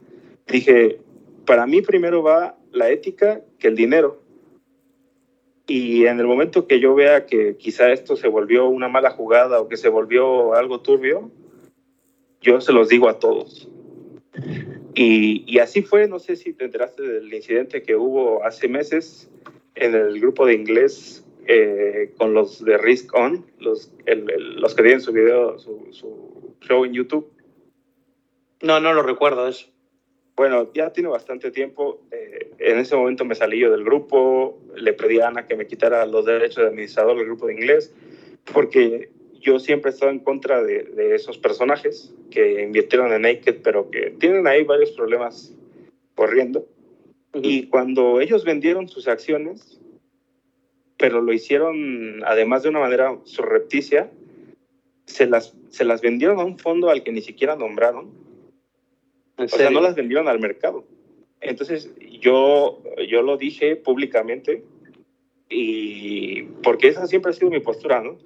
dije, para mí primero va la ética que el dinero. Y en el momento que yo vea que quizá esto se volvió una mala jugada o que se volvió algo turbio, yo se los digo a todos. Y, y así fue, no sé si te enteraste del incidente que hubo hace meses en el grupo de inglés eh, con los de Risk On, los, el, el, los que tienen su video, su, su, show en YouTube. No, no lo recuerdo eso. Bueno, ya tiene bastante tiempo. Eh, en ese momento me salí yo del grupo, le pedí a Ana que me quitara los derechos de administrador del grupo de inglés, porque yo siempre he estado en contra de, de esos personajes que invirtieron en Naked, pero que tienen ahí varios problemas corriendo. Y cuando ellos vendieron sus acciones, pero lo hicieron además de una manera surrepticia, se las, se las vendieron a un fondo al que ni siquiera nombraron. O sea, no las vendieron al mercado. Entonces, yo, yo lo dije públicamente, y porque esa siempre ha sido mi postura, ¿no?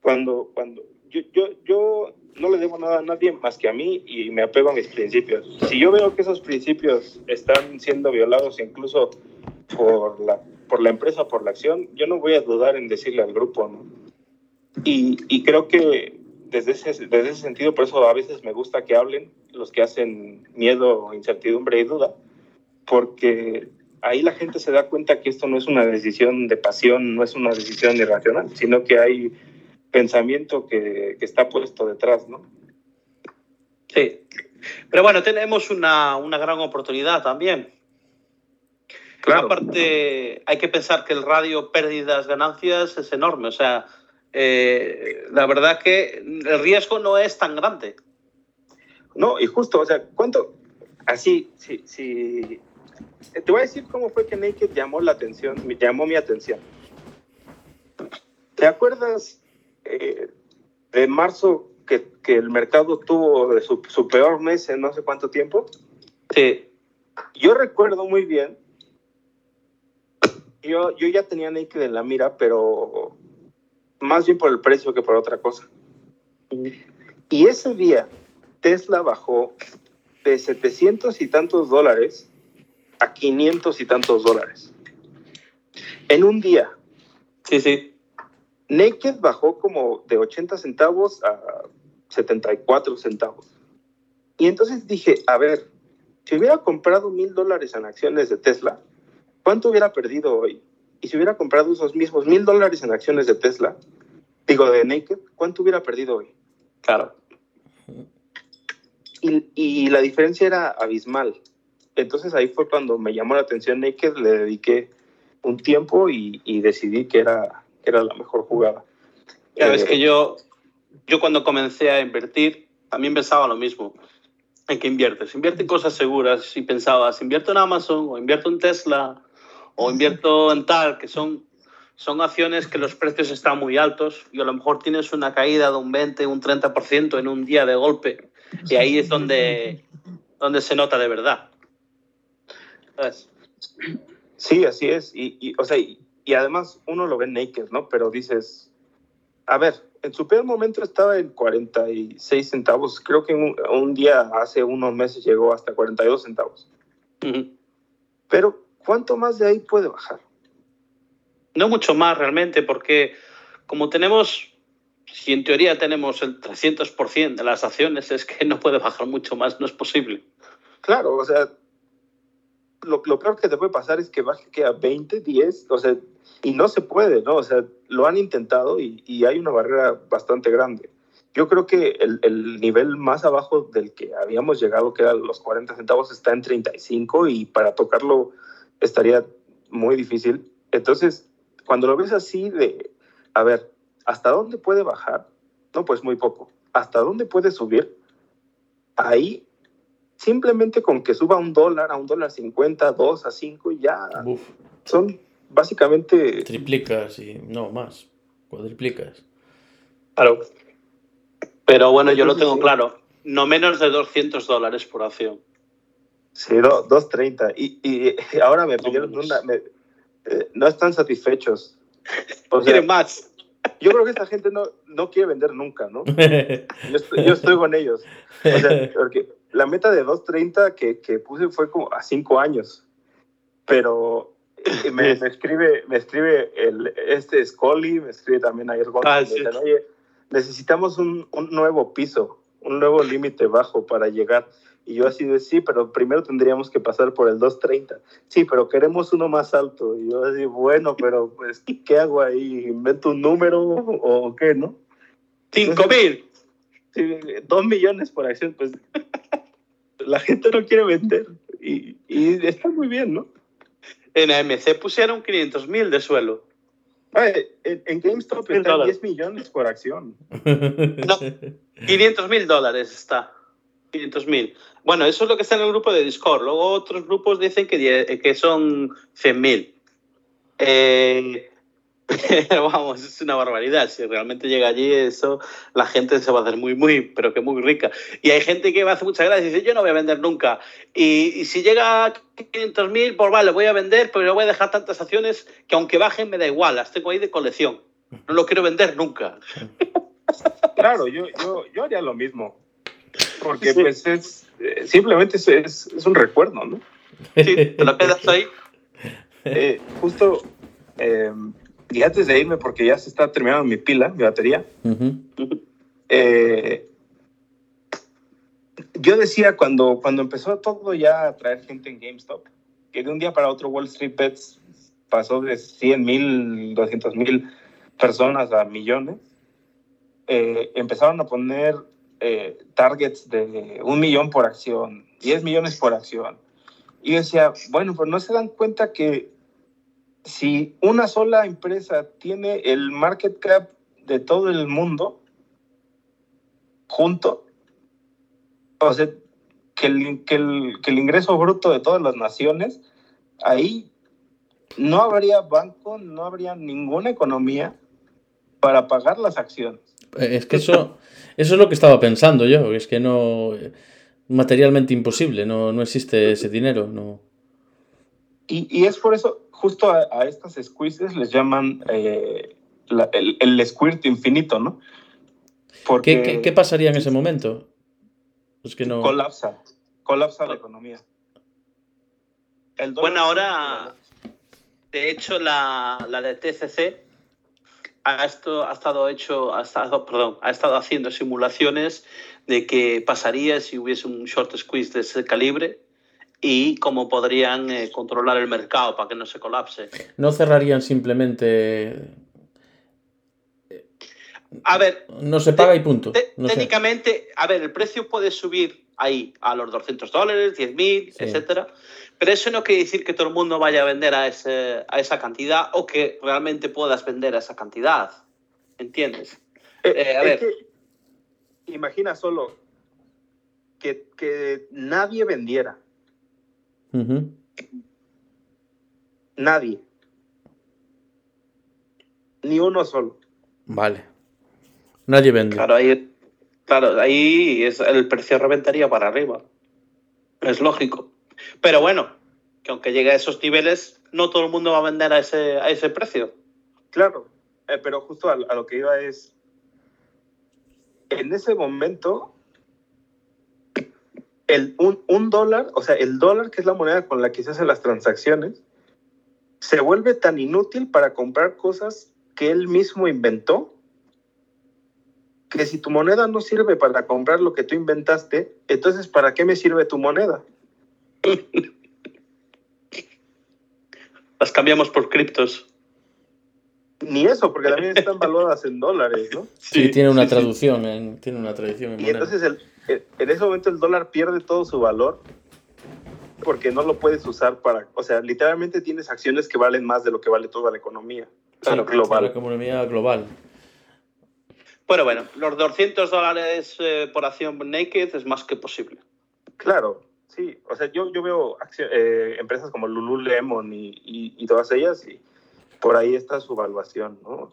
Cuando, cuando yo, yo, yo no le debo nada a nadie más que a mí y me apego a mis principios. Si yo veo que esos principios están siendo violados incluso por la, por la empresa, por la acción, yo no voy a dudar en decirle al grupo. Y, y creo que desde ese, desde ese sentido, por eso a veces me gusta que hablen los que hacen miedo, incertidumbre y duda, porque ahí la gente se da cuenta que esto no es una decisión de pasión, no es una decisión irracional, sino que hay pensamiento que, que, está puesto detrás, ¿no? Sí. Pero bueno, tenemos una, una gran oportunidad también. Claro. Aparte, hay que pensar que el radio pérdidas, ganancias es enorme. O sea, eh, la verdad que el riesgo no es tan grande. No, y justo, o sea, ¿cuánto? Así, sí, sí. Te voy a decir cómo fue que Naked llamó la atención, llamó mi atención. ¿Te acuerdas eh, de marzo que, que, el mercado tuvo su, su, peor mes en no sé cuánto tiempo. Sí. Yo recuerdo muy bien. Yo, yo ya tenía Naked en la mira, pero más bien por el precio que por otra cosa. Y ese día Tesla bajó de 700 y tantos dólares a 500 y tantos dólares. En un día. Sí, sí. Naked bajó como de 80 centavos a 74 centavos. Y entonces dije, a ver, si hubiera comprado mil dólares en acciones de Tesla, ¿cuánto hubiera perdido hoy? Y si hubiera comprado esos mismos mil dólares en acciones de Tesla, digo de Naked, ¿cuánto hubiera perdido hoy? Claro. Y, y la diferencia era abismal. Entonces ahí fue cuando me llamó la atención Naked, le dediqué un tiempo y, y decidí que era era la mejor jugada. Ya ves eh, que yo, yo cuando comencé a invertir, también pensaba lo mismo. ¿En qué inviertes? Invierte en cosas seguras. Y pensabas, invierto en Amazon, o invierto en Tesla, o invierto en tal, que son, son acciones que los precios están muy altos y a lo mejor tienes una caída de un 20, un 30% en un día de golpe. Y ahí es donde, donde se nota de verdad. ¿Sabes? Sí, así es. Y, y o sea, y, y además uno lo ve naked, ¿no? Pero dices, a ver, en su peor momento estaba en 46 centavos. Creo que un, un día hace unos meses llegó hasta 42 centavos. Uh -huh. Pero, ¿cuánto más de ahí puede bajar? No mucho más realmente, porque como tenemos, si en teoría tenemos el 300% de las acciones, es que no puede bajar mucho más, no es posible. Claro, o sea, lo, lo, peor que te puede pasar es que baje que a 20, 10, o sea, y no se puede, ¿no? O sea, lo han intentado y, y hay una barrera bastante grande. Yo creo que el, el, nivel más abajo del que habíamos llegado, que eran los 40 centavos, está en 35 y para tocarlo estaría muy difícil. Entonces, cuando lo ves así de, a ver, ¿Hasta dónde puede bajar? No, pues muy poco. ¿Hasta dónde puede subir? Ahí, simplemente con que suba un dólar a un dólar cincuenta, dos a cinco, ya Uf, son básicamente... triplicas y no más, cuadriplicas. Claro. Pero bueno, yo lo tengo claro. No menos de 200 dólares por acción. Sí, do- 2.30. Y, y <laughs> ahora me pidieron Vámonos. una... me- eh, no están satisfechos. O sea, ¿Quieren más? yo creo que esta gente no, no quiere vender nunca, ¿no? <laughs> Yo estoy, yo estoy con ellos. O sea, porque la meta de 2.30 que, que puse fue como a 5 años. Pero me, me escribe, me escribe el, este Scully, me escribe también ayer Gonzalo, Ah, sí. dicen, oye, necesitamos un, un nuevo piso, un nuevo límite bajo para llegar. Y yo así de, sí, pero primero tendríamos que pasar por el 2.30. Sí, pero queremos uno más alto. Y yo así, bueno, pero pues, ¿qué hago ahí? ¿Invento un número o qué, no? ¡Cinco mil! Sí, dos millones por acción, pues <laughs> la gente no quiere vender y, y está muy bien, ¿no? En AMC pusieron 500 mil de suelo. Ay, en, en GameStop dólares. 10 millones por acción. 500 <laughs> mil dólares está. 500 mil. Bueno, eso es lo que está en el grupo de Discord. Luego otros grupos dicen que, die- que son 100 mil. Eh, <laughs> vamos, es una barbaridad. Si realmente llega allí, eso la gente se va a hacer muy, muy, pero que muy rica. Y hay gente que me hace mucha gracia y dice, yo no voy a vender nunca. Y, y si llega a 500 mil, pues vale, voy a vender, pero yo voy a dejar tantas acciones que aunque bajen me da igual, las tengo ahí de colección. No lo quiero vender nunca. <laughs> Claro, yo, yo, yo haría lo mismo. Porque Sí. pues es eh, simplemente es, es, es un recuerdo, ¿no? Sí, te lo quedas ahí. <laughs> Eh, justo, eh, y antes de irme, porque ya se está terminando mi pila, mi batería, Ujú. eh, yo decía cuando, cuando empezó todo ya a traer gente en GameStop, que de un día para otro Wall Street Bets pasó de 100 mil, 200 mil personas a millones, eh, empezaron a poner eh, targets de un millón por acción, 10 millones por acción. Y yo decía, bueno, pues no se dan cuenta que si una sola empresa tiene el market cap de todo el mundo junto, o sea, que el, que el, que el ingreso bruto de todas las naciones, ahí no habría banco, no habría ninguna economía para pagar las acciones. Eh, Es que eso, eso es lo que estaba pensando yo, es que no materialmente imposible, no, no existe ese dinero, no. Y, y es por eso, justo a, a estas squeezes les llaman eh, la- el, el squirt infinito, ¿no? Porque ¿Qué, qué, qué pasaría en ese momento? Es que no. colapsa, colapsa la economía. El dólar- Bueno, ahora, de hecho, la, la de TCC ha, esto, ha estado hecho, ha estado, perdón, ha estado haciendo simulaciones de qué pasaría si hubiese un short squeeze de ese calibre y cómo podrían eh, controlar el mercado para que no se colapse. No cerrarían simplemente. A ver, No se paga y punto. te- No sé. técnicamente, a ver, el precio puede subir ahí a los 200 dólares, 10.000, Sí. etcétera, pero eso no quiere decir que todo el mundo vaya a vender a, ese, a esa cantidad o que realmente puedas vender a esa cantidad. ¿Entiendes? Eh, Eh, a ver. que imagina solo que, que nadie vendiera, Nadie. Ni uno solo. Vale. Nadie vende. Claro, ahí, claro, ahí es, el precio reventaría para arriba. Es lógico. Pero bueno, que aunque llegue a esos niveles, no todo el mundo va a vender a ese, a ese precio. Claro, eh, pero justo a, a lo que iba es, en ese momento, el, un, un dólar, o sea, el dólar, que es la moneda con la que se hacen las transacciones, se vuelve tan inútil para comprar cosas que él mismo inventó, que si tu moneda no sirve para comprar lo que tú inventaste, entonces ¿para qué me sirve tu moneda? Las cambiamos por criptos. Ni eso, porque también están valuadas en dólares, ¿no? Sí, tiene una sí, sí. traducción, en- tiene una traducción en Y moneda. entonces el- en ese momento el dólar pierde todo su valor porque no lo puedes usar para, o sea, literalmente tienes acciones que valen más de lo que vale toda la economía Sí, global. La economía global. Bueno, bueno, los 200 dólares eh, por acción naked es más que posible. Claro, sí. O sea, yo, yo veo accio- eh, empresas como Lululemon y, y, y todas ellas y por ahí está su evaluación, ¿no?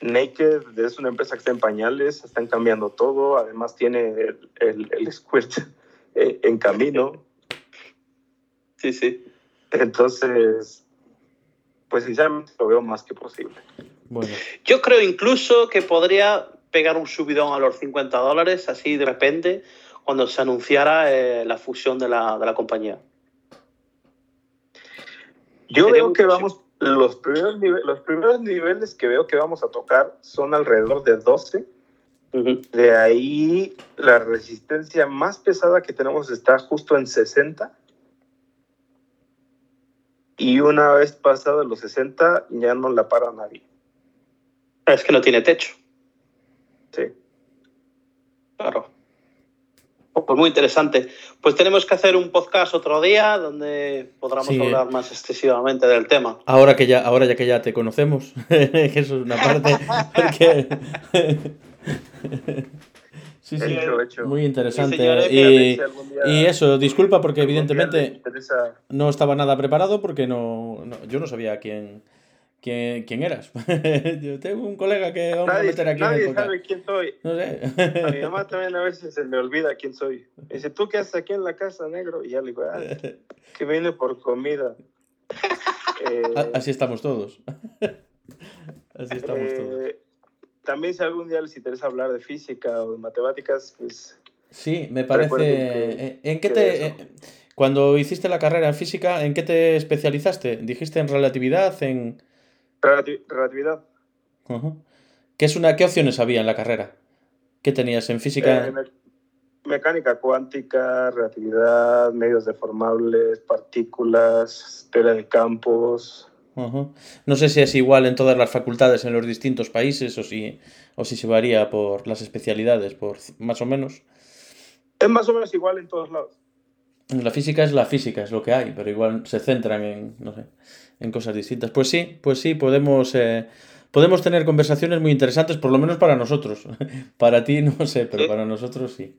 Naked es una empresa que está en pañales, están cambiando todo, además tiene el, el, el Squirt eh, en camino. <laughs> Sí, sí. Entonces, pues sinceramente lo veo más que posible. Bueno, Yo creo incluso que podría pegar un subidón a los 50 dólares así de repente cuando se anunciara eh, la fusión de la, de la compañía. Yo Sería veo que posible. vamos, los primeros, los primeros niveles que veo que vamos a tocar son alrededor de 12. Ujú. De ahí la resistencia más pesada que tenemos está justo en 60. Y una vez pasado los 60 ya no la para nadie. Es que no tiene techo, Sí. claro. Pues muy interesante. Pues tenemos que hacer un podcast otro día donde podamos Sí, eh. hablar más extensivamente del tema. ahora que ya, ahora ya que ya te conocemos, <laughs> que eso es una parte, <laughs> porque... <laughs> sí, sí, Hecho, hecho. muy interesante. Sí, señor, Y, y eso, disculpa porque evidentemente no estaba nada preparado porque no, no- yo no sabía quién, quién, quién eras. <laughs> yo tengo un colega que vamos a Nadie, meter aquí en el nadie sabe quién soy. No A mi sé. mamá también a veces se me olvida quién soy. Me dice, ¿tú qué haces aquí en la casa, negro? Y ya le digo, ah, <laughs> que vine por comida. <laughs> Eh, A- Así estamos todos. Así estamos todos. eh, también si algún día les interesa hablar de física o de matemáticas, pues Sí, me parece. que- eh, ¿En qué te. eh, Cuando hiciste la carrera en física, ¿en qué te especializaste? ¿Dijiste en relatividad? ¿En. Relati- relatividad. Ujú. ¿Qué, es una, ¿Qué opciones había en la carrera? ¿Qué tenías en física? Eh, me- mecánica cuántica, relatividad, medios deformables, partículas, teoría de campos. No sé si es igual en todas las facultades en los distintos países o si, o si se varía por las especialidades, por más o menos. Es más o menos igual en todos lados. La física es la física, es lo que hay, pero igual se centran en, no sé, en cosas distintas. Pues sí, pues sí, podemos, eh, podemos tener conversaciones muy interesantes, por lo menos para nosotros. <laughs> para ti no sé, pero Sí. para nosotros sí.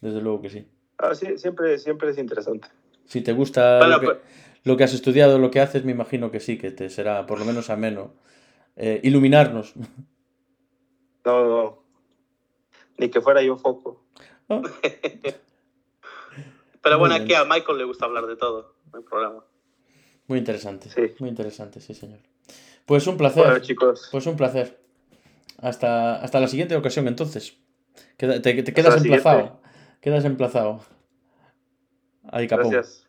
Desde luego que sí. Ah, sí, siempre, siempre es interesante. Si te gusta Bueno, lo, que, pues- lo que has estudiado, lo que haces, me imagino que sí, que te será por lo menos ameno. eh, iluminarnos. No, no. Ni que fuera yo foco. ¿no? <laughs> Pero bueno, aquí a Michael le gusta hablar de todo, no hay problema. Muy interesante. Sí. Muy interesante, sí, señor. Pues un placer. Bueno, chicos. Pues un placer. Hasta, hasta la siguiente ocasión, entonces. Te, quedas siguiente. emplazado. Quedas emplazado. Ahí, capón. Gracias.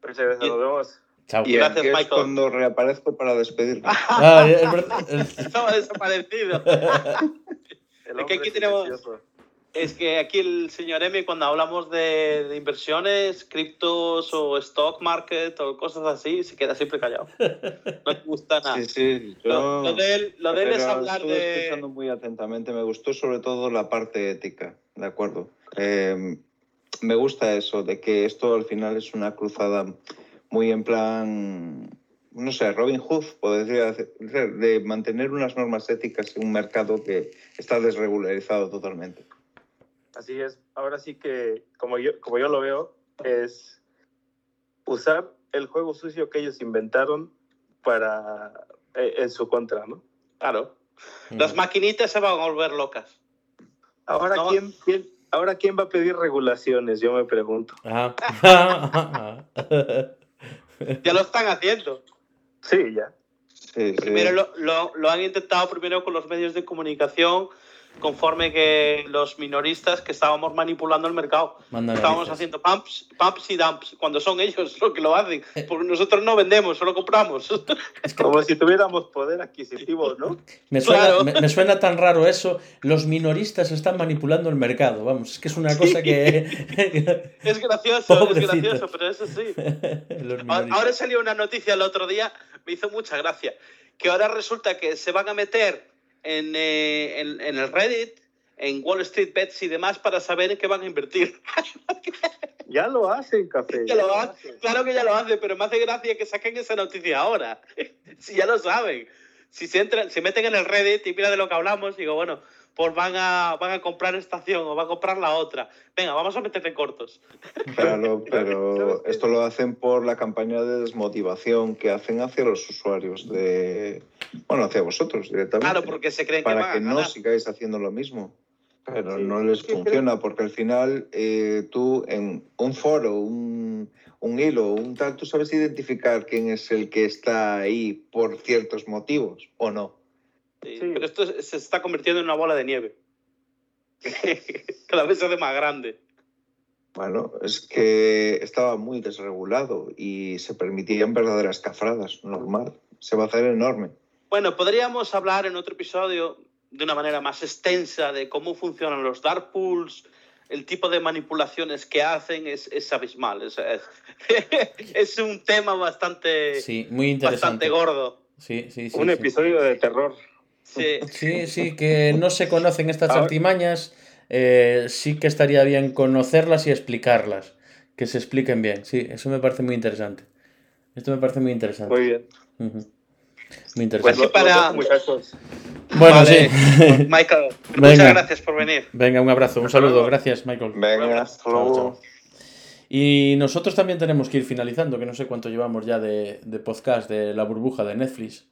Muchas gracias. Nos vemos. Chao. Y Gracias, aquí es Michael. cuando reaparezco para despedirme. Ah, es verdad, es- <laughs> Estaba desaparecido. <laughs> El Es que aquí tenemos-. Es que aquí el señor M, cuando hablamos de, de inversiones, criptos o stock market o cosas así, se queda siempre callado. No le gusta nada. Sí, sí. Lo, Yo, lo de él, lo de él es hablar de... escuchando muy atentamente. Me gustó sobre todo la parte ética, ¿de acuerdo? Eh, me gusta eso, de que esto al final es una cruzada muy en plan, no sé, Robin Hood, podría decir, de mantener unas normas éticas en un mercado que está desregularizado totalmente. Así es. Ahora sí que, como yo, como yo lo veo, es usar el juego sucio que ellos inventaron para eh, en su contra, ¿no? Claro. Las maquinitas se van a volver locas. Ahora, No. ¿quién, quién- ahora, ¿quién va a pedir regulaciones? Yo me pregunto. Ah. <laughs> Ya lo están haciendo. Sí, ya. Sí, sí. Primero lo, lo- lo han intentado primero con los medios de comunicación, conforme que los minoristas que estábamos manipulando el mercado. Manda Estábamos haciendo pumps, pumps y dumps, cuando son ellos <laughs> los que lo hacen. Porque nosotros no vendemos, solo compramos. <laughs> Como si tuviéramos poder adquisitivo, ¿no? Me suena, Claro. me, me suena tan raro eso. Los minoristas están manipulando el mercado. Vamos, es que es una cosa que. <laughs> Es gracioso, Pobrecito. es gracioso, pero eso sí. Ahora salió una noticia el otro día, me hizo mucha gracia, que ahora resulta que se van a meter en, eh, en, en el Reddit, en Wall Street Bets y demás para saber en qué van a invertir. <laughs> Ya lo hacen, café. Ya lo hace. Claro que ya lo hace, pero me hace gracia que saquen esa noticia ahora. <laughs> si ya lo saben. si se entran, se meten en el Reddit y mira de lo que hablamos, digo, bueno, pues van a, van a comprar estación o van a comprar la otra. Venga, vamos a meterle cortos. Claro, <laughs> pero esto lo hacen por la campaña de desmotivación que hacen hacia los usuarios de. Bueno, hacia vosotros directamente. Claro, porque se creen que para van a que no ganar. sigáis haciendo lo mismo. Pero Sí, no les que creo- funciona porque al final eh, tú en un foro, un, un hilo, un tal, tú sabes identificar quién es el que está ahí por ciertos motivos o no. Sí. Pero esto se está convirtiendo en una bola de nieve. <laughs> Cada vez se hace más grande. Bueno, es que estaba muy desregulado y se permitían verdaderas cafradas, normal. Se va a hacer enorme. Bueno, podríamos hablar en otro episodio de una manera más extensa de cómo funcionan los dark pools, el tipo de manipulaciones que hacen es, es abismal. Es, es, <laughs> es un tema bastante, Sí, muy interesante. bastante gordo. Sí, sí, sí. Un sí. episodio de terror. Sí. Sí, sí, que no se conocen estas Ahora- artimañas. eh, sí que estaría bien conocerlas y explicarlas. Que se expliquen bien. Sí, eso me parece muy interesante. Esto me parece muy interesante. Muy bien. Muy Pues interesante. sí, para- muchachos. Bueno, Vale. sí. <laughs> Michael, Venga. muchas gracias por venir. Venga, un abrazo, un saludo. Gracias, Michael. Venga, hasta luego. chao. Y nosotros también tenemos que ir finalizando, que no sé cuánto llevamos ya de, de podcast de la burbuja de Netflix.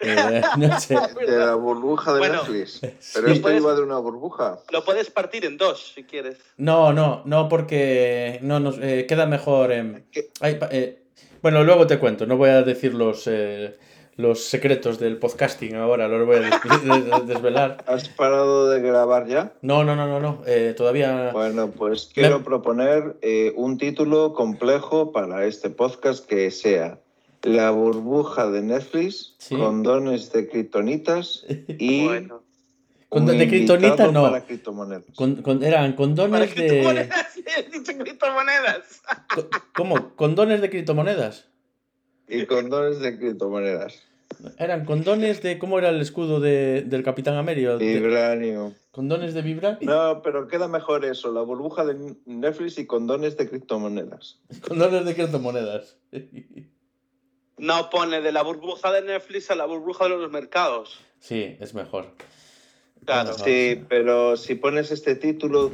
Eh, <laughs> no sé. <laughs> De la burbuja de Bueno, Netflix. <laughs> Pero sí. esto Puedes- iba de una burbuja. Lo puedes partir en dos si quieres. No, no, no, porque no nos eh, queda mejor. eh, bueno, luego te cuento. No voy a decir los, eh, los secretos del podcasting ahora, los voy a des- des- desvelar. ¿Has parado de grabar ya? No, no, no, no, no. eh, todavía. Bueno, pues quiero Me- proponer eh, un título complejo para este podcast que sea La burbuja de Netflix, Sí. condones de kriptonitas <laughs> y Bueno. Con- un de kriptonita, invitado no. para criptomonedas. Con- con- eran Para condones de. criptomonedas, <laughs> he dicho criptomonedas. ¿Cómo? ¿Condones de criptomonedas? Y condones de criptomonedas. Eran condones de. ¿Cómo era el escudo de, del Capitán América? De- Vibranio. ¿Condones de vibra? No, pero queda mejor eso, la burbuja de Netflix y condones de criptomonedas. <laughs> Condones de criptomonedas. No pone de la burbuja de Netflix a la burbuja de los mercados. Sí, es mejor. Claro. Ajá. Sí, pero si pones este título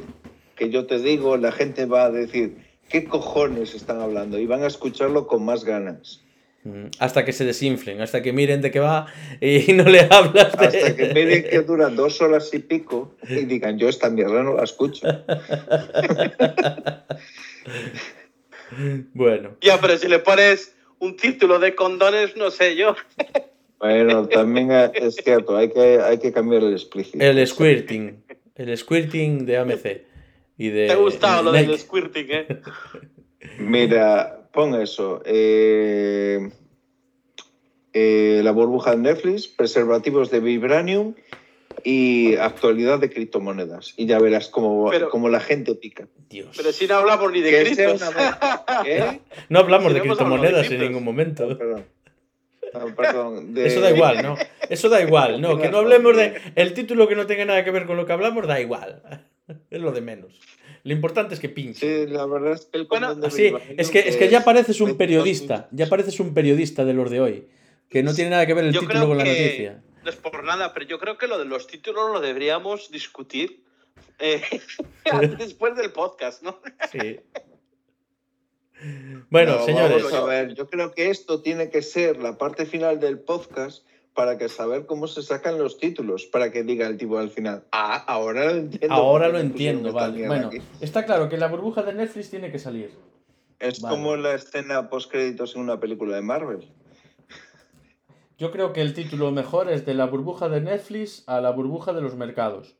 que yo te digo, la gente va a decir, ¿qué cojones están hablando? Y van a escucharlo con más ganas. Mm, Hasta que se desinflen, hasta que miren de qué va y <laughs> no le hablas de... Hasta que miren que dura dos horas y pico y digan, yo esta mierda no la escucho. <laughs> Bueno, Ya, pero si le pones un título de condones, no sé yo. <laughs> Bueno, también es cierto, hay que, hay que cambiar el explícito. el squirting. El squirting de AMC. Y de, Te ha gustado lo del squirting, ¿eh? <laughs> Mira, pon eso. eh, eh, la burbuja de Netflix, preservativos de Vibranium y actualidad de criptomonedas. Y ya verás cómo, Pero- cómo la gente pica. Dios. Pero si no hablamos ni de criptos. <laughs> ¿Eh? No hablamos Si de no criptomonedas en ningún momento. Perdón. No, perdón, de- Eso da igual, ¿no? Eso da igual, no. Que no hablemos de... El título que no tenga nada que ver con lo que hablamos da igual. <laughs> Es lo de menos. Lo importante es que pinche. Sí, la verdad es que el Bueno, es que, es que ya pareces un 22 periodista. Ya pareces un periodista de los de hoy. Que no tiene nada que ver el Yo título con la que noticia. No es por nada, pero yo creo que lo de los títulos lo deberíamos discutir eh, <laughs> <laughs> después del podcast, ¿no? Sí. Bueno, No, señores. Vamos a ver, yo creo que esto tiene que ser la parte final del podcast para que saber cómo se sacan los títulos, para que diga el tipo al final, ah, ahora lo entiendo. Ahora lo entiendo, vale. Bueno, aquí". está claro que la burbuja de Netflix tiene que salir. Es vale. como la escena post créditos en una película de Marvel. Yo creo que el título mejor es de la burbuja de Netflix a la burbuja de los mercados.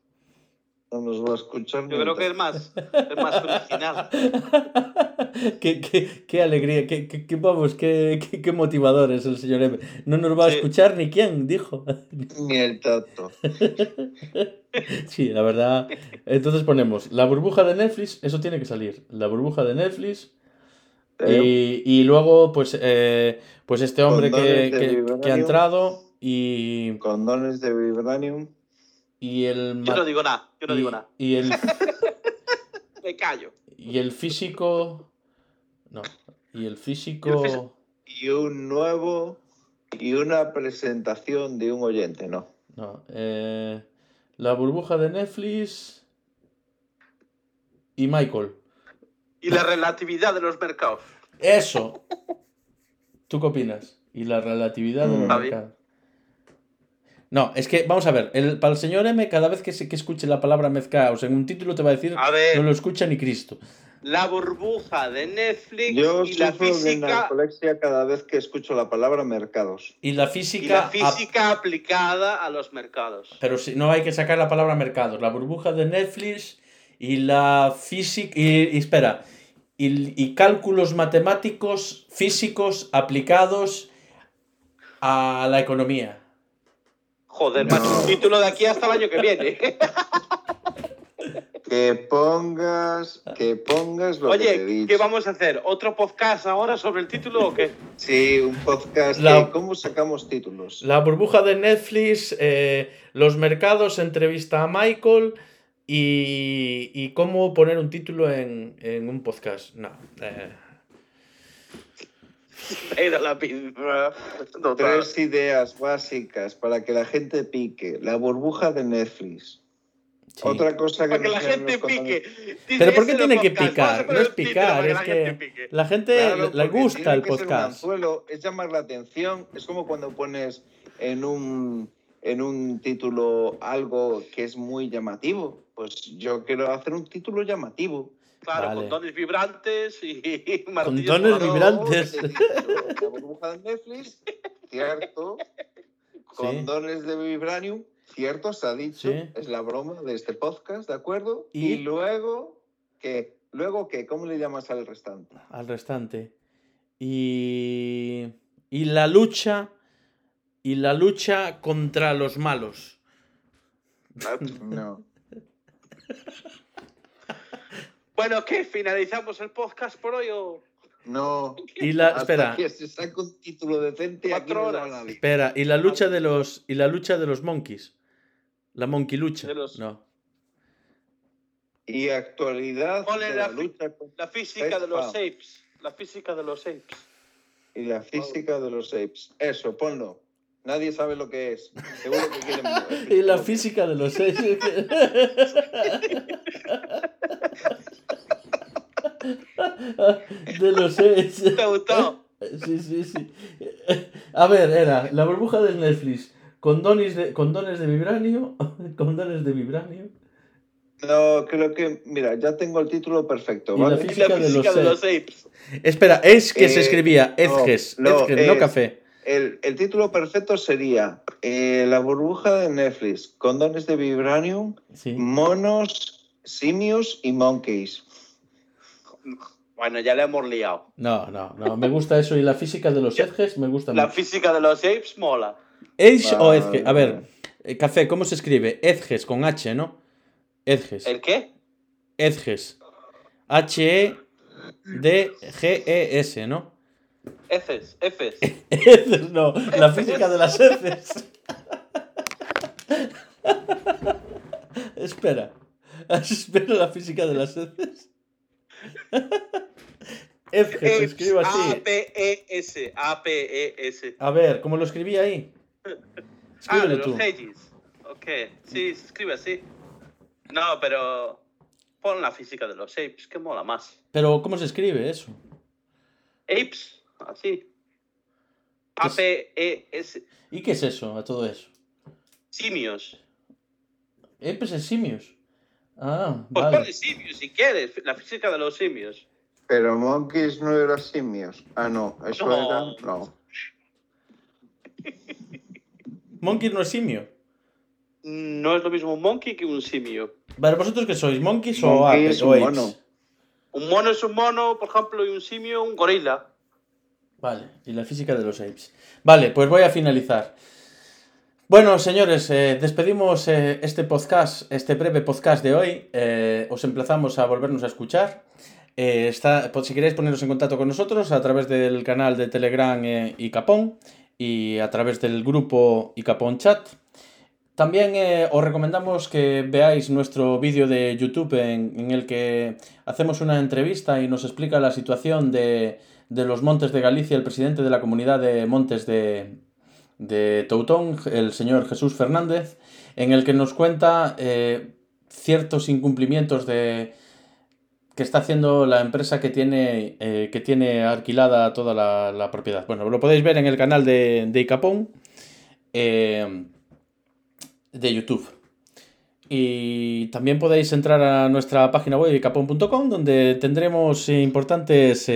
No nos va a escuchar. Yo creo que es más, es más <laughs> original. <laughs> qué, qué- qué alegría, qué, qué- qué- vamos, qué, qué- qué motivador es el señor M. No nos va a Sí. escuchar ni quién, dijo. <laughs> Ni el tato. Sí, la verdad. Entonces ponemos la burbuja de Netflix, eso tiene que salir. La burbuja de Netflix. Y, y luego, pues, eh, pues este hombre que, que- que ha entrado y, Condones de Vibranium. y el Yo no digo nada, yo no y, digo nada. y el <laughs> Me callo. y el físico no y el Y el físico físico- Y un nuevo Y una presentación de un oyente, ¿no? No. eh, la burbuja de Netflix y Michael. Y la relatividad de los mercados. Eso. ¿Tú qué opinas? Y la relatividad de los Mm. Mercados. No, es que, vamos a ver, el, para el señor M, cada vez que, se, que escuche la palabra mezcaos en un título te va a decir A ver. no lo escucha ni Cristo. La burbuja de Netflix Yo y la de física narcolexia cada vez que escucho la palabra mercados. Y la y física... la ap- física aplicada a los mercados. Pero si no hay que sacar la palabra mercados. La burbuja de Netflix y la física. Y, y espera. Y, y cálculos matemáticos físicos aplicados a la economía. Joder, No. macho, título de aquí hasta el año que viene. <laughs> Que pongas, que pongas lo que te he Oye, dicho. ¿qué vamos a hacer? ¿Otro podcast ahora sobre el título o qué? Sí, un podcast. La- de ¿Cómo sacamos títulos? La burbuja de Netflix, eh, los mercados, entrevista a Michael y, y cómo poner un título en, en un podcast. No. eh, Era la. Tres ideas básicas para que la gente pique. La burbuja de Netflix. sí. Otra cosa que Para que la gente pique. Pero ¿por qué tiene que picar? No es picar, es que pique. la gente Claro, le gusta tiene el que ser un podcast. anzuelo, es llamar la atención. Es como cuando pones en un, en un título algo que es muy llamativo. Pues yo quiero hacer un título llamativo. Claro, Vale. con dones vibrantes y <laughs> martillos dones voladores. vibrantes. La burbuja de Netflix, cierto. Condones de Vibranium, cierto, se ha dicho. Sí. Es la broma de este podcast, ¿de acuerdo? Y- Y, luego, ¿qué? ¿Luego qué? ¿Cómo le llamas al restante? al restante. Y, y la lucha y la lucha contra los malos. No. <laughs> Bueno, ¿qué? ¿Finalizamos el podcast por hoy o...? No. <laughs> Y la Hasta espera, que se saca un título decente aquí no espera, y la lucha de los y la lucha de los monkeys. La monkey lucha. Los- No. Y actualidad Ponle de la la lucha La física de los apes. La física de los apes. y la física de los apes. Eso, ponlo. Nadie sabe lo que es. Seguro que quieren. <laughs> Y la física de los seis. <laughs> de los seis. ¿Te gustó? Sí, sí, sí. A ver, era la burbuja del Netflix. Condones de, condones de vibranio. <laughs> Condones de vibranio. No, creo que, mira, ya tengo el título perfecto, Y la ¿vale? Y Física la de los de los apes. Espera, es que se Eh, escribía no, Edges. no, Edges, no café. El, el título perfecto sería eh, La burbuja de Netflix, condones de vibranium, Sí. monos, simios y monkeys. Bueno, ya le hemos liado. No, no, no. Me gusta eso. Y la física de los Edges me gusta La mucho. física de los apes mola. Edge o Vale. Edge. A ver, eh, café, ¿cómo se escribe? Edges con H, ¿no? Edges. ¿El qué? Edges. H-E-D-G-E-S, ¿no? Heces, heces. Heces, <laughs> no. La física de las heces. Espera. Espera la física de las heces. Edges, se escribe así. A-P-E-S. A-P-E-S. A ver, ¿cómo lo escribí ahí? Ah, Escríbelo tú. los. Ok, sí, se escribe así. No, pero pon la física de los apes, que mola más. Pero, ¿cómo se escribe eso? Apes, así. Es- A-P-E-S. ¿Y qué es eso, a todo eso? Simios. Epes es simios. Ah, Pues vale. ponle simios si quieres, la física de los simios. Pero monkeys no eran simios. Ah, no, eso No. eran. No. <laughs> Monkey no es simio. No es lo mismo un monkey que un simio. Vale, ¿vosotros qué sois? ¿Monkeys o Monkey apes? es un apes? mono. Un mono es un mono, por ejemplo, y un simio un gorila. Vale, y la física de los apes. Vale, pues voy a finalizar. Bueno, señores, eh, despedimos eh, este podcast, este breve podcast de hoy. Eh, os emplazamos a volvernos a escuchar. Está, pues, si queréis poneros en contacto con nosotros a través del canal de Telegram eh, Icapón y a través del grupo Icapón Chat. También os recomendamos que veáis nuestro vídeo de YouTube en el que hacemos una entrevista y nos explica la situación de, de los Montes de Galicia, el presidente de la comunidad de Montes de, de Toutón, el señor Jesús Fernández, en el que nos cuenta eh, ciertos incumplimientos de, que está haciendo la empresa que tiene, eh, que tiene alquilada toda la, propiedad. Bueno, lo podéis ver en el canal de, de Icapón eh, de YouTube. Y también podéis entrar a nuestra página web icapón.com donde tendremos importantes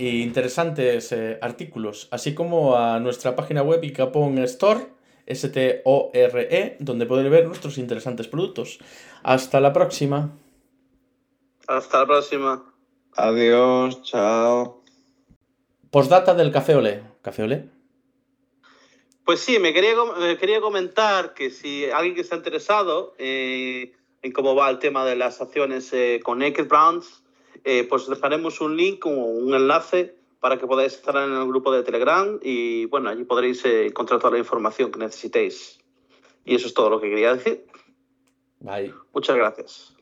e interesantes artículos, así como a nuestra página web Icapón Store, S-T-O-R-E, donde podéis ver nuestros interesantes productos. Hasta la próxima. Hasta la próxima. Adiós, chao. Postdata del Café Olé. ¿Café Olé? Pues sí, me quería, quería comentar que si alguien que está interesado eh, en cómo va el tema de las acciones eh, con Naked Brands, eh, pues dejaremos un link o un enlace para que podáis estar en el grupo de Telegram y bueno, allí podréis encontrar toda la información que necesitéis. Y eso es todo lo que quería decir. Bye. Muchas gracias.